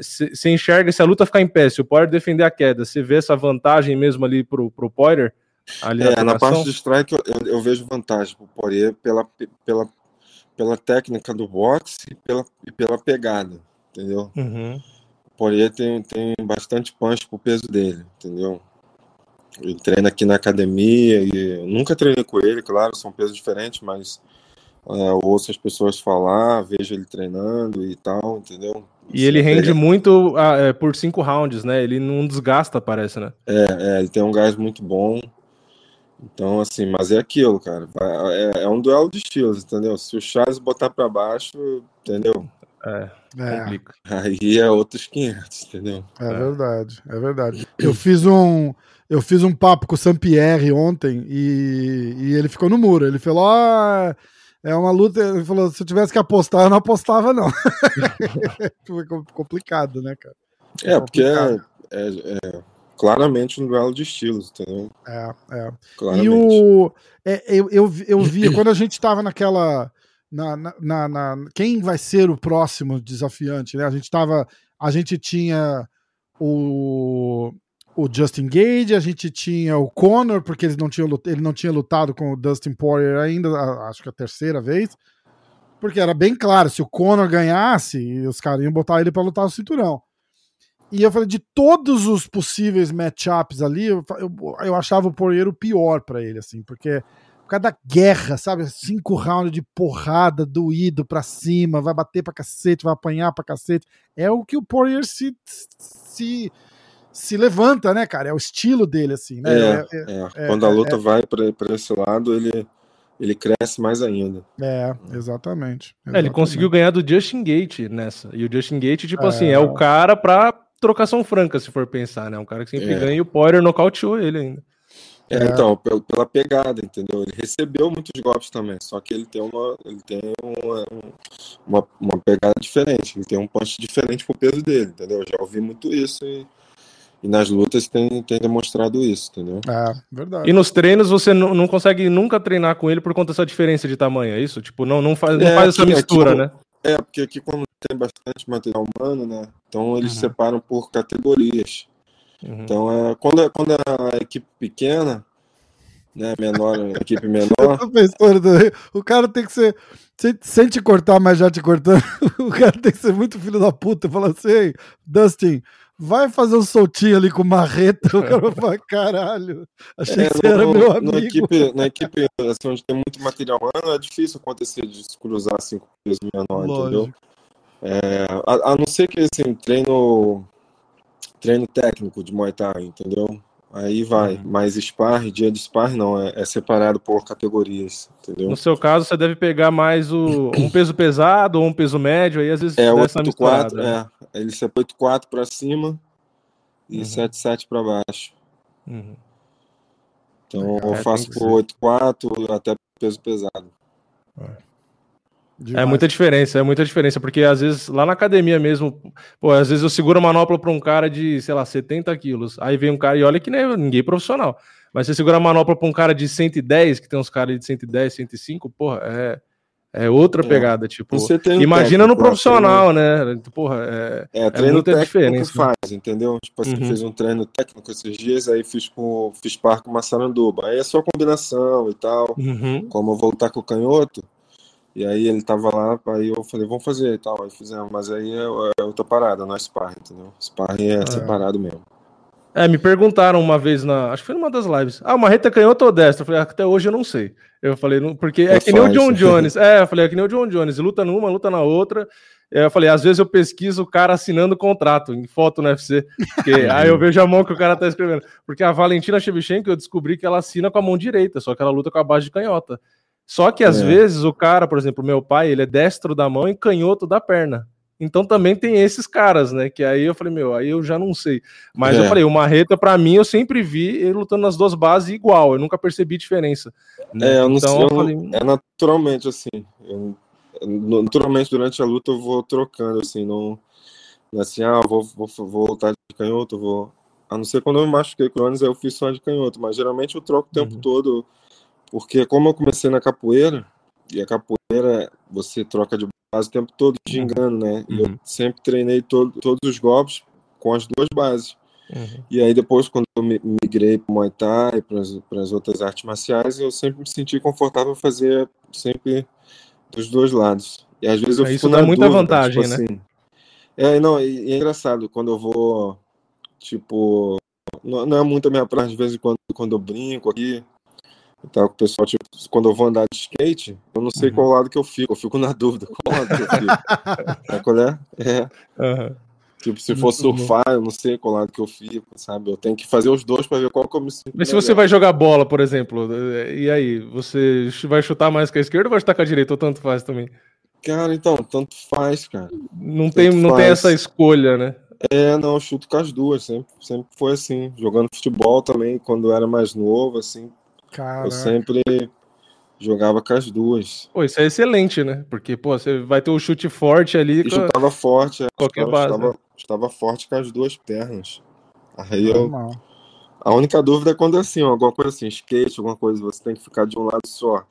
Você é, enxerga se a luta ficar em pé, se o Poirier defender a queda, você vê essa vantagem mesmo ali pro, pro Poirier? Ali é, na, parte de strike eu, eu, eu, vejo vantagem pro Poirier pela, pela, pela técnica do boxe e pela, e pela pegada, entendeu? Uhum. Poirier tem, tem bastante punch pro peso dele, entendeu? Ele treina aqui na academia e nunca treinei com ele, claro, são pesos diferentes, mas é, eu ouço as pessoas falar, vejo ele treinando e tal, entendeu? E ele rende muito ah, é, por cinco rounds, né? Ele não desgasta, parece, né? É, é, ele tem um gás muito bom. Então, assim, mas é aquilo, cara. É, é um duelo de estilos, entendeu? Se o Charles botar para baixo, entendeu? É, é. complica. Aí é outros 500, entendeu? É, é, verdade, é verdade. Eu fiz um, eu fiz um papo com o Sampierre ontem e, e ele ficou no muro. Ele falou: ah, é uma luta. Ele falou: se eu tivesse que apostar, eu não apostava, não. Foi complicado, né, cara? É, porque é, é, é, claramente um duelo de estilos, entendeu? É, é. Claramente. E o. É, eu, eu, eu via, quando a gente tava naquela na, na, na, quem vai ser o próximo desafiante, né? A gente tava, a gente tinha o, o Justin Gage, a gente tinha o Conor, porque eles não tinham, ele não tinha lutado com o Dustin Poirier ainda, acho que a terceira vez. Porque era bem claro, se o Conor ganhasse, os caras iam botar ele para lutar o cinturão. E eu falei, de todos os possíveis matchups ali, eu, eu, eu achava o Poirier o pior para ele, assim, porque por causa da guerra, sabe? Cinco rounds de porrada, doído pra cima, vai bater pra cacete, vai apanhar pra cacete. É o que o Poirier se, se, se levanta, né, cara? É o estilo dele, assim, né? É, é, é. é Quando a é, luta é. vai pra, pra esse lado, ele, ele cresce mais ainda. É, exatamente. exatamente. ele conseguiu ganhar do Justin Gate nessa. E o Justin Gate, tipo assim, é o cara pra trocação franca, se for pensar, né? Um cara que sempre ganha e o Poirier nocauteou ele ainda. É, é. Então, pela pegada, entendeu? Ele recebeu muitos golpes também, só que ele tem uma, ele tem uma, uma, uma pegada diferente, ele tem um punch diferente pro peso dele, entendeu? Eu já ouvi muito isso e, e nas lutas tem, tem demonstrado isso, entendeu? É, verdade. E nos treinos você não, não consegue nunca treinar com ele por conta dessa diferença de tamanho, é isso? Tipo, não, não faz, não é, faz essa mistura, aqui, né? É, porque aqui como tem bastante material humano, né? Então eles uhum. separam por categorias. Uhum. Então, é, quando, é, quando é a equipe pequena, né, menor, equipe menor. o cara tem que ser. Sem, sem te cortar, mas já te cortando, o cara tem que ser muito filho da puta. Falar assim, Dustin, vai fazer um soltinho ali com marreta. O cara fala, caralho, achei é, que você no, era meu amigo. Na equipe, na equipe assim, onde tem muito material humano, é difícil acontecer de se cruzar cinco pesos menor, entendeu? É, a, a, não ser que assim, treino treino técnico de Muay Thai, entendeu? Aí vai, uhum. mas spar, dia de spar não, é, é, separado por categorias, entendeu? No seu caso, você deve pegar mais o, um peso pesado ou um peso médio, aí às vezes é 8-4, né? é, ele separa 8-4 para cima e uhum. 7-7 para baixo. Uhum. Então eu faço por 8-4 até peso pesado. É. Demais. É muita diferença, é muita diferença, porque às vezes lá na academia mesmo, pô, às vezes eu seguro a manopla para um cara de, sei lá, 70 quilos, aí vem um cara, e olha que nem é ninguém profissional, mas você segura a manopla para um cara de 110, que tem uns caras de 110, 105, porra, é, é outra é. pegada, tipo, imagina técnico, no profissional, né, porra, é, é, é treino é muita diferença. faz, entendeu? Tipo assim, uhum. fiz um treino técnico esses dias, aí fiz, com, fiz par com uma saranduba, aí é só combinação e tal, uhum. como eu vou lutar com o canhoto, e aí ele tava lá, aí eu falei, vamos fazer e tal. Aí fizemos, mas aí é, é outra parada, não é sparring, entendeu? Sparring é, é, separado mesmo. É, me perguntaram uma vez na. Acho que foi numa das lives. Ah, uma reta canhota ou destra? Eu falei, até hoje eu não sei. Eu falei, não, porque é, é que nem o John Jones. É, eu falei, é que nem o John Jones. Luta numa, luta na outra. Eu falei, às vezes eu pesquiso o cara assinando contrato em foto no UFC. Porque, aí eu vejo a mão que o cara tá escrevendo. Porque a Valentina Shevchenko, eu descobri que ela assina com a mão direita, só que ela luta com a base de canhota. Só que às é. vezes o cara, por exemplo, meu pai, ele é destro da mão e canhoto da perna. Então também tem esses caras, né? Que aí eu falei, meu, aí eu já não sei. Mas é. eu falei, o Marreta, para mim, eu sempre vi ele lutando nas duas bases igual. Eu nunca percebi diferença. Né? É, eu não então, sei. Eu falei... É naturalmente assim. Eu, naturalmente, durante a luta, eu vou trocando, assim, não. Assim, ah, vou, vou, vou lutar de canhoto, vou. A não ser quando eu me machuquei com o eu fiz só de canhoto, mas geralmente eu troco o tempo uhum. todo porque como eu comecei na capoeira, e a capoeira você troca de base o tempo todo gingando, né? E eu uhum. sempre treinei todo, todos os golpes com as duas bases. Uhum. E aí depois, quando eu migrei para o Muay Thai, para as outras artes marciais, eu sempre me senti confortável fazer sempre dos dois lados. E às vezes eu é, Isso dá muita dúvida, vantagem, tipo né? Assim, é, não, e, é engraçado, quando eu vou, tipo, não, não é muito a minha praia, de vez em quando, quando eu brinco aqui, então, o pessoal, tipo, quando eu vou andar de skate, eu não sei uhum. qual lado que eu fico, eu fico na dúvida qual lado que eu fico. é qual é? É. Uhum. Tipo, se for surfar, eu não sei qual lado que eu fico, sabe? Eu tenho que fazer os dois para ver qual que eu me sinto. Mas se você vai jogar bola, por exemplo, e aí? Você vai chutar mais com a esquerda ou vai chutar com a direita? Ou tanto faz também? Cara, então, tanto faz, cara. Não, tem, não tem essa escolha, né? É, não, eu chuto com as duas, sempre, sempre foi assim. Jogando futebol também, quando eu era mais novo, assim, Caraca. Eu sempre jogava com as duas. Pô, isso é excelente, né? Porque, pô, você vai ter o um chute forte ali. E chutava forte, é, qualquer chutava, base. Chutava, né? chutava, forte com as duas pernas. Aí eu. A única dúvida é quando é assim, ó, alguma coisa assim, skate, alguma coisa, você tem que ficar de um lado só.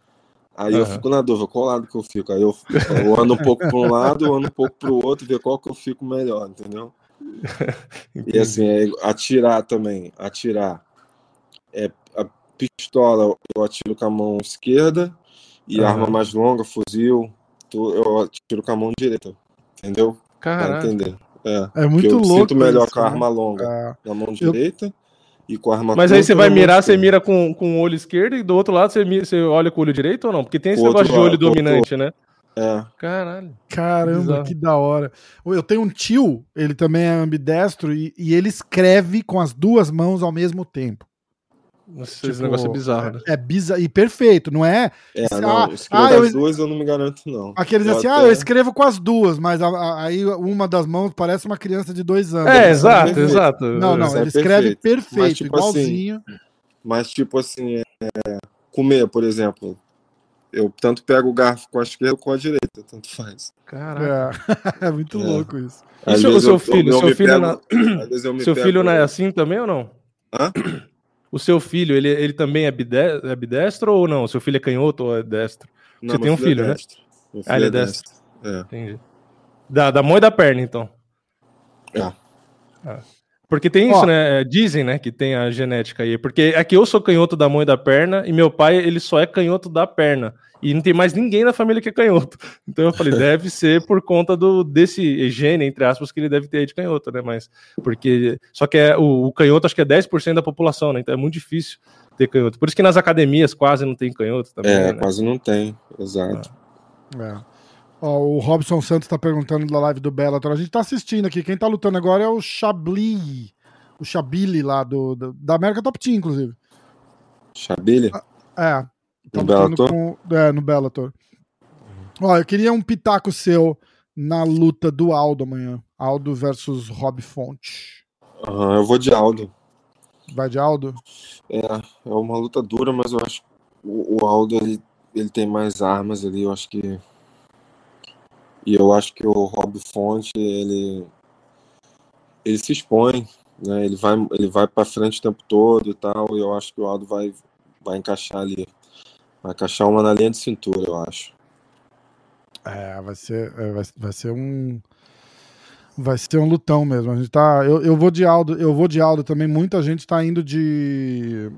Aí uhum. eu fico na dúvida, qual lado que eu fico? Aí eu, eu ando um pouco para um lado, eu ando um pouco para o outro, ver qual que eu fico melhor, entendeu? e assim, é, atirar também, atirar. É, pistola eu atiro com a mão esquerda e uhum. arma mais longa, fuzil, eu atiro com a mão direita. Entendeu? Pra entender. É, é muito eu louco. Sinto melhor isso, com a né? arma longa na mão direita. Eu... E com a arma Mas aí você vai mirar, você mira com, com o olho esquerdo e do outro lado você, mira, você olha com o olho direito ou não? Porque tem esse negócio de olho dominante, né? É. Caralho. Caramba, que da hora. Eu tenho um tio, ele também é ambidestro, e, e ele escreve com as duas mãos ao mesmo tempo. Tipo, esse negócio é bizarro, né? É bizarro e perfeito, não é? É, não, ah, ah eu... duas eu não me garanto, não. Aqueles eu assim, até... ah, eu escrevo com as duas, mas a, a, aí uma das mãos parece uma criança de dois anos. É, exato, exato. Não, não, ele é escreve perfeito, perfeito mas, tipo assim, igualzinho. Assim, mas, tipo assim, é, comer, por exemplo, eu tanto pego o garfo com a esquerda ou com a direita, tanto faz. Caraca. É, é muito é. louco isso. E o seu filho? Eu, seu filho, pego, na... seu filho não é assim também ou não? Hã? O seu filho, ele, ele também é, é bidestro ou não? O seu filho é canhoto ou é destro? Não, Você tem um filho, é né? Ah, ele é, é destro. É. Entendi. Da, da mão e da perna, então. É. Ah. Porque tem isso, Ó, né? Dizem, né, que tem a genética aí. Porque aqui eu sou canhoto da mão e da perna, e meu pai, ele só é canhoto da perna. E não tem mais ninguém na família que é canhoto. Então eu falei, deve ser por conta do desse gene, entre aspas, que ele deve ter de canhoto, né? Mas porque. Só que é, o, o canhoto acho que é 10% da população, né? Então é muito difícil ter canhoto. Por isso que nas academias quase não tem canhoto também. É, né? quase não tem, exato. É. Ó, o Robson Santos está perguntando da live do Bellator. A gente está assistindo aqui. Quem está lutando agora é o Chabli. O Chabili lá do, do, da América Top Team, inclusive. Chabili? É. Tá no Bellator? Com, é, no Bellator. Ó, eu queria um pitaco seu na luta do Aldo amanhã. Aldo versus Rob Fonte. Uhum, eu vou de Aldo. Vai de Aldo? É, é uma luta dura, mas eu acho que o, o Aldo ele, ele tem mais armas ali, eu acho que. E eu acho que o Rob Fonte, ele. Ele se expõe, né? Ele vai, ele vai para frente o tempo todo e tal, e eu acho que o Aldo vai, vai encaixar ali. Vai encaixar uma na linha de cintura, eu acho. É, vai ser, é, vai, vai ser um. Vai ser um lutão mesmo. A gente tá. Eu, eu vou de Aldo, eu vou de Aldo também. Muita gente tá indo de.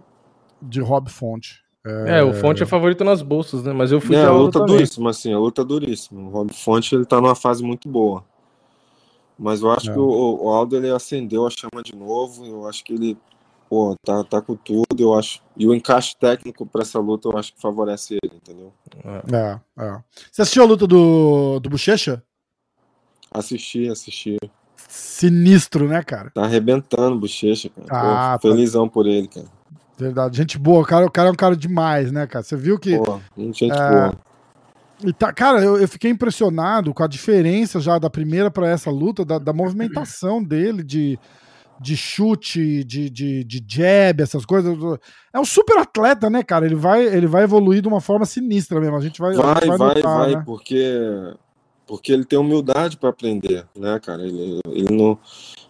de Rob Fonte. É... é, o Fonte é favorito nas bolsas, né? Mas eu fui é. A luta também. duríssima, assim, a luta duríssima. O Rob Fonte ele tá numa fase muito boa. Mas eu acho é. que o, o Aldo ele acendeu a chama de novo. Eu acho que ele pô, tá, tá com tudo, eu acho. E o encaixe técnico para essa luta eu acho que favorece ele, entendeu? É, é. Você assistiu a luta do, do Bochecha? Assisti, assisti. Sinistro, né, cara? Tá arrebentando o Bochecha, cara. Ah, pô, tá. felizão por ele, cara. Verdade. Gente boa. O cara, o cara é um cara demais, né, cara? Você viu que. Pô, gente é... boa. E tá, cara, eu, eu, fiquei impressionado com a diferença já da primeira para essa luta, da, da movimentação dele, de de chute, de, de, de jab, essas coisas. É um super atleta, né, cara? Ele vai, ele vai evoluir de uma forma sinistra mesmo. A gente vai. Vai, vai, vai, notar, vai né? porque, porque ele tem humildade para aprender, né, cara? Ele, ele, não,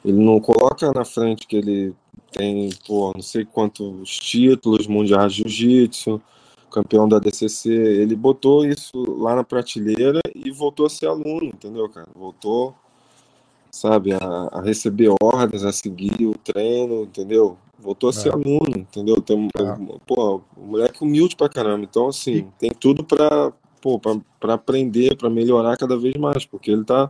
ele não coloca na frente que ele tem, pô, não sei quantos títulos mundiais de jiu-jitsu, campeão da DCC. Ele botou isso lá na prateleira e voltou a ser aluno, entendeu, cara? Voltou sabe, a, a, receber ordens, a seguir o treino, entendeu? Voltou a ser é. aluno, entendeu? Tem, é. Pô, o moleque humilde pra caramba. Então, assim, tem tudo pra, pô, pra, pra aprender, pra melhorar cada vez mais, porque ele tá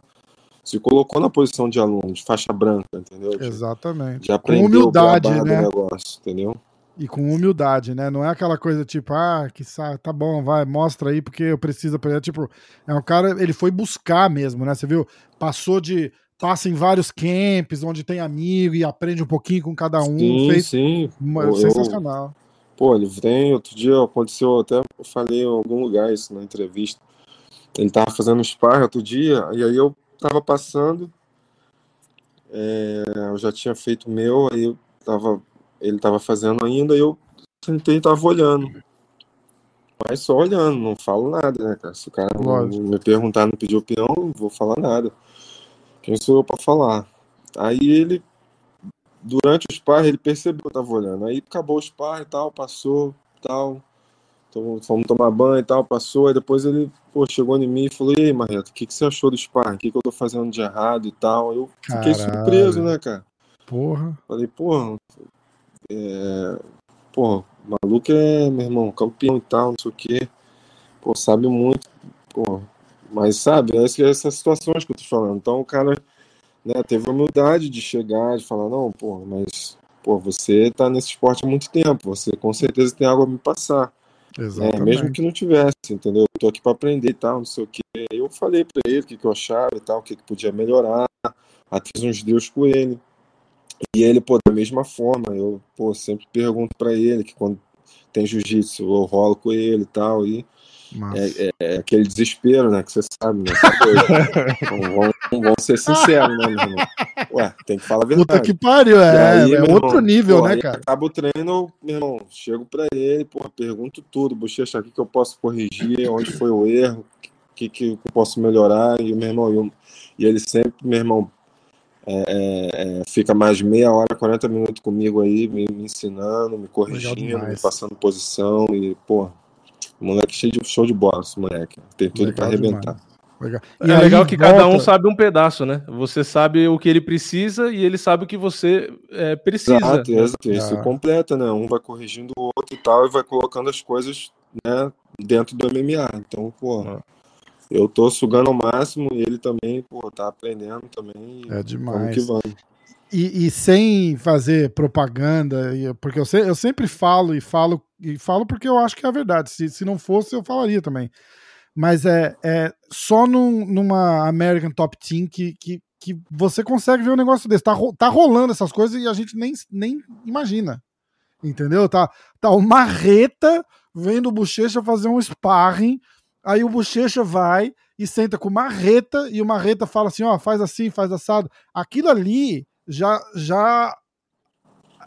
se colocou na posição de aluno, de faixa branca, entendeu? Exatamente. Já aprendeu com humildade, né? negócio, entendeu? E com humildade, né? Não é aquela coisa tipo, ah, que tá bom, vai, mostra aí porque eu preciso aprender. Tipo, é um cara, ele foi buscar mesmo, né? Você viu? Passou de passa em vários camps onde tem amigo e aprende um pouquinho com cada um. Sim, fez... sim. Pô, sensacional. Eu... Pô, ele vem, outro dia aconteceu, até eu falei em algum lugar isso na entrevista. Ele tava fazendo sparring outro dia, e aí eu tava passando, é, eu já tinha feito o meu, aí eu tava, ele tava fazendo ainda, e eu sentei e tava olhando. Mas só olhando, não falo nada, né, cara? Se o cara não, me perguntar, não pedir opinião, não vou falar nada. Quem sou eu para falar? Aí ele, durante o spar, ele percebeu que eu tava olhando. Aí acabou o spar e tal, passou tal. Então, fomos tomar banho e tal, passou, aí depois ele pô, chegou em mim e falou, e aí, Marreto, o que, que você achou do sparring? O que, que eu tô fazendo de errado e tal? Eu fiquei Caralho. surpreso, né, cara? Porra. Falei, porra, é... porra, maluco é, meu irmão, campeão e tal, não sei o quê. Pô, sabe muito, porra. Mas sabe, essa- essas situações que eu tô falando. Então o cara né, teve a humildade de chegar, de falar, não, pô, mas pô, você tá nesse esporte há muito tempo, você com certeza tem algo a me passar. É, Exatamente. mesmo que não tivesse, entendeu? Eu tô aqui para aprender e tal, não sei o quê. Eu falei para ele o que, que eu achava e tal, o que, que podia melhorar, até fiz uns deus com ele. E ele, pô, da mesma forma, eu, pô, sempre pergunto para ele que quando tem jiu-jitsu, eu rolo com ele e tal, e. é, é aquele desespero, né, que você sabe, né? Vamos ser sinceros, né, meu irmão? Ué, tem que falar a verdade. Puta que pariu, é, aí, é meu outro irmão, nível, pô, né, cara? Acaba o treino, eu, meu irmão, chego pra ele, pô, pergunto tudo, bochecha, o que, que eu posso corrigir, onde foi o erro, o que, que eu posso melhorar, e o meu irmão, e, e ele sempre, meu irmão, é, é, é, fica mais meia hora, 40 minutos comigo aí, me, me ensinando, me corrigindo, me passando posição, e, pô, moleque cheio de show de bola, esse moleque, tem tudo pra Legal arrebentar. demais. Legal. É E legal que cada um volta- sabe um pedaço, né? Você sabe o que ele precisa e ele sabe o que você é, precisa. Exato, exato. Isso Ah. completa, né? Um vai corrigindo o outro e tal, e vai colocando as coisas, né, dentro do MMA. Então, pô, Ah. eu tô sugando ao máximo e ele também, pô, tá aprendendo também. e É Vamos demais. que vamos. E, e sem fazer propaganda, porque eu, se- eu sempre falo e falo e falo porque eu acho que é a verdade. Se, se não fosse, eu falaria também. Mas é, é só num- numa American Top Team que, que, que você consegue ver um negócio desse. Tá, tá rolando essas coisas e a gente nem, nem imagina. Entendeu? Tá, tá o Marreta vendo o Bochecha fazer um sparring. Aí o Bochecha vai e senta com o Marreta e o Marreta fala assim: ó, faz assim, faz assado. Aquilo ali já, já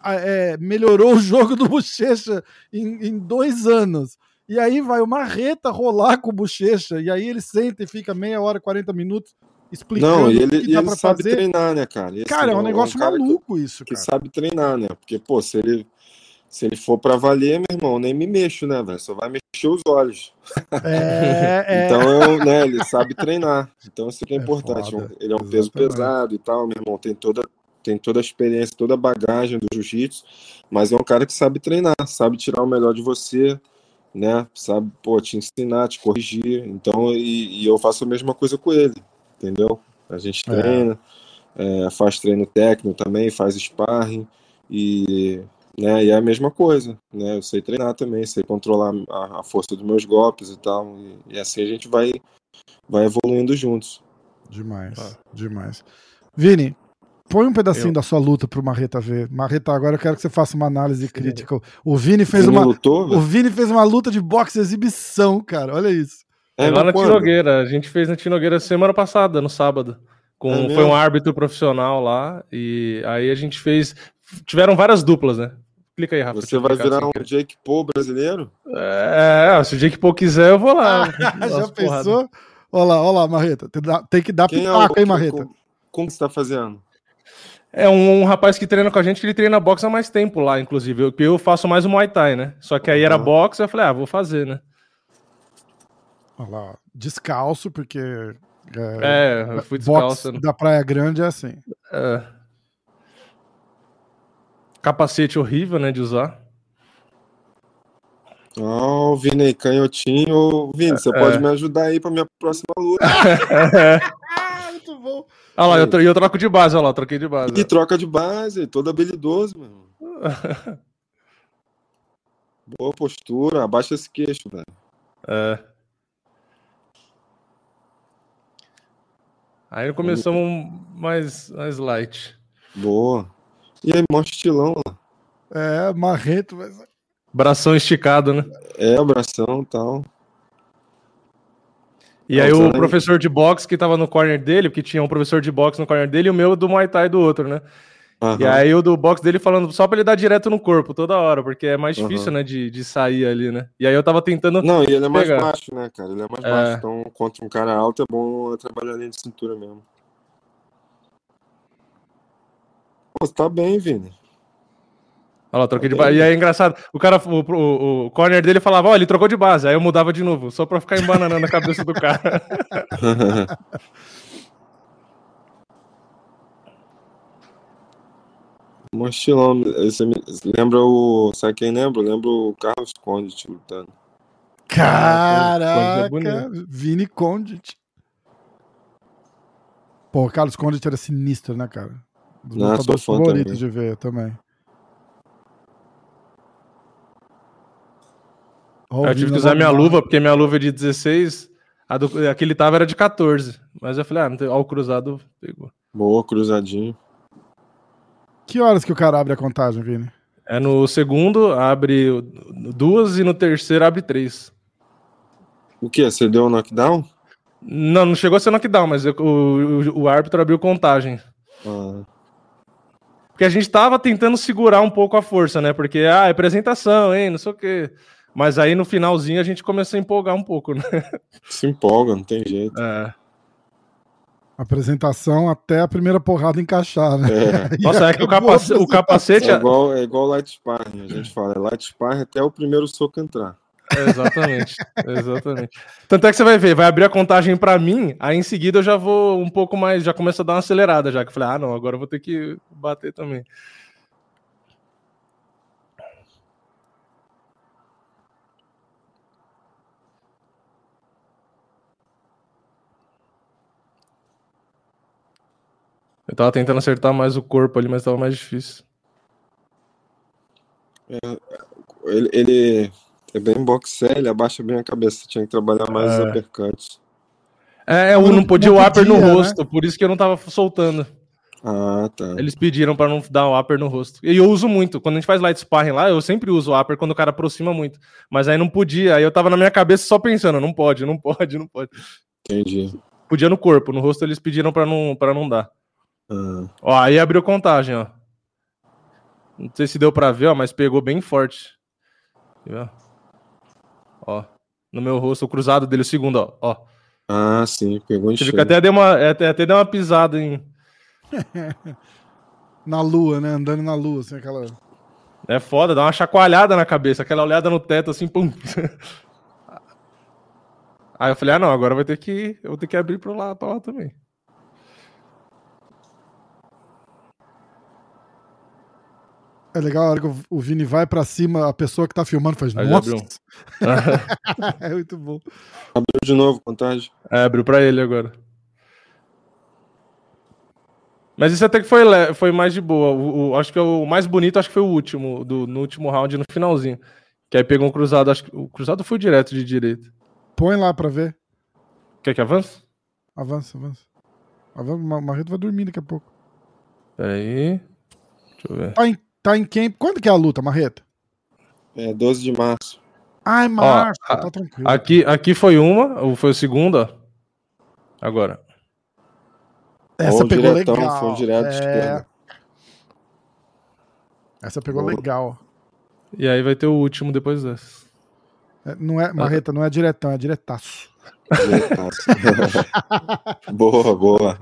é, melhorou o jogo do Bochecha em, em dois anos. E aí vai o Marreta rolar com o Bochecha, e aí ele senta e fica meia hora, 40 minutos explicando Não, e o ele, que e dá ele pra sabe fazer. treinar, né, cara? Esse Cara, é um negócio cara que- maluco isso, Que, cara. sabe treinar, né? Porque, pô, se ele, se ele for pra valer, meu irmão, nem me mexo, né, velho? Só vai mexer os olhos. É, é, Então, eu, né, ele sabe treinar. Então, isso que é É importante. foda, Ele é um peso exatamente. pesado e tal, meu irmão. Tem toda, tem toda a experiência, toda a bagagem do jiu-jitsu, mas é um cara que sabe treinar, sabe tirar o melhor de você, né? Sabe, pô, te ensinar, te corrigir. Então, e, e eu faço a mesma coisa com ele, entendeu? A gente É. treina, é, faz treino técnico também, faz sparring e, né, e é a mesma coisa, né? Eu sei treinar também, sei controlar a, a força dos meus golpes e tal, e, e assim a gente vai, vai evoluindo juntos. Demais, Ah. demais. Vini, põe um pedacinho Eu- da sua luta pro Marreta ver. Marreta, agora eu quero que você faça uma análise crítica. O Vini fez uma. lutou, O? Vini fez uma luta de boxe exibição, cara. Olha isso. É, lá na quando? Tinogueira. A gente fez na Tinogueira semana passada, no sábado. Com, É foi um árbitro profissional lá. E aí a gente fez. Tiveram várias duplas, né? Clica aí, Rafa. Você vai virar assim. um Jake Paul brasileiro? É, se o Jake Paul quiser, eu vou lá. Dar Já pensou? Olha lá, olha lá, Marreta. Tem, que dar Quem é pitaco, o hein, Marreta? Como, como você tá fazendo? É um, um rapaz que treina com a gente, que ele treina boxe há mais tempo lá, inclusive. Eu, eu faço mais o Muay Thai, né? Só que aí era Aham. boxe, eu falei, ah, vou fazer, né? Olha lá, descalço, porque. É, É, eu fui descalço. boxe da Praia Grande é assim. É. Capacete horrível, né, de usar. Ó, o Vini canhotinho. Vini, você É. pode me ajudar aí pra minha próxima luta. Ah, muito bom. Olha lá, eu, tro- eu troco de base, olha lá, troquei de base. E troca de base, todo habilidoso, meu irmão. Boa postura, abaixa esse queixo, velho. É. Aí começamos mais, mais light. Boa. E aí, mó estilão lá. É, Marreta. mas- Bração esticado, né? É, abração e tal. E aí o professor de boxe que tava no corner dele, porque tinha um professor de boxe no corner dele e o meu do Muay Thai do outro, né? E Aham. aí o do boxe dele falando só pra ele dar direto no corpo toda hora, porque é mais difícil, né, de, de sair ali, né? E aí eu tava tentando. Não, e ele é mais Pegar. baixo, né, cara? Ele é mais É. baixo. Então, contra um cara alto, é bom trabalhar ali de cintura mesmo. Pô, você tá bem, Vini. Olha lá, troquei de base. E aí é engraçado, o cara, o, o, o corner dele falava, ó, ele trocou de base. Aí eu mudava de novo, só pra ficar embananando a cabeça do cara. Você me lembra o. Sabe quem lembra? Lembra o Carlos Condit lutando. Caraca, Vini Condit. Pô, o Carlos Condit era sinistro, né, cara? Dos Não, sou fã favoritos também. de ver também. Oh, eu tive que usar minha luva, porque minha luva é de 16, a, do, a que ele tava era de 14. Mas eu falei, ah, não tem, ó, o cruzado pegou. Boa, cruzadinho. Que horas que o cara abre a contagem, Vini? É no segundo, abre duas e no terceiro abre três. O que? Você deu um knockdown? Não, não chegou a ser knockdown, mas eu, o, o, árbitro abriu contagem. Ah. Porque a gente tava tentando segurar um pouco a força, né? Porque, ah, é apresentação, hein, não sei o quê. Mas aí no finalzinho a gente começou a empolgar um pouco, né? Se empolga, não tem jeito. É. Apresentação até a primeira porrada encaixar, né? É. Nossa, é que o, capac... o capacete. É igual, é igual light sparring, a gente fala. É light sparring até o primeiro soco entrar. É, exatamente, exatamente. Tanto é que você vai ver, vai abrir a contagem para mim, aí em seguida eu já vou um pouco mais, já começa a dar uma acelerada, já que eu falei, ah, não, agora eu vou ter que bater também. Eu tava tentando acertar mais o corpo ali, mas tava mais difícil. É, ele, ele é bem boxer, ele abaixa bem a cabeça. Tinha que trabalhar mais é. os uppercuts. É, eu não podia não o upper no né? rosto, por isso que eu não tava soltando. Ah, tá. Eles pediram para não dar o upper no rosto. E eu uso muito. Quando a gente faz light sparring lá, eu sempre uso o upper quando o cara aproxima muito. Mas aí não podia. Aí eu tava na minha cabeça só pensando, não pode, não pode, não pode. Entendi. Podia no corpo, no rosto eles pediram para não, pra não dar. Ah. Ó, aí abriu contagem, ó. Não sei se deu pra ver, ó, mas pegou bem forte. Ó. No meu rosto, o cruzado dele, o segundo, ó. ó. Ah, sim, pegou em Você até deu uma, até, até deu uma pisada em. na lua, né? Andando na lua, assim, aquela. É foda, dá uma chacoalhada na cabeça, aquela olhada no teto, assim, pum. Aí eu falei, ah, não, agora vai ter que. Eu vou ter que abrir pro lado, pra lá também. É legal a hora que o Vini vai pra cima, a pessoa que tá filmando faz. Aí Nossa! é muito bom. Abriu de novo, contagem. É, abriu pra ele agora. Mas isso até que foi, foi mais de boa. O, o, acho que é o mais bonito acho que foi o último, do, no último round, no finalzinho. Que aí pegou um cruzado, acho que o cruzado foi direto de direita. Põe lá pra ver. Quer que avance? Avança, avança. Avança, o Marreto vai dormir daqui a pouco. Peraí. Deixa eu ver. Tá em Tá em quem? Quando que é a luta, Marreta? É 12 de março. Ai, março, Ó, tá tranquilo. Aqui, aqui foi uma, ou foi a segunda? Agora. Essa pegou diretão, legal. Foi um direto é... Essa pegou Boa. legal. E aí vai ter o último depois dessa. É, não é, Marreta, não é diretão, é diretaço. Diretaço. boa, boa.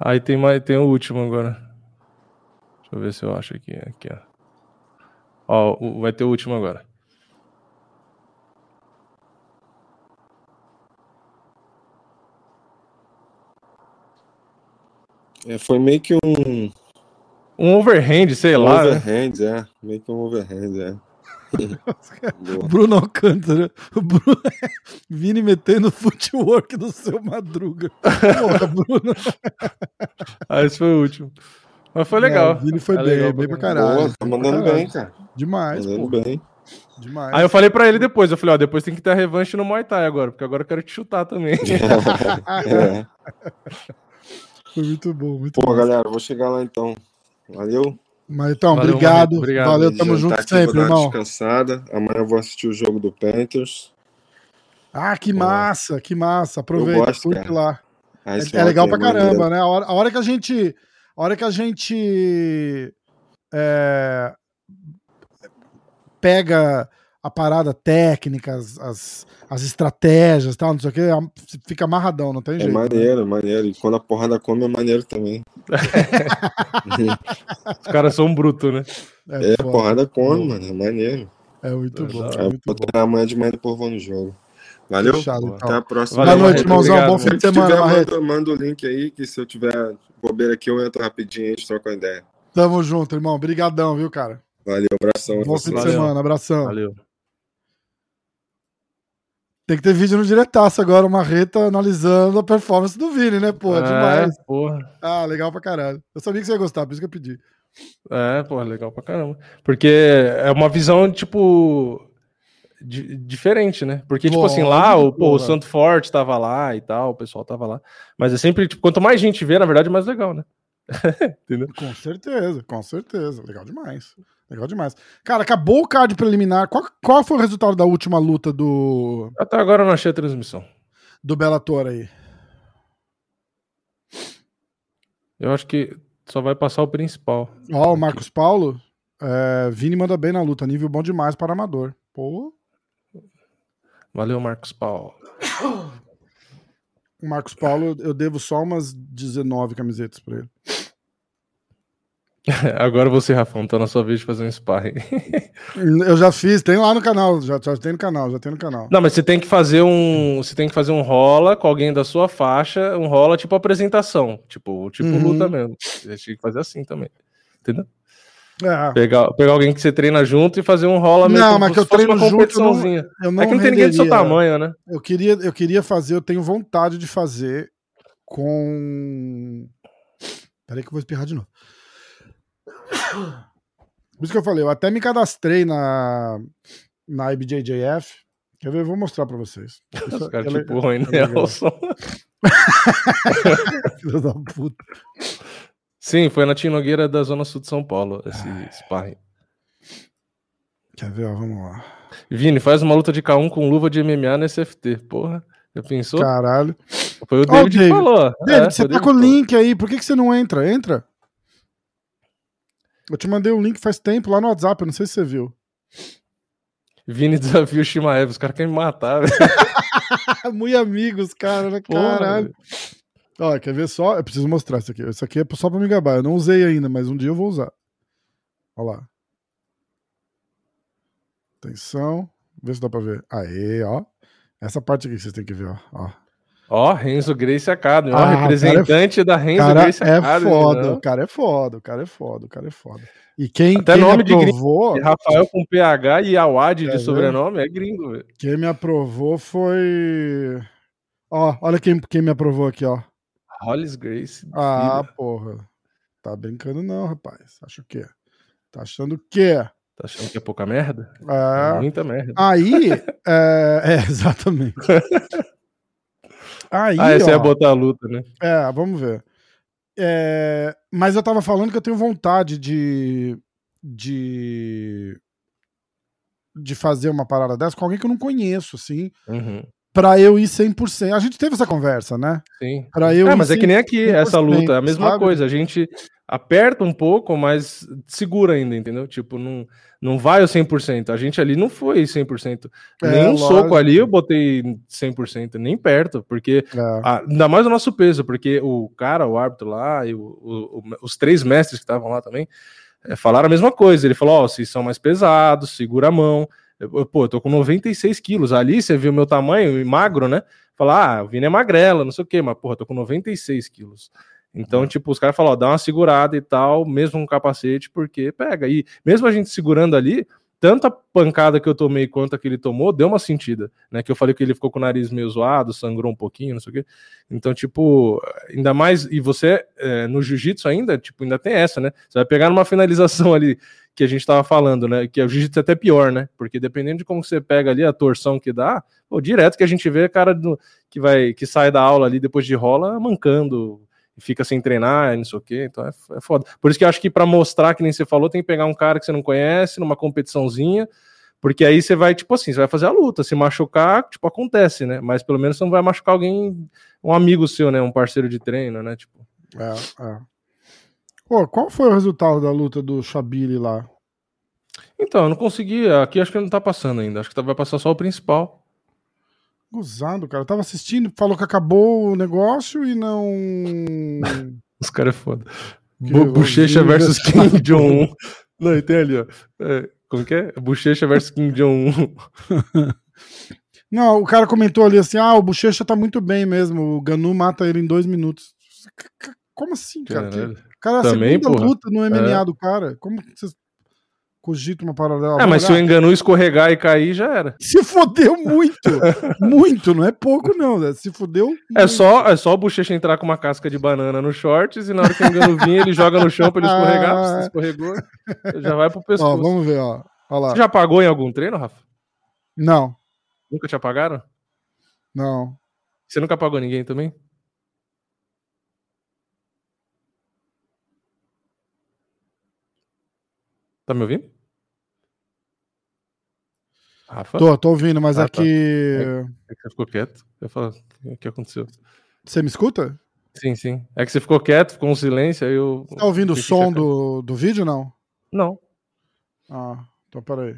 aí tem, mais, tem o último agora. Deixa eu ver se eu acho aqui. Aqui, ó. Ó, vai ter o último agora. É, foi meio que um. Um overhand, sei um lá. Né? Overhand, né? é. Meio que um overhand, é. Bruno Alcântara. Bruno... Vini metendo footwork do seu madruga. Porra, Bruno. ah, esse foi o último. Mas foi legal. É, o Vini foi bem, legal, bem pra caralho. Boa, tá mandando bem, cara. Demais, mandando pô. bem. Demais. Aí eu falei pra ele depois, eu falei, ó, depois tem que ter a revanche no Muay Thai agora, porque agora eu quero te chutar também. é. Foi muito bom, muito Pô, bom. galera, vou chegar lá então. Valeu. Mas então, Valeu, obrigado. obrigado. Valeu, tamo junto aqui, sempre, irmão. descansada. Amanhã eu vou assistir o jogo do Panthers. Ah, que massa, que massa. Aproveita, gosto, curte cara. lá. É, é, legal pra caramba, né? A hora, a hora que a gente a hora que a gente é, pega a parada técnica, as, as, as estratégias tal, não sei o que, fica amarradão, não tem É jeito. né? maneiro, maneiro. E quando a porrada come é maneiro também. Os caras são brutos, né? É, a foda. porrada come, mano. É maneiro. É muito bom. É muito vou bom. amanhã de manhã depois vou no jogo. Valeu? Fechado, então. Até a próxima. Boa noite, irmãozão. Bom fim de Se semana, manda o link aí, que se eu tiver bobeira aqui, eu entro rapidinho aí, a gente troca uma ideia. Tamo junto, irmão. Obrigadão, viu, cara? Valeu, abração. Bom fim de semana. Abração. Valeu. Tem que ter vídeo no diretaço agora, uma reta analisando a performance do Vini, né? Pô, é, demais. porra. Ah, legal pra caralho. Eu sabia que você ia gostar, por isso que eu pedi. É, porra, legal pra caramba. Porque é uma visão, tipo, di- diferente, né? Porque, tipo assim, lá o, pô, o. Santo Forte tava lá e tal, o pessoal tava lá. Mas é sempre, tipo, quanto mais gente vê, na verdade, mais legal, né? Entendeu? Com certeza, com certeza. Legal demais. Legal demais. Cara, acabou o card preliminar. Qual, qual foi o resultado da última luta do, Até agora eu não achei a transmissão. do Bellator aí? Eu acho que só vai passar o principal. Ó, o Marcos Paulo. É, Vini manda bem na luta. Nível bom demais para amador. Pô, Valeu, Marcos Paulo. Marcos Paulo, eu devo só umas 19 camisetas pra ele. Agora você, Rafão, tá na sua vez de fazer um sparring. Eu já fiz, tem lá no canal. Já, já tem no canal, já tem no canal. Não, mas você tem que fazer um. Você tem que fazer um rola com alguém da sua faixa, um rola tipo apresentação. Tipo, tipo Uhum. luta mesmo. Você tinha que fazer assim também. Entendeu? É, Pegar, pegar alguém que você treina junto e fazer um rola mesmo. Não, mas que eu treino uma junto, eu não- eu não É que não tem ninguém do seu renderia. tamanho, né? Eu queria, eu queria fazer, eu tenho vontade de fazer com. Peraí que eu vou espirrar de novo. Por isso que eu falei, eu até me cadastrei na, na IBJJF. Quer ver? Eu vou mostrar pra vocês. Os caras é tipo legal, Rony é legal. Nelson. Filho da puta. Sim, foi na Tino Nogueira da Zona Sul de São Paulo, esse sparring. Quer ver? Ó, vamos lá. Vini, faz uma luta de K1 com luva de MMA no SFT. Porra, já pensou? Caralho. Foi o David que David. falou. David, É, você tá com o que link aí, por que, que você não entra? Entra. Eu te mandei um link faz tempo lá no WhatsApp, eu não sei se você viu. Vini desafio o Shimaev, os caras querem me matar, velho. Muito amigos, cara, né? Porra, Caralho. Ó, quer ver só? Eu preciso mostrar isso aqui. Isso aqui é só pra me gabar. Eu não usei ainda, mas um dia eu vou usar. Ó lá. Atenção. Vê se dá pra ver. Aê, ó. Essa parte aqui que vocês têm que ver, ó. ó. Ó, Renzo Grace Academy, ó, Ah, representante da O Renzo cara Grace é Academy. foda, né? o cara é foda, o cara é foda, o cara é foda. E quem, Até quem me nome de gringo. aprovou, Rafael com PH e Awad Tá de sobrenome é gringo, velho. quem me aprovou foi. Ó, olha quem, quem me aprovou aqui, ó. Hollis Grace. Ah, filha. porra. Tá brincando não, rapaz. Acho o quê? Tá achando o quê? Tá achando que é pouca merda? É. Muita merda. Aí, é, é, exatamente. Aí, ah, esse ó, é botar a luta, né? é, vamos ver. É, mas eu tava falando que eu tenho vontade de, de, de fazer uma parada dessa com alguém que eu não conheço, assim, Uhum, pra eu ir 100%. A gente teve essa conversa, né? sim. Pra eu É, mas é que nem aqui, essa 100%, luta, é a mesma sabe? coisa. A gente aperta um pouco, mas segura ainda, entendeu? Tipo, não, não vai ao 100%. A gente ali não foi 100%. É, nem um soco ali eu botei 100%, nem perto, porque É. Ah, ainda mais o nosso peso, porque o cara, o árbitro lá, e o- o- o- os três mestres que estavam lá também, eh, falaram a mesma coisa. Ele falou: Ó, vocês são mais pesados, segura a mão. Eu, pô, eu tô com 96 quilos. Ali você viu meu tamanho, e magro, né? Falar, ah, o Vini é magrela, não sei o quê, mas, porra, tô com 96 quilos. Então, tipo, os caras falaram, ó, dá uma segurada e tal, mesmo com capacete, porque pega. E mesmo a gente segurando ali, tanto a pancada que eu tomei quanto a que ele tomou, deu uma sentida, né? Que eu falei que ele ficou com o nariz meio zoado, sangrou um pouquinho, não sei o quê. Então, tipo, ainda mais. E você, é, no jiu-jitsu ainda, tipo, ainda tem essa, né? Você vai pegar numa finalização ali que a gente tava falando, né? Que o jiu-jitsu é até pior, né? Porque dependendo de como você pega ali a torção que dá, pô, direto que a gente vê cara do, que vai que sai da aula ali depois de rola mancando fica sem treinar, não sei o quê. Então é, é foda. Por isso que eu acho que para mostrar que nem você falou, tem que pegar um cara que você não conhece numa competiçãozinha. Porque aí você vai, tipo assim, você vai fazer a luta. Se machucar, tipo, acontece, né? Mas pelo menos você não vai machucar alguém, um amigo seu, né? Um parceiro de treino, né? Tipo, É, é. Pô, qual foi o resultado da luta do Shabili lá? Então, eu não consegui. Aqui acho que não tá passando ainda. Acho que tá- vai passar só o principal. Gozado, cara. Eu tava assistindo, falou que acabou o negócio e não. Os caras é foda. Que Bochecha versus Kim Jong-un. Não, e tem ali, ó. É, como que é? Bochecha versus Kim Jong-un. Não, o cara comentou ali assim: ah, o Bochecha tá muito bem mesmo. O Ganu mata ele em dois minutos. Como assim, cara? Que- Cara, a Também, segunda porra. luta no MMA É. do cara. Como que vocês cogitam uma paralela? Ah, mas se o Enganu escorregar e cair, já era. se fodeu muito. muito, não é pouco, não. né? Se fodeu. É só, é só o Bochecha entrar com uma casca de banana no shorts e na hora que o Engano vir, ele joga no chão pra ele escorregar. Ah. Se escorregou, já vai pro Ó, pescoço. vamos ver, ó. Olha lá. Você já pagou em algum treino, Rafa? Não, Nunca te apagaram? não. Você nunca pagou ninguém também? Tá me ouvindo? Rafa? Tô, tô ouvindo, mas Ah, aqui. É que você ficou quieto. Eu falo, o que aconteceu? Você me escuta? Sim, sim. É que você ficou quieto, ficou um silêncio, aí eu. Tá ouvindo o som checando. do, do vídeo, não? Não. Ah, então peraí.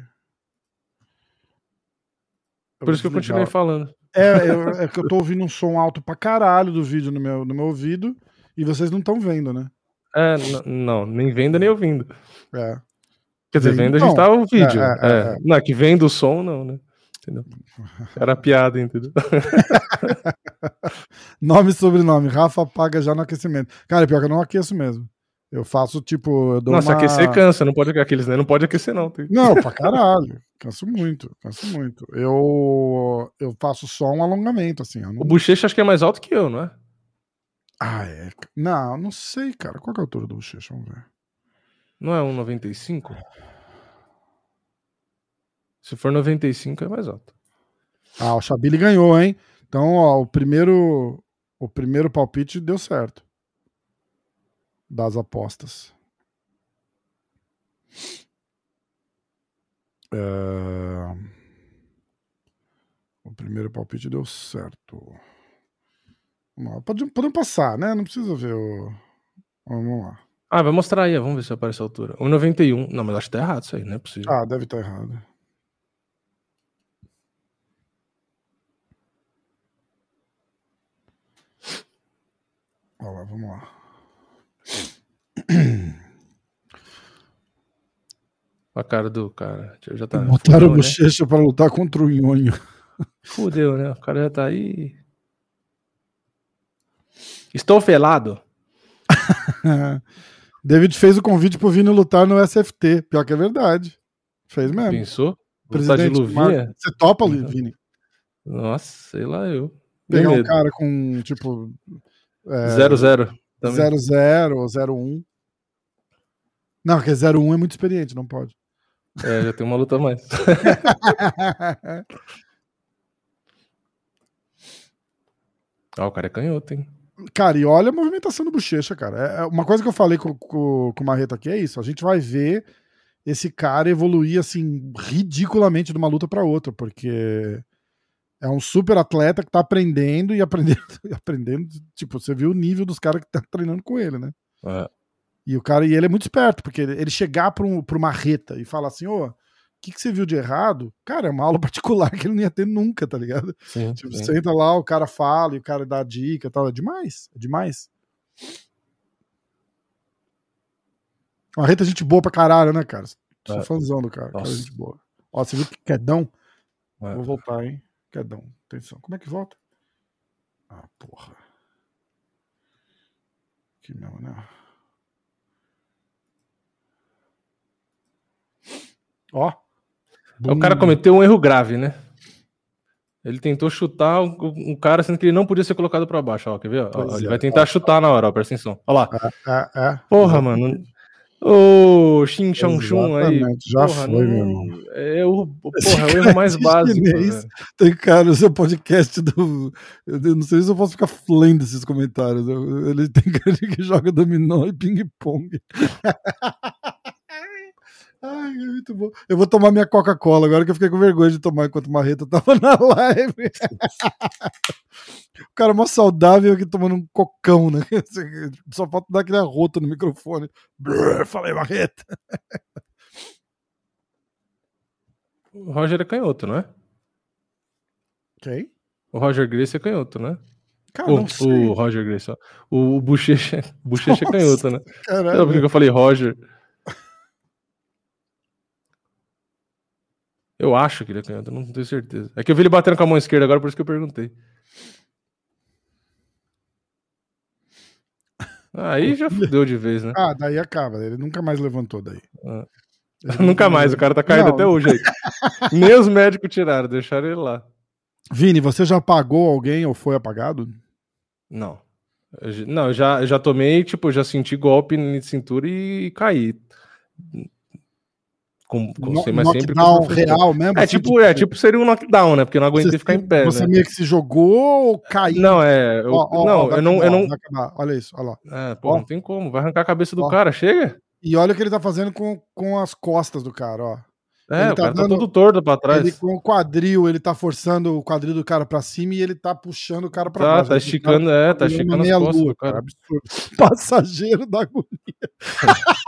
Por isso que eu continuei falando. É, eu- é que eu tô ouvindo um som alto pra caralho do vídeo no meu, no meu ouvido e vocês não estão vendo, né? É, não, nem vendo nem ouvindo. É. Quer dizer, Vendo a gente tá o vídeo. É, é, é. é. Não, é que vendo o som, não, né? Entendeu? Era piada, entendeu? Nome e sobrenome. Rafa apaga já no aquecimento. Cara, pior que eu não aqueço mesmo. Eu faço tipo. Eu dou Nossa, uma... aquecer cansa, não pode aqueles, né? Não pode aquecer, não. Tem- Não, pra caralho. Canso muito, canso muito. Eu, eu faço só um alongamento, assim. Não... O bochecha acho que é mais alto que eu, não é? Ah, é. Não, não sei, cara. Qual que é a altura do bochecha? Vamos ver. Não é 1,95? Se for 95, é mais alto. Ah, o Chabili ganhou, hein? Então, ó, o primeiro, o primeiro palpite deu certo. Das apostas. É, O primeiro palpite deu certo. Pode, podemos passar, né? Não precisa ver o. Vamos lá. Ah, vai mostrar aí, vamos ver se aparece a altura. 1,91. Não, mas acho que tá errado isso aí, não é possível. Ah, deve estar errado. Olha lá, vamos lá. A cara do cara. Já tá. Botaram fudeu, o né? bochecha pra lutar contra o Nhonho. Fudeu, né? O cara já tá aí. Estou felado. David fez o convite pro Vini lutar no SFT. Pior que é verdade. Fez mesmo. Pensou? De Presidente, luvinha? Mar- Você topa, Vini? Nossa, sei lá eu. Pegar um cara com, tipo. É, 0-0. também. 0-0 ou 0-1. Não, porque 0-1 é muito experiente, não pode. É, já tem uma luta a mais. Ah, o cara é canhoto, hein? Cara, e olha a movimentação do Bochecha, cara. É- é uma coisa que eu falei com, com, com o Marreta aqui é isso. A gente vai ver esse cara evoluir, assim, ridiculamente de uma luta pra outra, porque é um super atleta que tá aprendendo e aprendendo, e aprendendo. Tipo, você viu o nível dos caras que tá treinando com ele, né? É. E o cara, e ele é muito esperto, porque ele chegar pra, um, pra uma reta e falar assim, ô, o que, que você viu de errado? Cara, é uma aula particular que ele não ia ter nunca, tá ligado? Sim, Tipo, sim. você entra lá, o cara fala e o cara dá dica e tal. É demais, é demais. Uma reta é gente boa pra caralho, né, cara? Sou É. fãzão do cara. cara é gente boa. Ó, você viu que quedão? É. Vou voltar, hein? Quedão. Atenção. Como é que volta? Ah, porra. Que não, né? Ó. O cara Bum. cometeu um erro grave, né? Ele tentou chutar um, cara sendo que ele não podia ser colocado pra baixo, ó, quer ver? Ó, ele é. vai tentar chutar na hora, ó, presta atenção. Ó lá. É, é. Porra, mano. Ô, Xin Chong Chun aí. Já porra, foi, não- meu irmão. É o, porra, é o erro mais é básico. chinês. Tem cara no seu podcast do. Eu não sei se eu posso ficar lendo esses comentários. Ele tem cara que joga dominó e ping-pong. Ai, é muito bom. Eu vou tomar minha Coca-Cola agora que eu fiquei com vergonha de tomar enquanto o Marreta tava na live. o cara é mó saudável aqui tomando um cocão, né? Só falta dar aquele arroto no microfone. Brrr, falei, Marreta. O Roger é canhoto, não é? Quem? O Roger Grace é canhoto, né? Cara, o, o Roger Grace, ó. O, Bochecha, Bochecha é canhoto, né? Caralho. Sabe por que eu falei Roger? Eu acho que ele é canhoto, não tenho certeza. É que eu vi ele batendo com a mão esquerda agora, por isso que eu perguntei. Aí já fudeu de vez, né? Ah, daí acaba. Ele nunca mais levantou daí. Ah. Nunca mais, o cara tá caído Não. até hoje aí. Nem os médicos tiraram, deixaram ele lá. Vini, você já pagou alguém ou foi apagado? Não. Eu Não, eu já, eu já tomei, tipo, já senti golpe na cintura e caí. Com, com, No- mas sempre com real mesmo? É assim, tipo, é tipo seria um knockdown, né? Porque eu não aguentei você, ficar em pé, Você né? meio que se jogou ou caiu? Não, é. eu- Ó, ó, não, ó, eu não, eu não. Olha isso, olha lá. É, pô, não tem como. Vai arrancar a cabeça do cara, chega? E olha o que ele tá fazendo com, com as costas do cara, ó. É, Ele o tá cara tá dando- todo torto pra trás. Ele com o quadril, ele tá forçando o quadril do cara pra cima e ele tá puxando o cara pra Tá, baixo. tá esticando, é, tá virando esticando uma as costas lua, cara. Absurdo. Passageiro da agonia.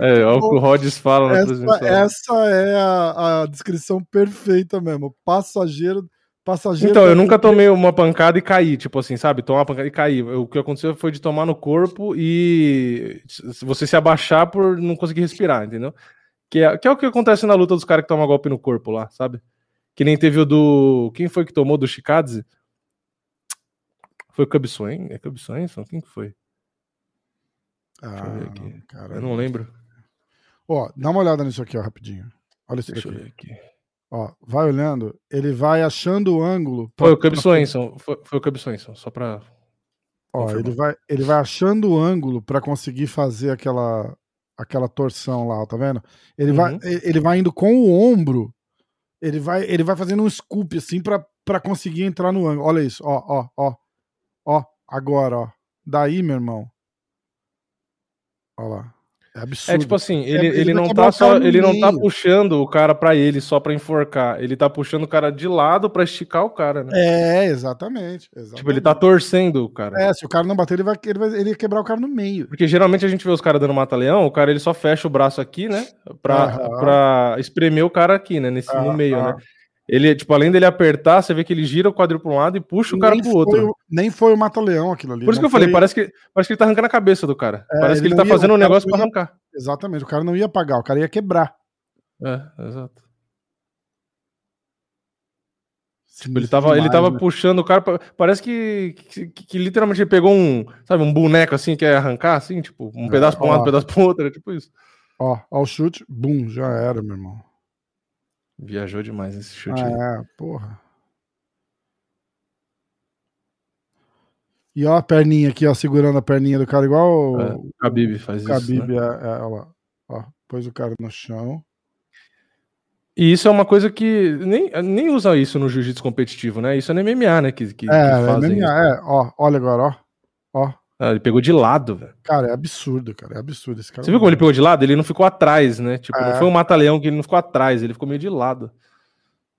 É, é o que o Rhodes fala na Essa, transmissão. essa é a, a descrição perfeita mesmo. Passageiro. Passageiro Então, eu nunca tomei uma pancada e caí, tipo assim, sabe? Tomar uma pancada e cair. O que aconteceu foi de tomar no corpo e você se abaixar por não conseguir respirar, entendeu? Que é, que é o que acontece na luta dos caras que tomam golpe no corpo lá, sabe? Que nem teve o do. Quem foi que tomou do Shikadze? Foi o Cubswain? É Cubswain? Quem que foi? Ah, cara. Eu não lembro. Ó, dá uma olhada nisso aqui, ó, rapidinho. Olha isso Deixa daqui. aqui. Ó, vai olhando, ele vai achando o ângulo. pra- Foi o pra- Cubswainson. Foi, foi o Cubswainson, só pra. Ó, confirmar. ele vai, ele vai achando o ângulo pra conseguir fazer aquela aquela torção lá, tá vendo? Ele vai Uhum. ele ele vai indo com o ombro. Ele vai ele vai fazendo um scoop assim pra para conseguir entrar no ângulo. Olha isso, ó, ó, ó. Ó, agora, ó. Daí, meu irmão. Ó lá. É absurdo. É tipo assim, ele, ele ele vai não tá só, ele não tá puxando o cara pra ele só pra enforcar, ele tá puxando o cara de lado pra esticar o cara, né? É, exatamente, exatamente. Tipo, ele tá torcendo o cara. É, se o cara não bater, ele vai, ele vai ele quebrar o cara no meio. Porque geralmente a gente vê os caras dando mata-leão, o cara ele só fecha o braço aqui, né? Pra, Aham. pra espremer o cara aqui, né? Nesse, no meio, né? Ele, tipo, além dele apertar, você vê que ele gira o quadril pra um lado e puxa o cara foi outro. nem foi o Mata-Leão aquilo ali. Por isso que eu falei, foi- parece que, parece que ele tá arrancando a cabeça do cara. É, parece que ele ele tá ia- fazendo um negócio pra ia- arrancar. Exatamente, o cara não ia pagar, o cara ia quebrar. É, exato. Tipo, ele tava, ele demais, tava né? puxando o cara. pa- Parece que, que, que- que literalmente ele pegou um, sabe, um boneco assim que é arrancar, assim, tipo, um É, pedaço pra um lado, um pedaço pro outro, é tipo isso. Ó, ó o chute, bum, já era, meu irmão. Viajou demais esse chute Ah, aí. é, porra. E ó a perninha aqui, ó, segurando a perninha do cara, igual É, o o Khabib faz isso. Khabib, né? é, é, ó lá. Ó, pôs o cara no chão. E isso é uma coisa que nem, nem usa isso no jiu-jitsu competitivo, né? Isso é no MMA, né? Que, que, que É, fazem MMA, isso. é, ó, olha agora, ó. Ó, Ah, ele pegou de lado, velho. cara, é absurdo, cara, é absurdo esse cara. Você viu como ele pegou de lado? Ele não ficou atrás, né? Tipo, É. não foi um mata-leão que ele não ficou atrás, ele ficou meio de lado.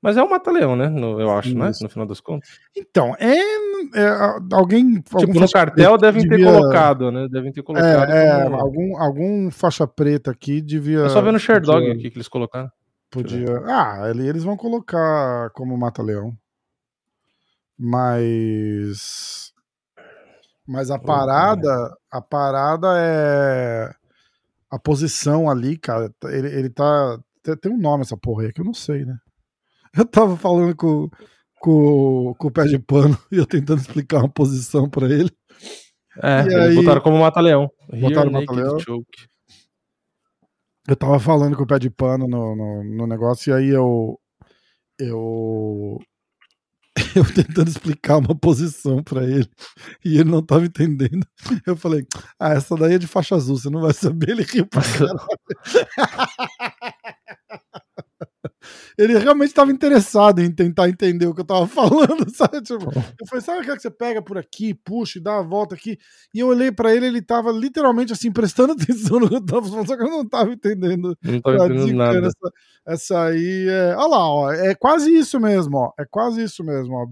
Mas é um mata-leão, né? No- eu acho, né? Isso. No final das contas. Então, é, é, alguém Tipo, no cartel devem ter devia- colocado, né? Devem ter colocado. É, é, como- algum, algum faixa preta aqui devia. Eu só vendo o Sherdog podia- aqui que eles colocaram. Podia. Ah, ali eles vão colocar como mata-leão. Mas. Mas a parada. A parada é. A posição ali, cara. Ele, ele tá. Tem, um nome essa porra aí que eu não sei, né? Eu tava falando com, com, com o pé de pano e eu tentando explicar uma posição pra ele. É, E aí- botaram como mata-leão. Botaram mata-leão. Eu tava falando com o pé de pano no, no, no negócio, e aí eu. Eu. Eu tentando explicar uma posição pra ele e ele não tava entendendo. Eu falei, ah, essa daí é de faixa azul, você não vai saber. Ele riu pra caralho. Ele realmente estava interessado em tentar entender o que eu tava falando, sabe? Tipo, eu falei, sabe aquela que você pega por aqui, puxa e dá a volta aqui? E eu olhei pra ele, ele tava literalmente assim, prestando atenção no que eu tava falando, só que eu não tava entendendo. Não Tá entendendo nada. Essa, essa aí é. Olha lá, ó. É quase isso mesmo, ó. É quase isso mesmo, ó.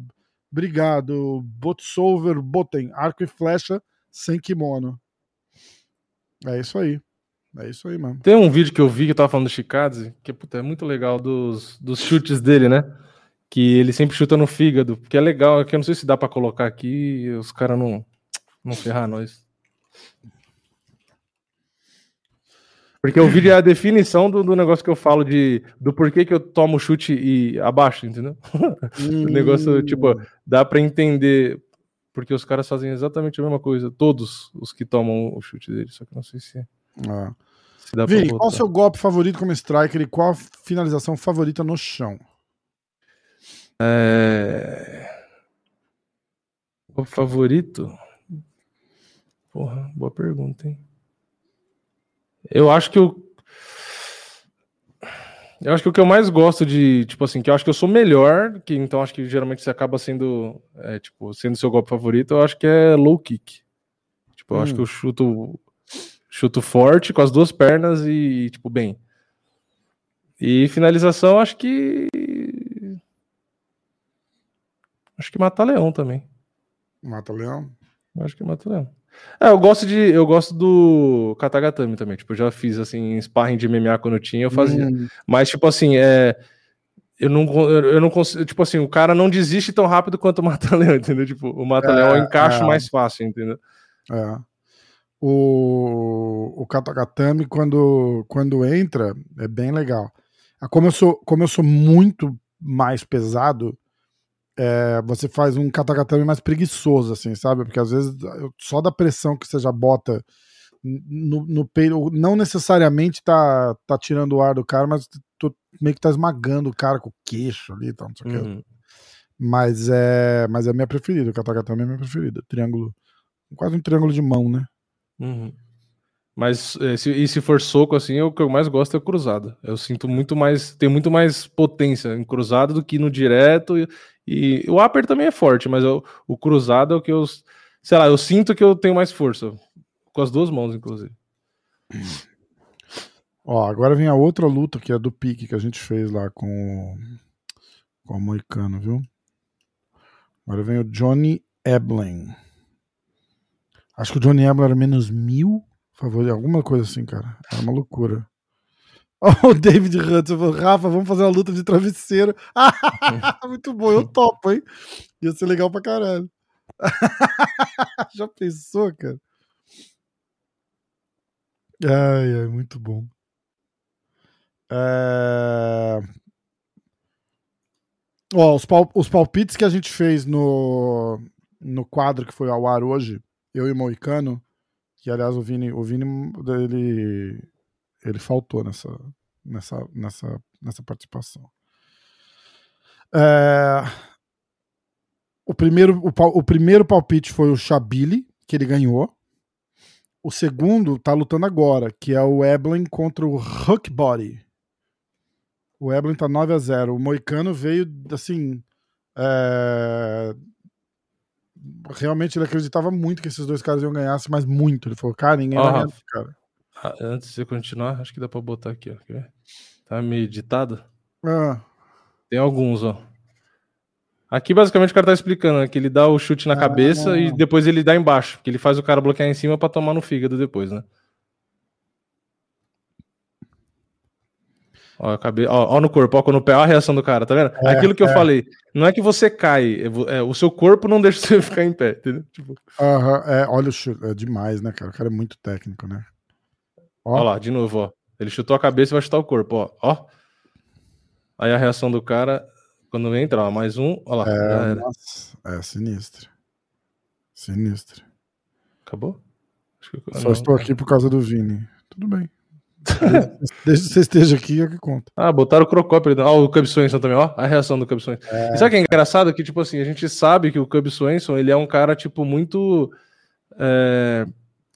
Obrigado, Botsolver Boten. Arco e flecha sem kimono. É isso aí. É isso aí, mano. Tem um vídeo que eu vi que eu tava falando do Chicadze, que puta, é muito legal dos, dos chutes dele, né? Que ele sempre chuta no fígado, que é legal, é que eu não sei se dá pra colocar aqui e os caras não, não ferrar nós. Porque o vídeo é a definição do, do negócio que eu falo de do porquê que eu tomo chute e abaixo, entendeu? o negócio, tipo, dá pra entender porque os caras fazem exatamente a mesma coisa, todos os que tomam o chute dele, só que não sei se. Ah. Vini, qual o seu golpe favorito como striker e qual a finalização favorita no chão? É... O favorito? Porra, boa pergunta, hein? Eu acho que eu. Eu acho que o que eu mais gosto de, tipo assim, que eu acho que eu sou melhor, que então acho que geralmente você acaba sendo, é, tipo, sendo seu golpe favorito, eu acho que é low kick. Tipo, eu hum. acho que eu chuto chuto forte com as duas pernas e, tipo, bem. E finalização, acho que acho que mata leão também. Mata leão? Acho que mata leão. É, eu gosto de. Eu gosto do Katagatame também. Tipo, eu já fiz assim, sparring de MMA quando eu tinha, eu fazia. Hum. Mas, tipo assim, é. Eu não, eu não consigo. Tipo assim, o cara não desiste tão rápido quanto o Mata-Leão, entendeu? Tipo, o Mata-Leão é, é encaixe é. mais fácil, entendeu? É. O, o Katagatame, quando, quando entra, é bem legal. Como eu sou, como eu sou muito mais pesado, é, você faz um katagatame mais preguiçoso, assim, sabe? Porque às vezes só da pressão que você já bota no, no peito, não necessariamente tá, tá tirando o ar do cara, mas tu meio que tá esmagando o cara com o queixo ali e tal, não sei o uhum. que. Mas é, mas é a minha preferida, o katagatame é a minha preferida. Triângulo, quase um triângulo de mão, né? Uhum. Mas é, se, e se for soco, assim, o que eu mais gosto é cruzado. Eu sinto muito mais, tem muito mais potência em cruzado do que no direto. E, e o upper também é forte, mas eu, o cruzado é o que eu, sei lá, eu sinto que eu tenho mais força. Com as duas mãos, inclusive. Ó, agora vem a outra luta que é do pique que a gente fez lá com, com o Moicano, viu? Agora vem o Johnny Eblen. Acho que o Johnny Eblen era menos mil favor, alguma coisa assim, cara. Era uma loucura. Oh, o David Hudson falou, Rafa, vamos fazer uma luta de travesseiro. Muito bom, eu topo, hein? Ia ser legal pra caralho. Já pensou, cara? Ai, ai, muito bom. É... Os, pal os palpites que a gente fez no, no quadro que foi ao ar hoje, eu e o Moicano, que aliás o Vini, o Vini ele, ele faltou nessa, nessa, nessa, nessa participação. É, o, primeiro, o, o, primeiro palpite foi o Chabili, que ele ganhou. O segundo tá lutando agora, que é o Eblin contra o Hookbody. O Eblin tá 9 a 0 O Moicano veio, assim, é, realmente ele acreditava muito que esses dois caras iam ganhar, mas muito. Ele falou, cara, ninguém vai ganhar cara. Ah, antes de você continuar, acho que dá pra botar aqui, ó. Tá meio editado? Ah. Tem alguns, ó. Aqui basicamente o cara tá explicando né, que ele dá o chute na ah, cabeça não, não. e depois ele dá embaixo, que ele faz o cara bloquear em cima para tomar no fígado depois, né? Ó, cabe... ó, ó, no corpo, ó, no pé, ó a reação do cara, tá vendo? É, Aquilo que eu é. falei, não é que você cai, é, é, o seu corpo não deixa você ficar em pé, entendeu? Tipo... Uhum, é, olha, é demais, né, cara? O cara é muito técnico, né? Ó. ó lá, de novo, ó. Ele chutou a cabeça e vai chutar o corpo, ó. ó. Aí a reação do cara, quando entra, ó, mais um, ó lá. É, nossa, é sinistro. Sinistro. Acabou? Só não, estou aqui por causa do Vini. Tudo bem. Desde que você esteja aqui, é o que conta. Ah, botaram o Crocópio. Ó, o Cub Swenson também, ó. A reação do Cub Swenson. É... E sabe o que é engraçado? Que, tipo assim, a gente sabe que o Cub Swenson, ele é um cara, tipo, muito... É...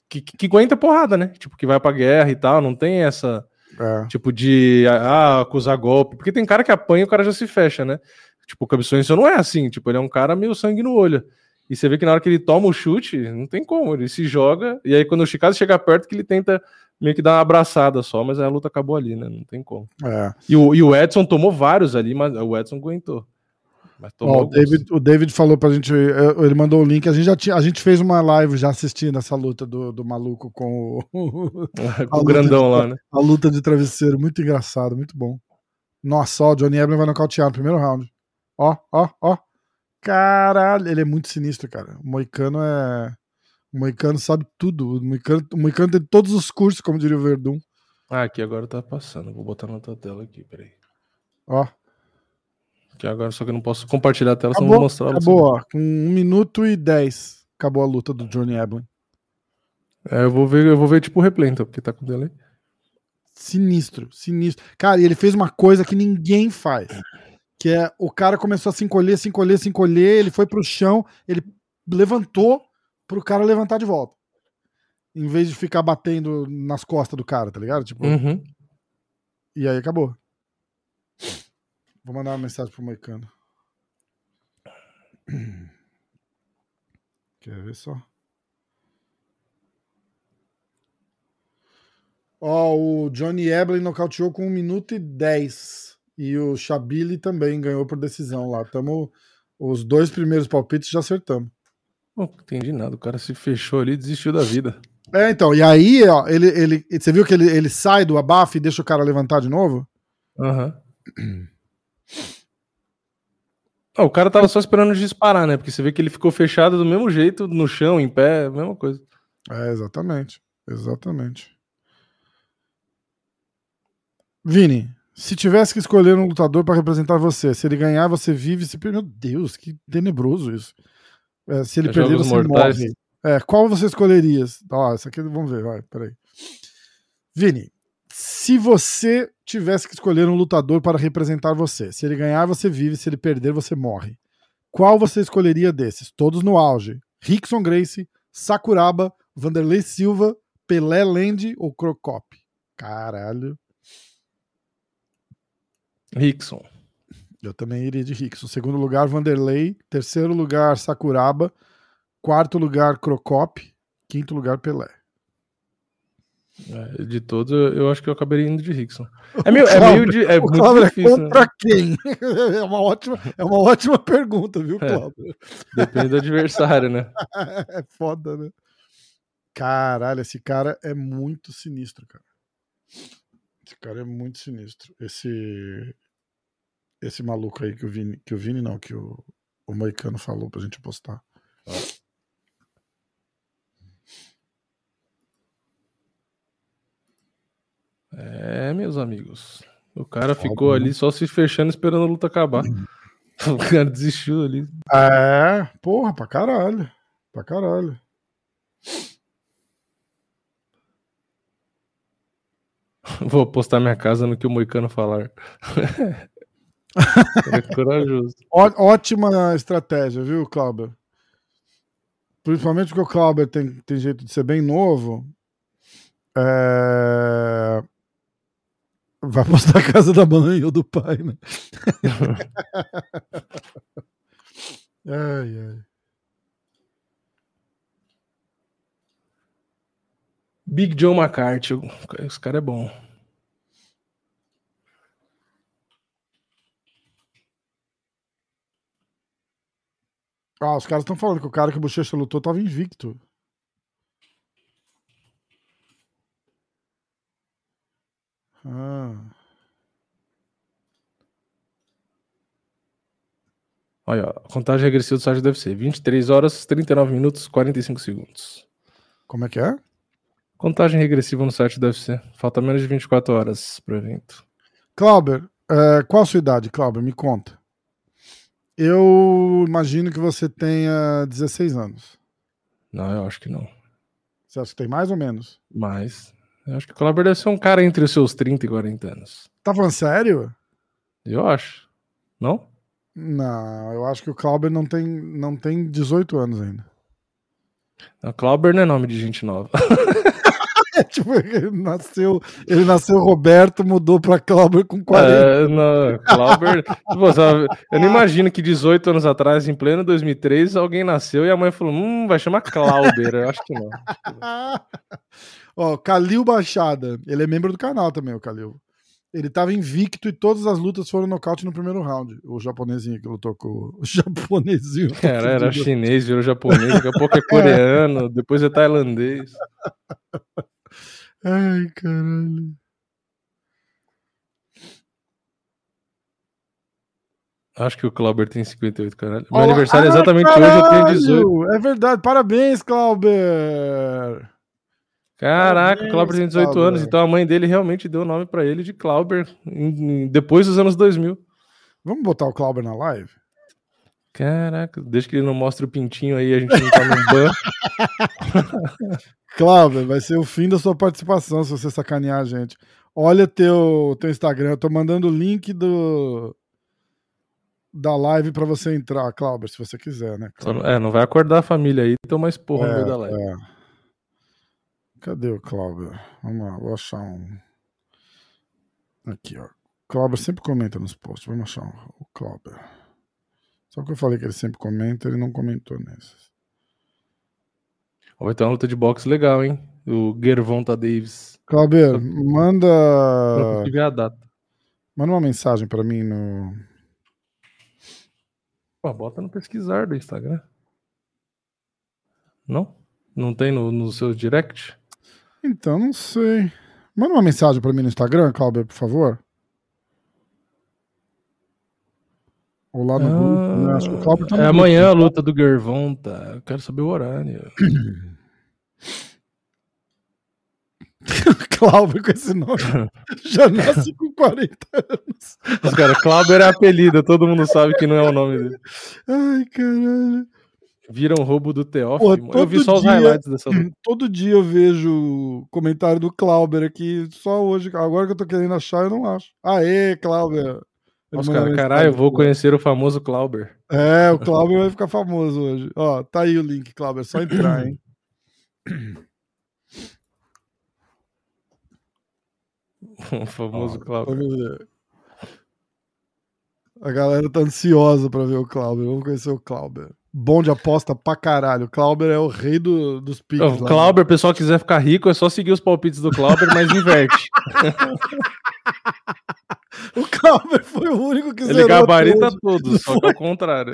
Que, que, que aguenta porrada, né? Tipo, que vai pra guerra e tal. Não tem essa... É. Tipo, de ah, acusar golpe. Porque tem cara que apanha e o cara já se fecha, né? Tipo, o Cub Swenson não é assim. Tipo, ele é um cara meio sangue no olho. E você vê que na hora que ele toma o chute, não tem como. Ele se joga. E aí, quando o Chicago chega perto, que ele tenta meio que dar uma abraçada só, mas a luta acabou ali, né? Não tem como. É. E, o, e o Edson tomou vários ali, mas o Edson aguentou. Ó, o, David, o David falou pra gente, ele mandou o link, a gente já tinha, a gente fez uma live já assistindo essa luta do, do maluco com o, com o grandão de, lá, né? A luta de travesseiro, muito engraçado, muito bom. Nossa, ó, o Johnny Eblen vai nocautear no primeiro round. Ó, ó, ó. Caralho, ele é muito sinistro, cara. O Moicano é. O Moicano sabe tudo. O Moicano, o Moicano tem todos os cursos, como diria o Verdun. Ah, aqui agora tá passando. Vou botar na outra tela aqui, peraí. Ó, que agora só que eu não posso compartilhar a tela, acabou, senão vou mostrar Acabou, ó, com 1 minuto e 10 acabou a luta do Johnny Eblen. É, eu vou ver, eu vou ver tipo o replay, então, porque tá com delay. Sinistro, sinistro. Cara, e ele fez uma coisa que ninguém faz. Que é o cara começou a se encolher, se encolher, se encolher, ele foi pro chão, ele levantou pro cara levantar de volta. Em vez de ficar batendo nas costas do cara, tá ligado? Tipo. Uhum. E aí acabou. Vou mandar uma mensagem pro Moicano. Quer ver só? Ó, o Johnny Eblin nocauteou com 1 minuto e 10. E o Chabili também ganhou por decisão lá. Tamo, os dois primeiros palpites já acertamos. Não entendi nada. O cara se fechou ali e desistiu da vida. É, então. E aí, ó, ele, ele, você viu que ele, ele sai do abafo e deixa o cara levantar de novo? Aham. Uhum. Oh, o cara tava só esperando disparar, né? Porque você vê que ele ficou fechado do mesmo jeito, no chão, em pé, mesma coisa. É, exatamente. Exatamente. Vini, se tivesse que escolher um lutador para representar você, se ele ganhar, você vive. Se... Meu Deus, que tenebroso isso. É, se ele é perder, você mortais. morre. É, qual você escolheria? Ó, essa aqui vamos ver, vai, peraí. Vini, se você tivesse que escolher um lutador para representar você, se ele ganhar, você vive, se ele perder, você morre. Qual você escolheria desses? Todos no auge. Rickson Gracie, Sakuraba, Vanderlei Silva, Pelé Land ou Crocop? Caralho. Rickson. Eu também iria de Rickson. Segundo lugar, Vanderlei. Terceiro lugar, Sakuraba. Quarto lugar, Crocop. Quinto lugar, Pelé. É, de todos, eu acho que eu acabaria indo de Rickson. É meio, é meio de. É muito é difícil, é contra né? quem? É uma, ótima, é uma ótima pergunta, viu, é, Cláudio? É, depende do adversário, né? é foda, né? Caralho, esse cara é muito sinistro, cara. Esse cara é muito sinistro. Esse. Esse maluco aí que o Vini. Que o Vini não, que o, o Moicano falou pra gente postar. Ah. É, meus amigos. O cara ficou ali só se fechando esperando a luta acabar. O cara desistiu ali. É, porra, pra caralho. Pra caralho. Vou postar minha casa no que o Moicano falar. é corajoso. Ó, ótima estratégia, viu, Clauber? Principalmente porque o Clauber tem, tem jeito de ser bem novo. É... Vai postar a casa da mãe ou do pai, né? ai, ai. Big John McCarthy, esse cara é bom. Ah, os caras estão falando que o cara que o Bochecha lutou tava invicto. Ah. Olha, a contagem regressiva do site deve ser 23 horas, 39 minutos, 45 segundos. Como é que é? Contagem regressiva no site deve ser. Falta menos de 24 horas pro evento. Clauber, é, qual a sua idade, Clauber? Me conta. Eu imagino que você tenha 16 anos. Não, eu acho que não. Você acha que tem mais ou menos? Mais. Eu acho que o Clauber deve ser um cara entre os seus 30 e 40 anos. Tá falando sério? Eu acho. Não? Não, eu acho que o Clauber não tem, não tem 18 anos ainda. O Clauber não é nome de gente nova. tipo, ele nasceu, ele nasceu Roberto, mudou pra Clauber com 40. É, não, Clauber. tipo, eu não imagino que 18 anos atrás, em pleno 2003, alguém nasceu e a mãe falou: hum, vai chamar Clauber. Eu acho que não. Ó, Calil Baixada. Ele é membro do canal também, o Calil. Ele tava invicto e todas as lutas foram nocaute no primeiro round. O japonesinho que lutou com o japonesinho. Cara, era chinês, virou japonês, daqui a pouco é coreano, depois é tailandês. Ai, caralho. Acho que o Clauber tem 58, caralho. Meu aniversário é exatamente caralho, hoje, eu tenho 18. É verdade, parabéns, Clauber. Caraca, o Clauber tem 18 Clauber. anos, então a mãe dele realmente deu o nome para ele de Clauber em, em, depois dos anos 2000. Vamos botar o Clauber na live? Caraca, desde que ele não mostre o pintinho aí, a gente não tá no ban. Clauber, vai ser o fim da sua participação se você sacanear a gente. Olha teu, teu Instagram, eu tô mandando o link do, da live para você entrar, Clauber, se você quiser, né? É, não vai acordar a família aí, então mais porra é, no meio da live. É. Cadê o Cláudio? Vamos lá, vou achar um. Aqui, ó. Cláudio sempre comenta nos posts. Vamos achar um, o Cláudio. Só que eu falei que ele sempre comenta, ele não comentou nesses. Vai ter uma luta de boxe legal, hein? O Gervonta Davis. Cláudio, manda. Eu ver a data. Manda uma mensagem para mim no. Pô, bota no pesquisar do Instagram. Não? Não tem no, no seu direct? Então, não sei. Manda uma mensagem para mim no Instagram, Cláudio, por favor. Ou lá no ah, grupo, né? Acho que o Cláudio tá É grupo. amanhã a luta do Gervonta. Eu quero saber o horário. Cláudio com esse nome. Já nasce com 40 anos. Os caras, Cláudio era apelido, todo mundo sabe que não é o nome dele. Ai, caralho. Viram roubo do Teófilo. Eu vi só os dia, highlights dessa luta. Todo dia eu vejo comentário do Clauber aqui, só hoje. Agora que eu tô querendo achar, eu não acho. Aê, Clauber. Nossa, cara, caralho, eu vou conhecer o famoso Clauber. É, o Clauber vai ficar famoso hoje. Ó, tá aí o link, Clauber, só entrar, hein? o famoso Clauber. A galera tá ansiosa pra ver o Clauber. Vamos conhecer o Clauber bom de aposta pra caralho. O Clauber é o rei do, dos piques. O Clauber, pessoal quiser ficar rico, é só seguir os palpites do Clauber, mas inverte. o Clauber foi o único que Ele zerou. Ele gabarita todos, só que ao contrário.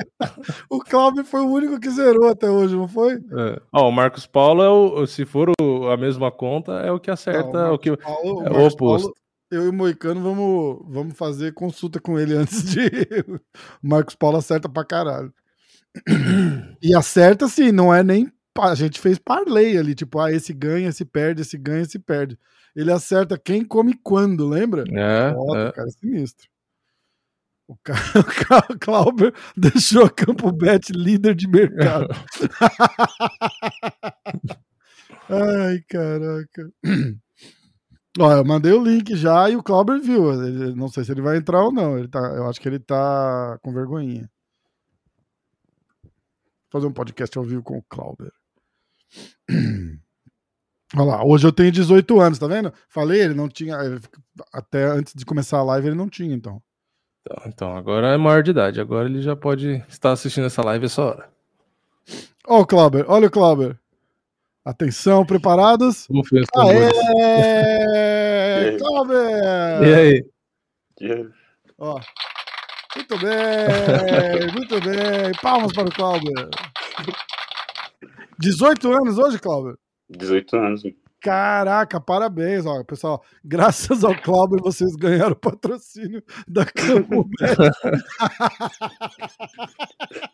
o Clauber foi o único que zerou até hoje, não foi? É. Ó, o Marcos Paulo, é o, se for o, a mesma conta, é o que acerta. Não, o, o que Paulo, é o, oposto. Paulo, eu e o Moicano vamos, vamos fazer consulta com ele antes de. O Marcos Paulo acerta pra caralho. e acerta assim, não é nem. A gente fez parlay ali, tipo, ah, esse ganha, esse perde, esse ganha, esse perde. Ele acerta quem come quando, lembra? É. Foda, é. cara, é sinistro. O, cara, o Clauber deixou a Campo Bet líder de mercado. Ai, caraca. Ó, eu mandei o link já e o Clauber viu. Ele, não sei se ele vai entrar ou não. Ele tá, eu acho que ele tá com vergonhinha fazer um podcast ao vivo com o Clauber. Olha lá, hoje eu tenho 18 anos, tá vendo? Falei, ele não tinha. Até antes de começar a live, ele não tinha, então. Então, então agora é maior de idade, agora ele já pode estar assistindo essa live essa hora. Ó, o Clauber, olha o Clauber. Atenção, preparados? Aê! Clauber! E aí? Ó, muito bem, muito bem. Palmas para o Cláudio. 18 anos hoje, Cláudio? 18 anos. Caraca, parabéns, ó, pessoal. Graças ao Cláudio, vocês ganharam o patrocínio da Campo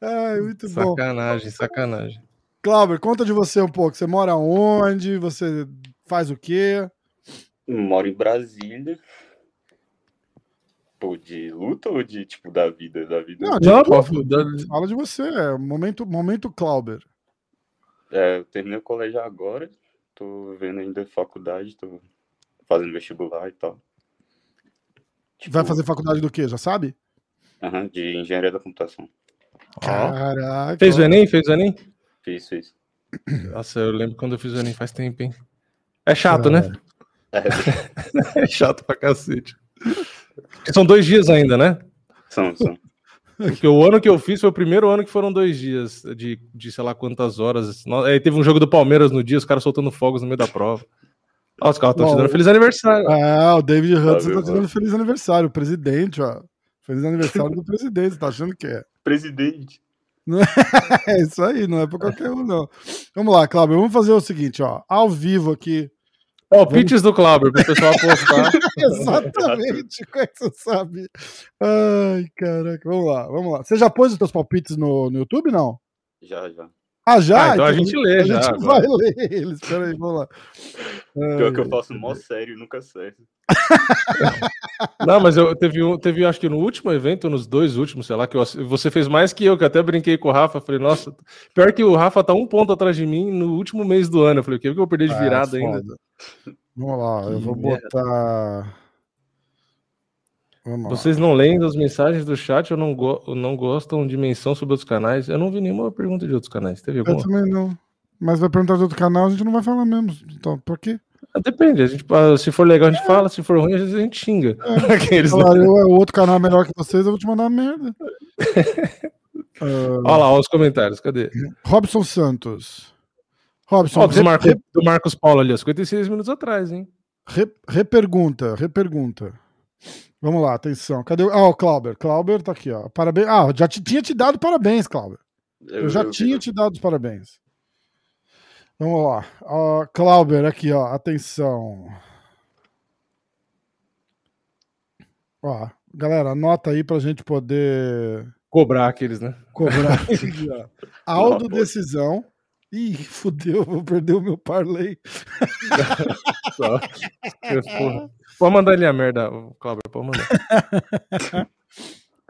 Ai, muito sacanagem, bom. Sacanagem, sacanagem. Cláudio, conta de você um pouco. Você mora onde? Você faz o quê? Moro em Brasília. Tipo, de luta ou de, tipo, da vida? Da vida? Não, de não, fala de você, é momento, momento Clauber. É, eu terminei o colégio agora, tô vendo ainda faculdade, tô fazendo vestibular e tal. Tipo, Vai fazer faculdade do quê, já sabe? Aham, de engenharia da computação. Caraca. Fez o Enem? Fez o Enem? Fiz, fiz. Nossa, eu lembro quando eu fiz o Enem faz tempo, hein? É chato, né? É. é chato pra cacete. São dois dias ainda, né? São, são. Porque o ano que eu fiz foi o primeiro ano que foram dois dias, de, de sei lá quantas horas. Aí teve um jogo do Palmeiras no dia, os caras soltando fogos no meio da prova. Ó, os caras estão te dando feliz aniversário. Ah, o David Hudson tá te dando feliz aniversário. O presidente, ó. Feliz aniversário do presidente. Tá achando que é? Presidente. É isso aí, não é pra qualquer um, não. Vamos lá, Cláudio. Vamos fazer o seguinte, ó. Ao vivo aqui. Palpites do Clauber, pro pessoal apostar. Exatamente. Como é que você sabe? Ai, caraca. Vamos lá, vamos lá. Você já pôs os seus palpites no, no YouTube, não? Já, já. Ah, já? Ah, então a gente lê a já gente agora. vai ler eles. Peraí, vamos lá. Pior que eu faço mó sério e nunca acerto. Não, mas eu teve um, teve acho que no último evento, nos dois últimos, sei lá, que eu você fez mais que eu, que eu até brinquei com o Rafa, falei, nossa, pior que o Rafa tá um ponto atrás de mim no último mês do ano. Eu falei, o que eu vou perder de Ah, virada ainda? foda. Vamos lá, eu Que vou merda. botar. Vamos lá. Vocês não leem as mensagens do chat ou não, go não gostam de menção sobre outros canais? Eu não vi nenhuma pergunta de outros canais. Teve Eu alguma? também não. Mas vai perguntar de outro canal, a gente não vai falar mesmo. Então, por quê? Ah, Depende. A gente, se for legal, a gente fala. Se for ruim, às vezes a gente xinga. Aqueles, né? Falar, eu, o outro canal é melhor que vocês, eu vou te mandar merda. Ah, Olha lá, ó, os comentários. Cadê? Robson Santos. Robson, do, re- Marco, re- do Marcos Paulo ali, ó, 56 minutos atrás, hein? re- repergunta, repergunta. Vamos lá, atenção. Cadê o. Ah, o Clauber. Clauber tá aqui, ó. Parabéns. Ah, já te, tinha te dado parabéns, Clauber. Eu, já tinha te dado os parabéns. Vamos lá. Ó, Clauber, aqui, ó. Atenção. Ó, galera, anota aí pra gente poder Cobrar aqueles, né? cobrar. Aldo decisão. Ih, fudeu, vou perder o meu parlay. Só. Porra. Pode mandar ele a merda, Cláudio, pode mandar.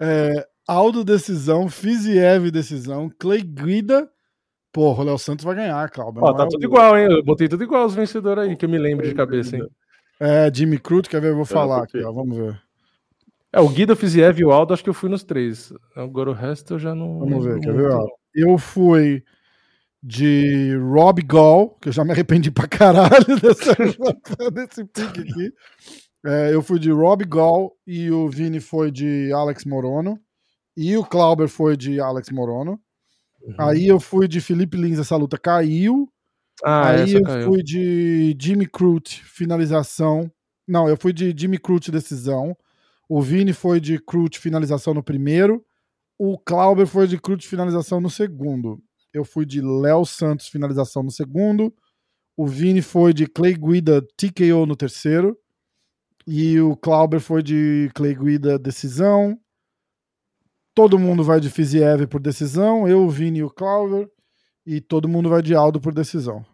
É, Aldo decisão, Fiziev decisão, Clay Guida. Porra, o Léo Santos vai ganhar, Cláudio. Ó, tá é tudo o- igual, hein? Eu botei tudo igual os vencedores aí, que eu me lembro de cabeça, hein? É, Jimmy Crute, quer ver? Eu vou falar aqui, ó. Vamos ver. É, o Guido, o Fiziev e o Aldo, acho que eu fui nos três. Agora o resto eu já não. Vamos ver, quer ver? Ó. Eu fui de Rob Gall, que eu já me arrependi pra caralho dessa, desse pique aqui. É, eu fui de Rob Gall e o Vini foi de Alex Morono. E o Clauber foi de Alex Morono. Uhum. Aí eu fui de Felipe Lins, essa luta caiu. Ah, Aí eu caiu. fui de Jimmy Crute, finalização. Não, eu fui de Jimmy Crute, decisão. O Vini foi de Crute, finalização no primeiro. O Clauber foi de Crute, finalização no segundo. Eu fui de Léo Santos, finalização no segundo. O Vini foi de Clay Guida, TKO no terceiro. E o Clauber foi de Clay Guida, decisão. Todo mundo vai de Fiziev por decisão. Eu, o Vini e o Clauber. E todo mundo vai de Aldo por decisão.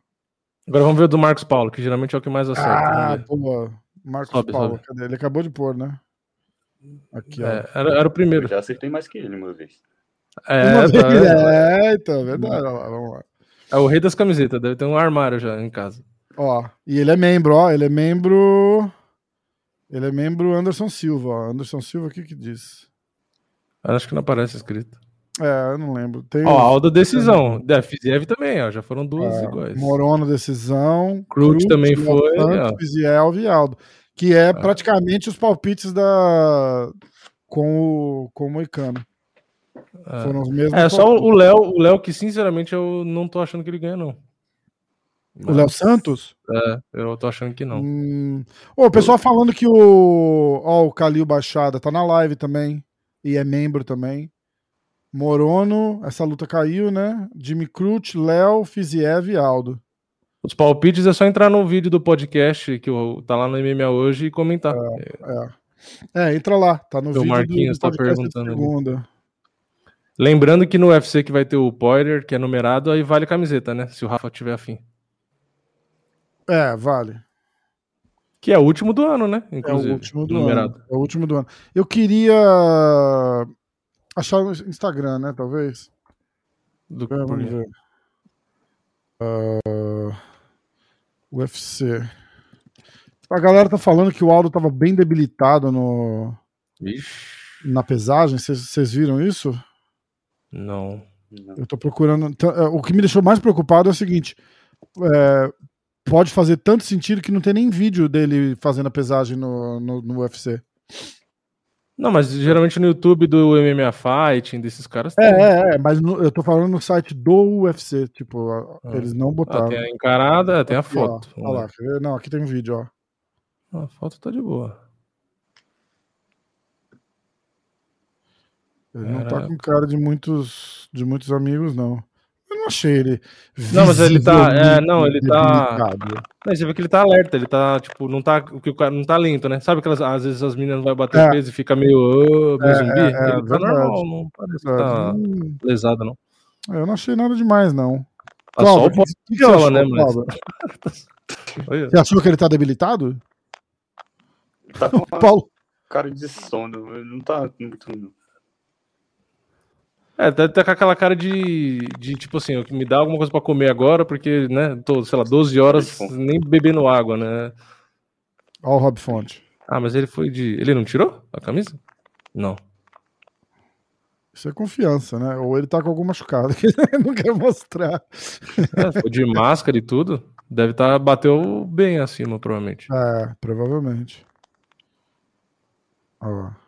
Agora vamos ver o do Marcos Paulo, que geralmente é o que mais acerta. Ah, ver. pô. Marcos Sobe, Paulo, sobe. cadê? Ele acabou de pôr, né? Aqui, ó. É, era, era o primeiro. Eu já acertei mais que ele uma vez. É, tá, é, é, então, é verdade. Vamos lá. é o rei das camisetas, deve ter um armário já em casa. Ó, e ele é membro, ó. Ele é membro. Ele é membro Anderson Silva, ó. Anderson Silva, o que que diz? Acho que não aparece escrito. É, eu não lembro. Tem Ó, Aldo decisão. É, Fiziev também, ó. Já foram duas É, iguais. Morono decisão. Crute também foi. Fiziel e Aldo. Que é praticamente os palpites da. Com o, com o Moicano. É. Foram os mesmos. É, só o Léo, o Léo, que sinceramente eu não tô achando que ele ganha, não. O Léo Santos? É, eu tô achando que não. Hum. Ô, o pessoal falando que o. Ó, o Calil Baixada tá na live também. E é membro também. Morono, essa luta caiu, né? Jimmy Crute, Léo, Fiziev e Aldo. Os palpites é só entrar no vídeo do podcast que o- tá lá no MMA hoje e comentar. É, entra lá, tá no O vídeo Marquinhos do, tá perguntando ali. Lembrando que no UFC que vai ter o Poirier, que é numerado, aí vale camiseta, né? Se o Rafa tiver afim. É, vale. Que é o último do ano, né? É Inclusive, o último do numerado. ano. É o último do ano. Eu queria achar no Instagram, né? Talvez. Do, É, vamos ver. Ah, UFC. A galera tá falando que o Aldo tava bem debilitado no, Vixe, na pesagem. Vocês viram isso? Não. Eu tô procurando. T- é, O que me deixou mais preocupado é o seguinte: é, pode fazer tanto sentido que não tem nem vídeo dele fazendo a pesagem no, no, no UFC. Não, mas geralmente no YouTube do MMA Fighting, desses caras. É, é, é, mas no- eu tô falando no site do UFC, tipo, Ah. eles não Ah, botaram. tem a encarada, tem a foto. Olha lá, ver? não, aqui tem um vídeo, ó. A foto tá de boa. Ele não tá com cara de muitos, de muitos amigos, não. Eu não achei ele. Não, mas ele tá- é, não, ele tá-. Mas você vê que ele tá alerta, ele tá, tipo, não tá. O que o cara não tá lento, né? Sabe aquelas. Às vezes as meninas vão bater É. peso e fica meio. "Ô, meu É, zumbi. é, é, ele tá normal, não parece que tá Hum, lesado, não. Eu não achei nada demais, não. Tá só o Cláudio, pó o que de que achou, né, mas. Você achou que ele tá debilitado? Tá com Paulo, cara de sono, não tá muito. É, tá, tá com aquela cara de, de tipo assim, me dá alguma coisa pra comer agora, porque, né, tô, sei lá, 12 horas nem bebendo água, né? ó o Rob Fonte. Ah, mas ele foi de. Ele não tirou a camisa? Não. Isso é confiança, né? Ou ele tá com algum machucado que ele não quer mostrar. É, foi de máscara e tudo. Deve estar. bateu bem acima, provavelmente. É, provavelmente. Ó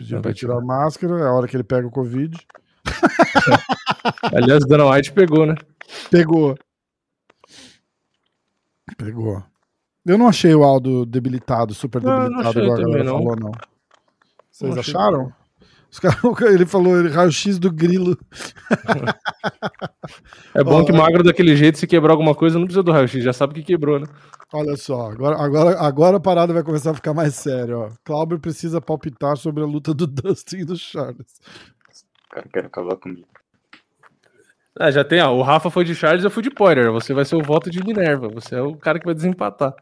Não pra vai tirar a máscara, é a hora que ele pega o Covid. Aliás, Dana White pegou, né? Pegou. Pegou. Eu não achei o Aldo debilitado, super Não, não debilitado, achei igual a galera não. falou, não. Vocês Não acharam? Caras- ele falou ele, raio-x do grilo. É bom Ó, que magro daquele jeito, se quebrar alguma coisa, não precisa do raio-x, já sabe que quebrou, né? Olha só, agora, agora, agora a parada vai começar a ficar mais séria. Ó. Clauber precisa palpitar sobre a luta do Dustin e do Charles. O cara quer acabar comigo. Ah, já tem, ó. O Rafa foi de Charles, eu fui de Poirier. Você vai ser o voto de Minerva. Você é o cara que vai desempatar.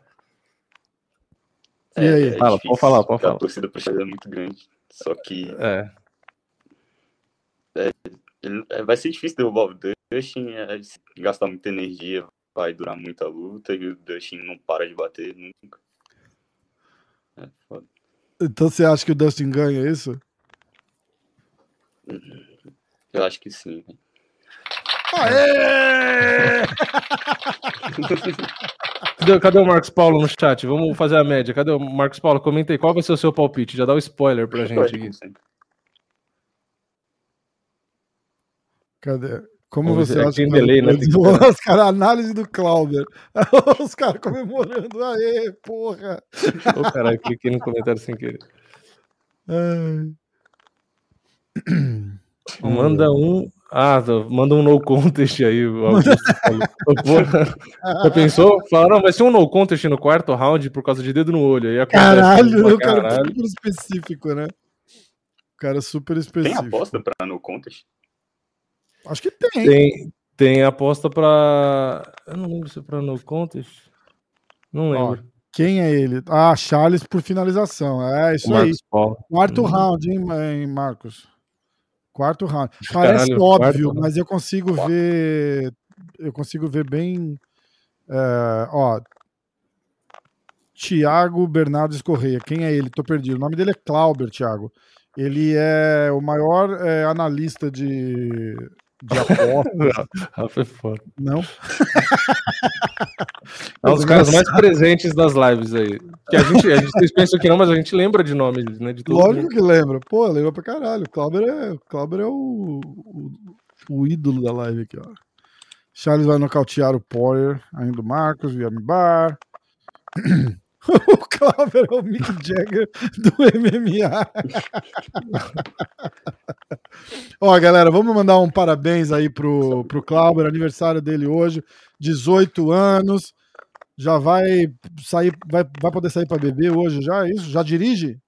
E aí? é Fala, difícil, pode falar, pode falar. A torcida pro Charles é muito grande. Só que É. ele- é, vai ser difícil derrubar o Dustin, é, se gastar muita energia, vai durar muita luta e o Dustin não para de bater nunca. É foda. Então você acha que o Dustin ganha isso? Eu acho que sim. né? Aê! Cadê, cadê o Marcos Paulo no chat? Vamos fazer a média. Cadê o Marcos Paulo? Comenta aí. Qual vai ser o seu palpite? Já dá o spoiler pra gente aqui. Como sempre. Cadê? Como Vamos você acha tem que delay, né? Tem que esperar. Os caras, análise do Clauber. Os caras comemorando. Aê, porra! Ô, caralho, cliquei no comentário sem querer. Ai. Manda um. Ah, tá, manda um no contest aí. Ô, porra. Já pensou? Falaram, não, vai ser um no contest no quarto round por causa de dedo no olho. Aí Caralho, o cara caralho. super específico, né? O cara super Tem específico. aposta pra no contest? Acho que tem. Tem, tem aposta pra. Eu não lembro se é pra no contest. Não lembro. Quem é ele? Ah, Charles por finalização. É isso o aí. Marcos Paulo. Quarto Hum. round, hein, hein, Marcos? Quarto round. Parece Caralho, óbvio, quarto, mas eu consigo ver. Eu consigo ver bem. é, ó. Tiago Bernardes Correia. Quem é ele? Tô perdido. O nome dele é Clauber, Thiago. Ele é o maior é, analista de, de aposta. Rafa é foda. não? É um dos caras mais presentes das lives aí. Que a gente, a gente vocês pensam que não, mas a gente lembra de nomes, né? De todo Lógico mundo. que lembra. Pô, lembra pra caralho. O Clauber é, o Clauber é o, o, o ídolo da live aqui, ó. Charles vai nocautear o Poirier, ainda o Marcos, via Bar. o Clauber é o Mick Jagger do MMA. Ó, galera, vamos mandar um parabéns aí pro, pro Clauber, aniversário dele hoje, 18 anos. Já vai sair, vai, vai poder sair para beber hoje já, é isso? Já dirige?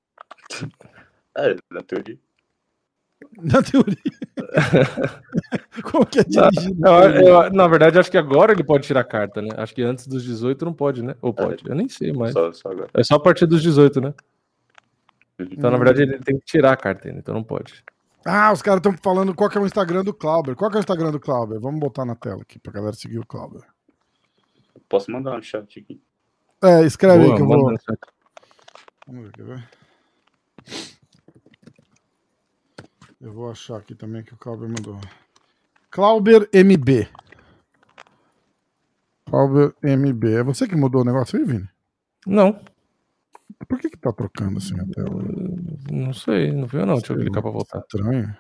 É, na teoria. Na teoria. Como que é Não, dirigir? eu- eu- na verdade, acho que agora ele pode tirar a carta, né? Acho que antes dos 18 não pode, né? Ou pode? Eu nem sei, mas. Só, só agora. É só a partir dos 18, né? Então, na verdade, ele tem que tirar a carta ainda, então não pode. Ah, os caras estão falando qual que é o Instagram do Clauber. Qual que é o Instagram do Clauber? Vamos botar na tela aqui pra galera seguir o Clauber. Posso mandar um chat aqui? É, escreve aí Boa, que eu vou. Vamos ver, quer ver? Eu vou achar aqui também que o Clauber mandou. Clauber MB. Clauber MB. É você que mudou o negócio aí, Vini? Não. Por que que tá trocando assim a tela? Não sei, não viu não. Deixa eu clicar pra voltar. Estranho.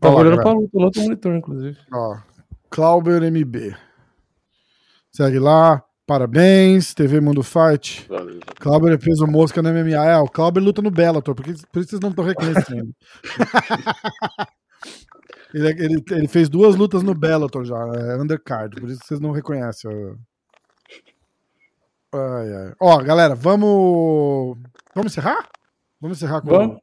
Tava Olha lá, olhando pra luta no outro monitor, inclusive. Ó, Clauber MB. Segue lá. Parabéns, TV Mundo Fight. Valeu. Clauber é peso mosca no MMA. É, o Clauber luta no Bellator, por, que, por isso vocês não estão reconhecendo. ele, é- ele, ele fez duas lutas no Bellator já, é undercard, por isso vocês não reconhecem. ó. Ai, ai. Ó, galera, vamos. Vamos encerrar? Vamos encerrar com, Vamos.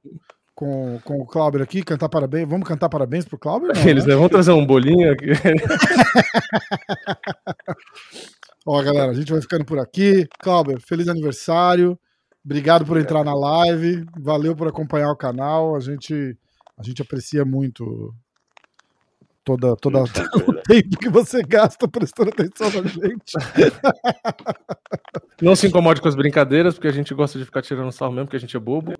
com, com o Clauber aqui, cantar parabéns. Vamos cantar parabéns pro Clauber? Não, Eles né, vão trazer um bolinho aqui. Ó, galera, a gente vai ficando por aqui. Clauber, feliz aniversário. Obrigado por entrar na live. Valeu por acompanhar o canal. A gente, a gente aprecia muito toda, toda o tempo que você gasta prestando atenção na gente. Não se incomode com as brincadeiras, porque a gente gosta de ficar tirando sarro mesmo, porque a gente é bobo.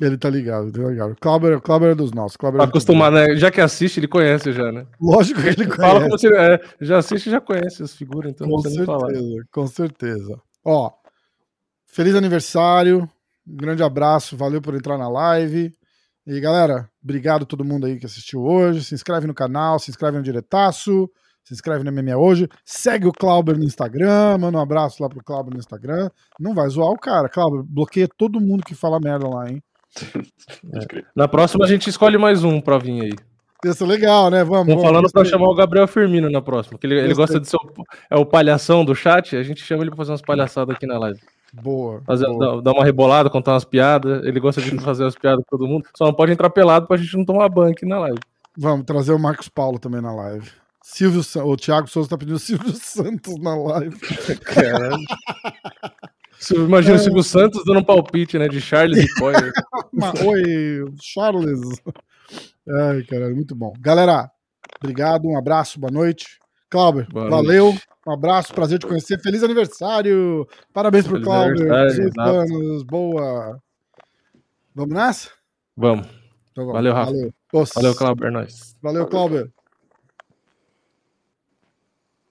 Ele tá ligado, tá ligado. Clauber, Clauber é dos nossos. É muito acostumar, né? Já que assiste, ele conhece já, né? Lógico que ele Fala conhece. como se é, já assiste e já conhece as figuras, então Com certeza, com certeza. Ó, feliz aniversário, um grande abraço, valeu por entrar na live. E galera, obrigado a todo mundo aí que assistiu hoje. Se inscreve no canal, se inscreve no Diretaço, se inscreve no MMA hoje. Segue o Clauber no Instagram, manda um abraço lá pro Clauber no Instagram. Não vai zoar o cara, Clauber, bloqueia todo mundo que fala merda lá, hein? Na próxima a gente escolhe mais um pra vir aí. Isso é legal, né? Vamos. Estão vamos, falando pra gostei. chamar o Gabriel Firmino na próxima, que ele, ele gosta de ser o, é o palhação do chat, a gente chama ele pra fazer umas palhaçadas aqui na live. Boa. Fazer, boa. dar, dar uma rebolada, contar umas piadas, ele gosta de fazer as piadas com todo mundo, só não pode entrar pelado pra gente não tomar banho aqui na live. Vamos trazer o Marcos Paulo também na live. Silvio. O Thiago Souza tá pedindo o Silvio Santos na live. Caralho. Imagina o Silvio Santos dando um palpite, né, de Charles e Poyer. Ma- Oi, Charles. Ai, caralho, muito bom. Galera, obrigado, um abraço, boa noite. Clauber, Boa valeu. Um abraço, prazer te conhecer. Feliz aniversário! Parabéns pro Feliz Clauber. 18 exato. anos, boa. Vamos nessa? Vamos. Então vamos. Valeu, Rafa. Valeu, Os- Valeu, Clauber, é nóis. Valeu, Clauber.